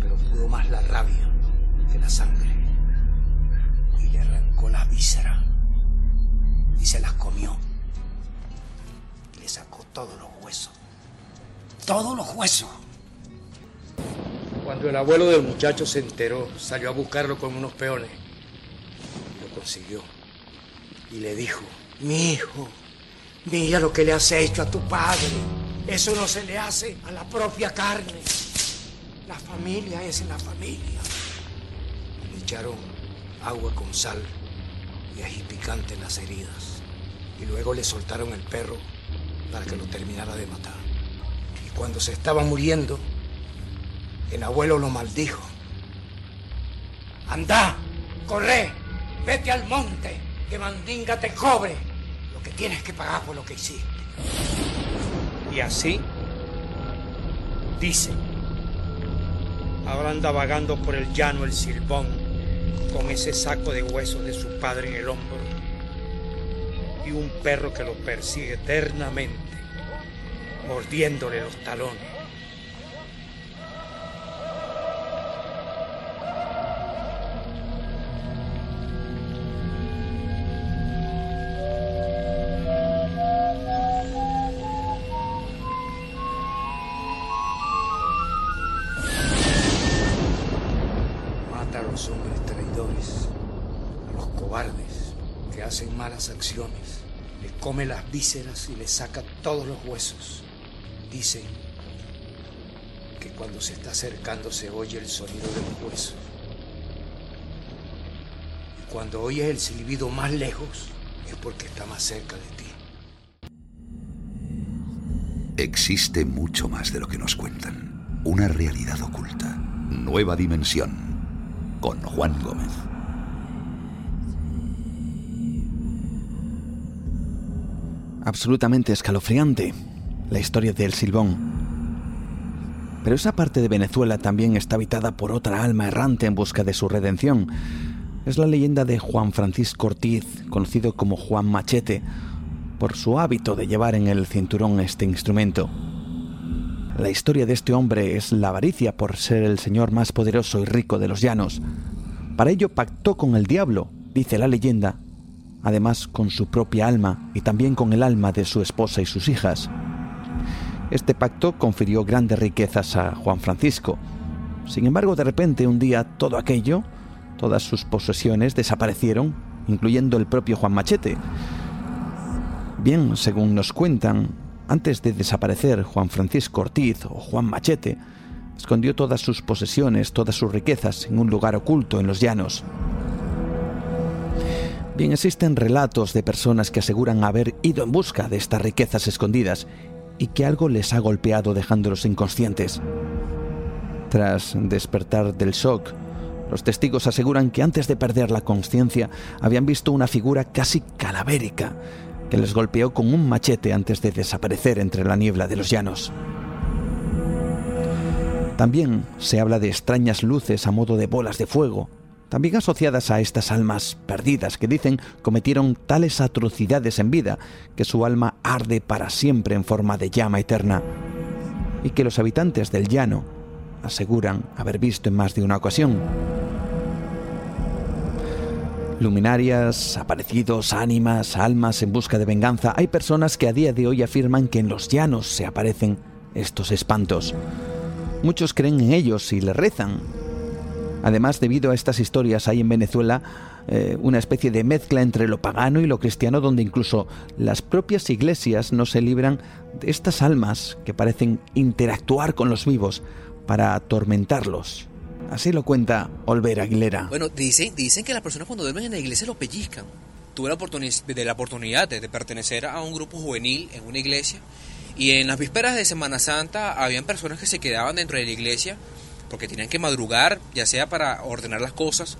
Pero pudo más la rabia que la sangre. Y le arrancó la víscera y se las comió. Le sacó todos los huesos. Todos los huesos. Cuando el abuelo del muchacho se enteró, salió a buscarlo con unos peones. Lo consiguió. Y le dijo, mi hijo, mira lo que le has hecho a tu padre. Eso no se le hace a la propia carne. La familia es la familia. Le echaron agua con sal y ají picante en las heridas. Y luego le soltaron el perro para que lo terminara de matar. Y cuando se estaba muriendo, el abuelo lo maldijo. Anda, corre, vete al monte, que Mandinga te cobre lo que tienes que pagar por lo que hiciste. Y así, dice, ahora anda vagando por el llano el silbón con ese saco de huesos de su padre en el hombro y un perro que lo persigue eternamente, mordiéndole los talones. Come las vísceras y le saca todos los huesos. Dicen que cuando se está acercando se oye el sonido de los huesos. Y cuando oyes el silbido más lejos es porque está más cerca de ti. Existe mucho más de lo que nos cuentan. Una realidad oculta. Nueva dimensión. Con Juan Gómez. Absolutamente escalofriante la historia del Silbón. Pero esa parte de Venezuela también está habitada por otra alma errante en busca de su redención. Es la leyenda de Juan Francisco Ortiz, conocido como Juan Machete, por su hábito de llevar en el cinturón este instrumento. La historia de este hombre es la avaricia por ser el señor más poderoso y rico de los llanos. Para ello pactó con el diablo, dice la leyenda, además con su propia alma y también con el alma de su esposa y sus hijas. Este pacto confirió grandes riquezas a Juan Francisco. Sin embargo, de repente un día todo aquello, todas sus posesiones desaparecieron, incluyendo el propio Juan Machete. Bien, según nos cuentan, antes de desaparecer Juan Francisco Ortiz o Juan Machete, escondió todas sus posesiones, todas sus riquezas en un lugar oculto en los llanos. Bien, existen relatos de personas que aseguran haber ido en busca de estas riquezas escondidas y que algo les ha golpeado dejándolos inconscientes. Tras despertar del shock, los testigos aseguran que antes de perder la conciencia habían visto una figura casi calavérica que les golpeó con un machete antes de desaparecer entre la niebla de los llanos. También se habla de extrañas luces a modo de bolas de fuego también asociadas a estas almas perdidas que dicen cometieron tales atrocidades en vida que su alma arde para siempre en forma de llama eterna, y que los habitantes del llano aseguran haber visto en más de una ocasión. Luminarias, aparecidos, ánimas, almas en busca de venganza, hay personas que a día de hoy afirman que en los llanos se aparecen estos espantos. Muchos creen en ellos y le rezan, Además, debido a estas historias, hay en Venezuela eh, una especie de mezcla entre lo pagano y lo cristiano, donde incluso las propias iglesias no se libran de estas almas que parecen interactuar con los vivos para atormentarlos. Así lo cuenta Olver Aguilera. Bueno, dicen, dicen que las personas cuando duermen en la iglesia lo pellizcan. Tuve la, oportunidad de, de pertenecer a un grupo juvenil en una iglesia y en las vísperas de Semana Santa habían personas que se quedaban dentro de la iglesia porque tenían que madrugar, ya sea para ordenar las cosas,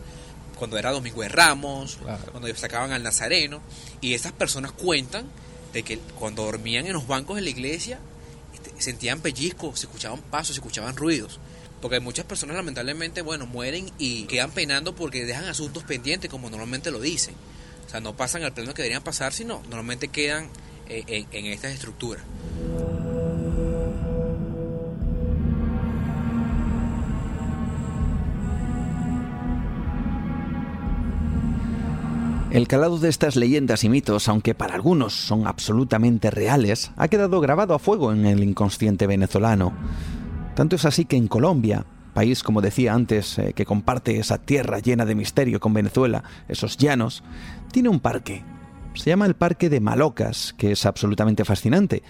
cuando era Domingo de Ramos, cuando sacaban al Nazareno, y estas personas cuentan de que cuando dormían en los bancos de la iglesia, este, sentían pellizcos, se escuchaban pasos, se escuchaban ruidos. Porque muchas personas lamentablemente, bueno, mueren y quedan penando porque dejan asuntos pendientes, como normalmente lo dicen. O sea, no pasan al plano que deberían pasar, sino normalmente quedan eh, en, en estas estructuras. El calado de estas leyendas y mitos, aunque para algunos son absolutamente reales, ha quedado grabado a fuego en el inconsciente venezolano. Tanto es así que en Colombia, país como decía antes, eh, que comparte esa tierra llena de misterio con Venezuela, esos llanos, tiene un parque. Se llama el Parque de Malocas, que es absolutamente fascinante.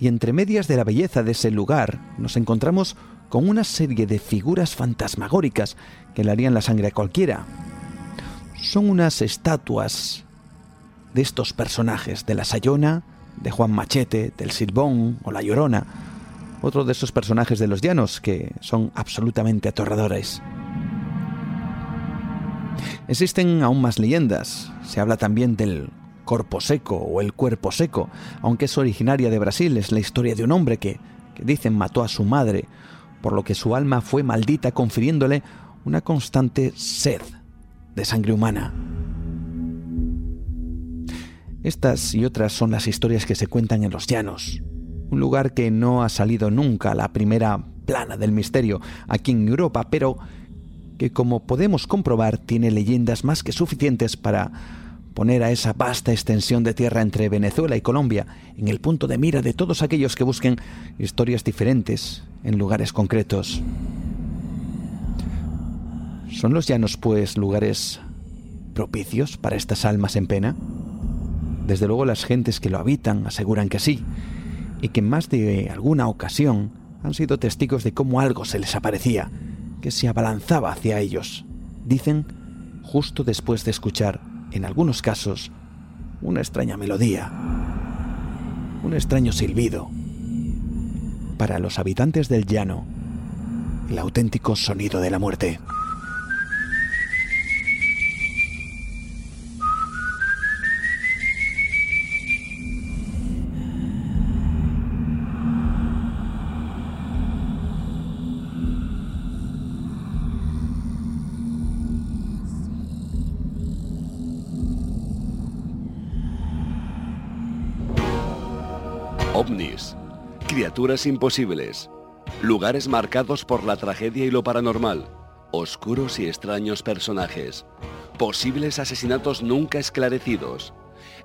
Y entre medias de la belleza de ese lugar nos encontramos con una serie de figuras fantasmagóricas que le harían la sangre a cualquiera son unas estatuas de estos personajes, de la Sayona, de Juan Machete, del Silbón o la Llorona, otro de esos personajes de los llanos que son absolutamente aterradores. Existen aún más leyendas. Se habla también del corpo seco o el cuerpo seco, aunque es originaria de Brasil, es la historia de un hombre que, que dicen mató a su madre, por lo que su alma fue maldita confiriéndole una constante sed de sangre humana. Estas y otras son las historias que se cuentan en los llanos, un lugar que no ha salido nunca a la primera plana del misterio aquí en Europa, pero que como podemos comprobar tiene leyendas más que suficientes para poner a esa vasta extensión de tierra entre Venezuela y Colombia en el punto de mira de todos aquellos que busquen historias diferentes en lugares concretos. ¿Son los llanos, pues, lugares propicios para estas almas en pena? Desde luego las gentes que lo habitan aseguran que sí, y que en más de alguna ocasión han sido testigos de cómo algo se les aparecía, que se abalanzaba hacia ellos. Dicen, justo después de escuchar, en algunos casos, una extraña melodía, un extraño silbido. Para los habitantes del llano, el auténtico sonido de la muerte. Criaturas imposibles, lugares marcados por la tragedia y lo paranormal, oscuros y extraños personajes, posibles asesinatos nunca esclarecidos.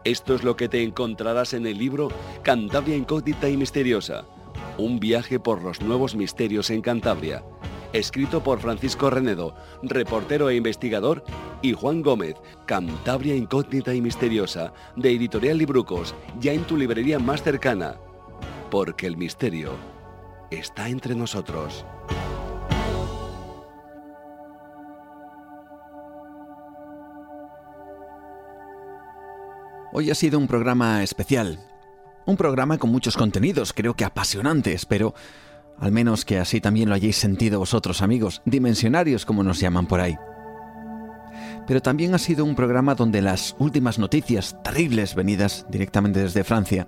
Esto es lo que te encontrarás en el libro Cantabria Incógnita y Misteriosa, un viaje por los nuevos misterios en Cantabria, escrito por Francisco Renedo, reportero e investigador, y Juan Gómez, Cantabria Incógnita y Misteriosa, de Editorial Librucos, ya en tu librería más cercana porque el misterio está entre nosotros. Hoy ha sido un programa especial, un programa con muchos contenidos, creo que apasionantes, pero al menos que así también lo hayáis sentido vosotros amigos, dimensionarios como nos llaman por ahí. Pero también ha sido un programa donde las últimas noticias terribles venidas directamente desde Francia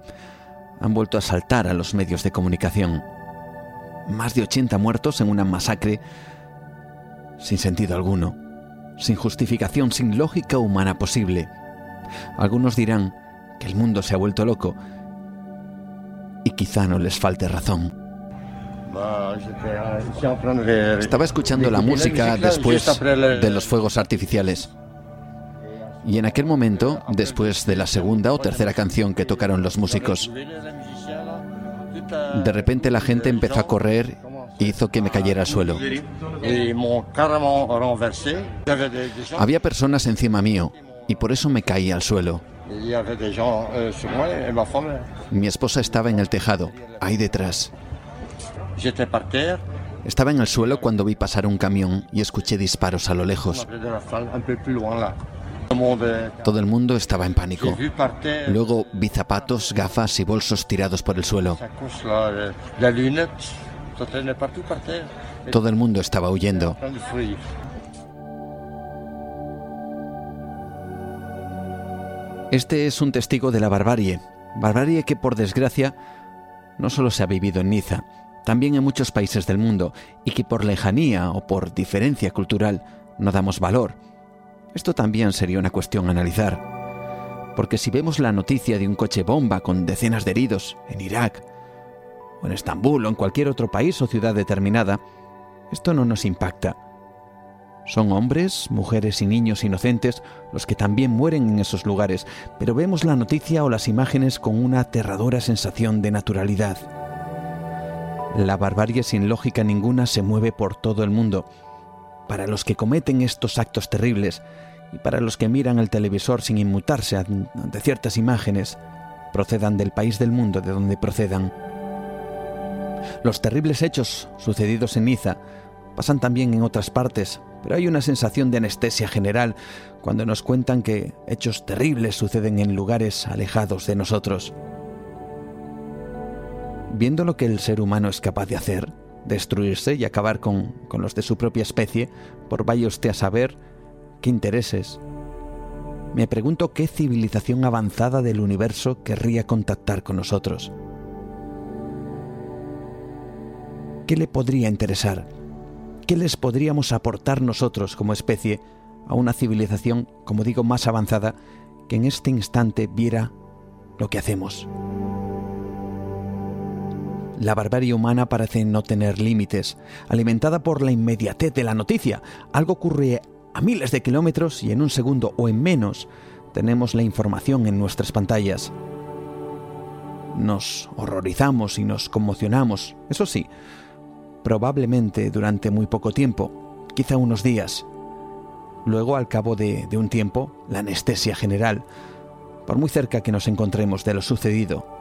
han vuelto a saltar a los medios de comunicación. Más de 80 muertos en una masacre sin sentido alguno. sin justificación, sin lógica humana posible. Algunos dirán que el mundo se ha vuelto loco y quizá no les falte razón. Estaba escuchando la música después de los fuegos artificiales. Y en aquel momento, después de la segunda o tercera canción que tocaron los músicos, de repente la gente empezó a correr e hizo que me cayera al suelo. Había personas encima mío y por eso me caí al suelo. Mi esposa estaba en el tejado, ahí detrás. Estaba en el suelo cuando vi pasar un camión y escuché disparos a lo lejos. Todo el mundo estaba en pánico. Luego vi zapatos, gafas y bolsos tirados por el suelo. Todo el mundo estaba huyendo. Este es un testigo de la barbarie, barbarie que por desgracia no solo se ha vivido en Niza, también en muchos países del mundo, y que por lejanía o por diferencia cultural no damos valor. Esto también sería una cuestión a analizar, porque si vemos la noticia de un coche bomba con decenas de heridos en Irak, o en Estambul o en cualquier otro país o ciudad determinada, esto no nos impacta son hombres, mujeres y niños inocentes los que también mueren en esos lugares, pero vemos la noticia o las imágenes con una aterradora sensación de naturalidad. La barbarie sin lógica ninguna se mueve por todo el mundo. Para los que cometen estos actos terribles y para los que miran el televisor sin inmutarse ante ciertas imágenes, procedan del país del mundo de donde procedan. Los terribles hechos sucedidos en Niza pasan también en otras partes, pero hay una sensación de anestesia general cuando nos cuentan que hechos terribles suceden en lugares alejados de nosotros. Viendo lo que el ser humano es capaz de hacer, destruirse y acabar con, con los de su propia especie, por vaya usted a saber qué intereses, me pregunto qué civilización avanzada del universo querría contactar con nosotros. ¿Qué le podría interesar? ¿Qué les podríamos aportar nosotros como especie a una civilización, como digo, más avanzada, que en este instante viera lo que hacemos? La barbarie humana parece no tener límites, alimentada por la inmediatez de la noticia. Algo ocurre a miles de kilómetros y en un segundo o en menos tenemos la información en nuestras pantallas. Nos horrorizamos y nos conmocionamos, eso sí, probablemente durante muy poco tiempo, quizá unos días. Luego, al cabo de, un tiempo, la anestesia general, por muy cerca que nos encontremos de lo sucedido.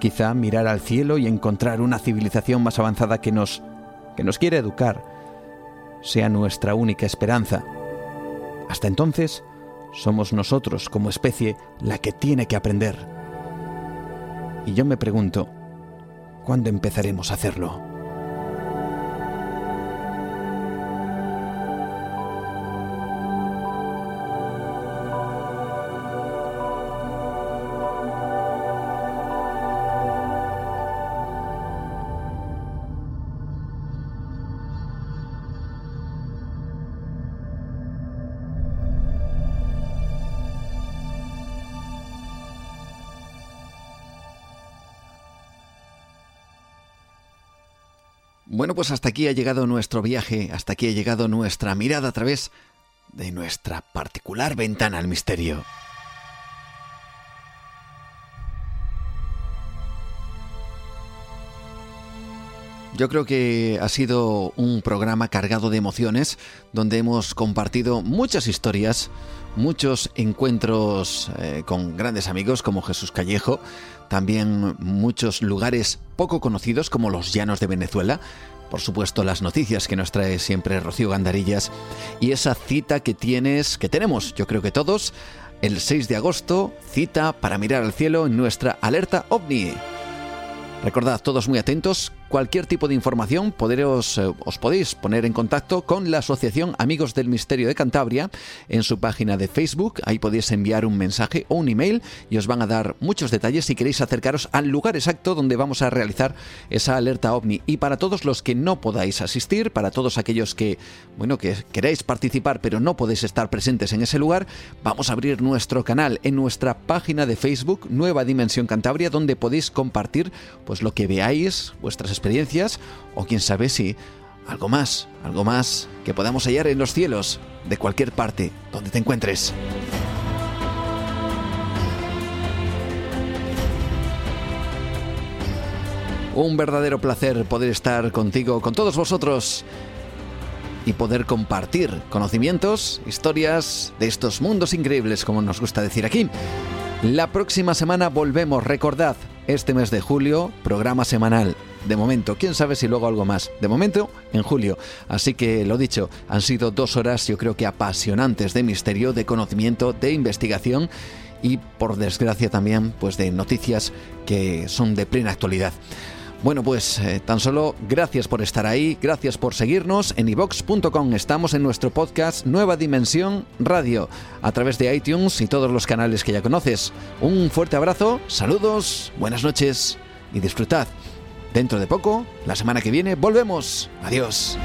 Quizá mirar al cielo y encontrar una civilización más avanzada que nos, que nos quiere educar, sea nuestra única esperanza. Hasta entonces, somos nosotros como especie la que tiene que aprender. Y yo me pregunto, ¿Cuándo empezaremos a hacerlo? Pues hasta aquí ha llegado nuestro viaje, hasta aquí ha llegado nuestra mirada a través de nuestra particular ventana al misterio. Yo creo que ha sido un programa cargado de emociones, donde hemos compartido muchas historias, muchos encuentros eh, con grandes amigos como Jesús Callejo, también muchos lugares poco conocidos como los Llanos de Venezuela, por supuesto las noticias que nos trae siempre Rocío Gandarillas y esa cita que tienes, que tenemos, yo creo que todos, el 6 de agosto, cita para mirar al cielo en nuestra alerta ovni. Recordad todos muy atentos cualquier tipo de información, poderos, eh, os podéis poner en contacto con la Asociación Amigos del Misterio de Cantabria en su página de Facebook. Ahí podéis enviar un mensaje o un email y os van a dar muchos detalles si queréis acercaros al lugar exacto donde vamos a realizar esa alerta ovni. Y para todos los que no podáis asistir, para todos aquellos que, bueno, que queréis participar pero no podéis estar presentes en ese lugar, vamos a abrir nuestro canal en nuestra página de Facebook Nueva Dimensión Cantabria donde podéis compartir pues lo que veáis, vuestras experiencias o quién sabe si algo más, algo más que podamos hallar en los cielos de cualquier parte donde te encuentres. Un verdadero placer poder estar contigo, con todos vosotros y poder compartir conocimientos, historias de estos mundos increíbles, como nos gusta decir aquí. La próxima semana volvemos, recordad, este mes de julio, programa semanal. De momento, quién sabe si luego algo más. De momento, en julio. Así que lo dicho, han sido dos horas yo creo que apasionantes de misterio, de conocimiento, de investigación y por desgracia también pues de noticias que son de plena actualidad. Bueno, pues eh, tan solo gracias por estar ahí, gracias por seguirnos en ivox.com. Estamos en nuestro podcast Nueva Dimensión Radio, a través de iTunes y todos los canales que ya conoces. Un fuerte abrazo, saludos, buenas noches y disfrutad. Dentro de poco, la semana que viene, volvemos. Adiós.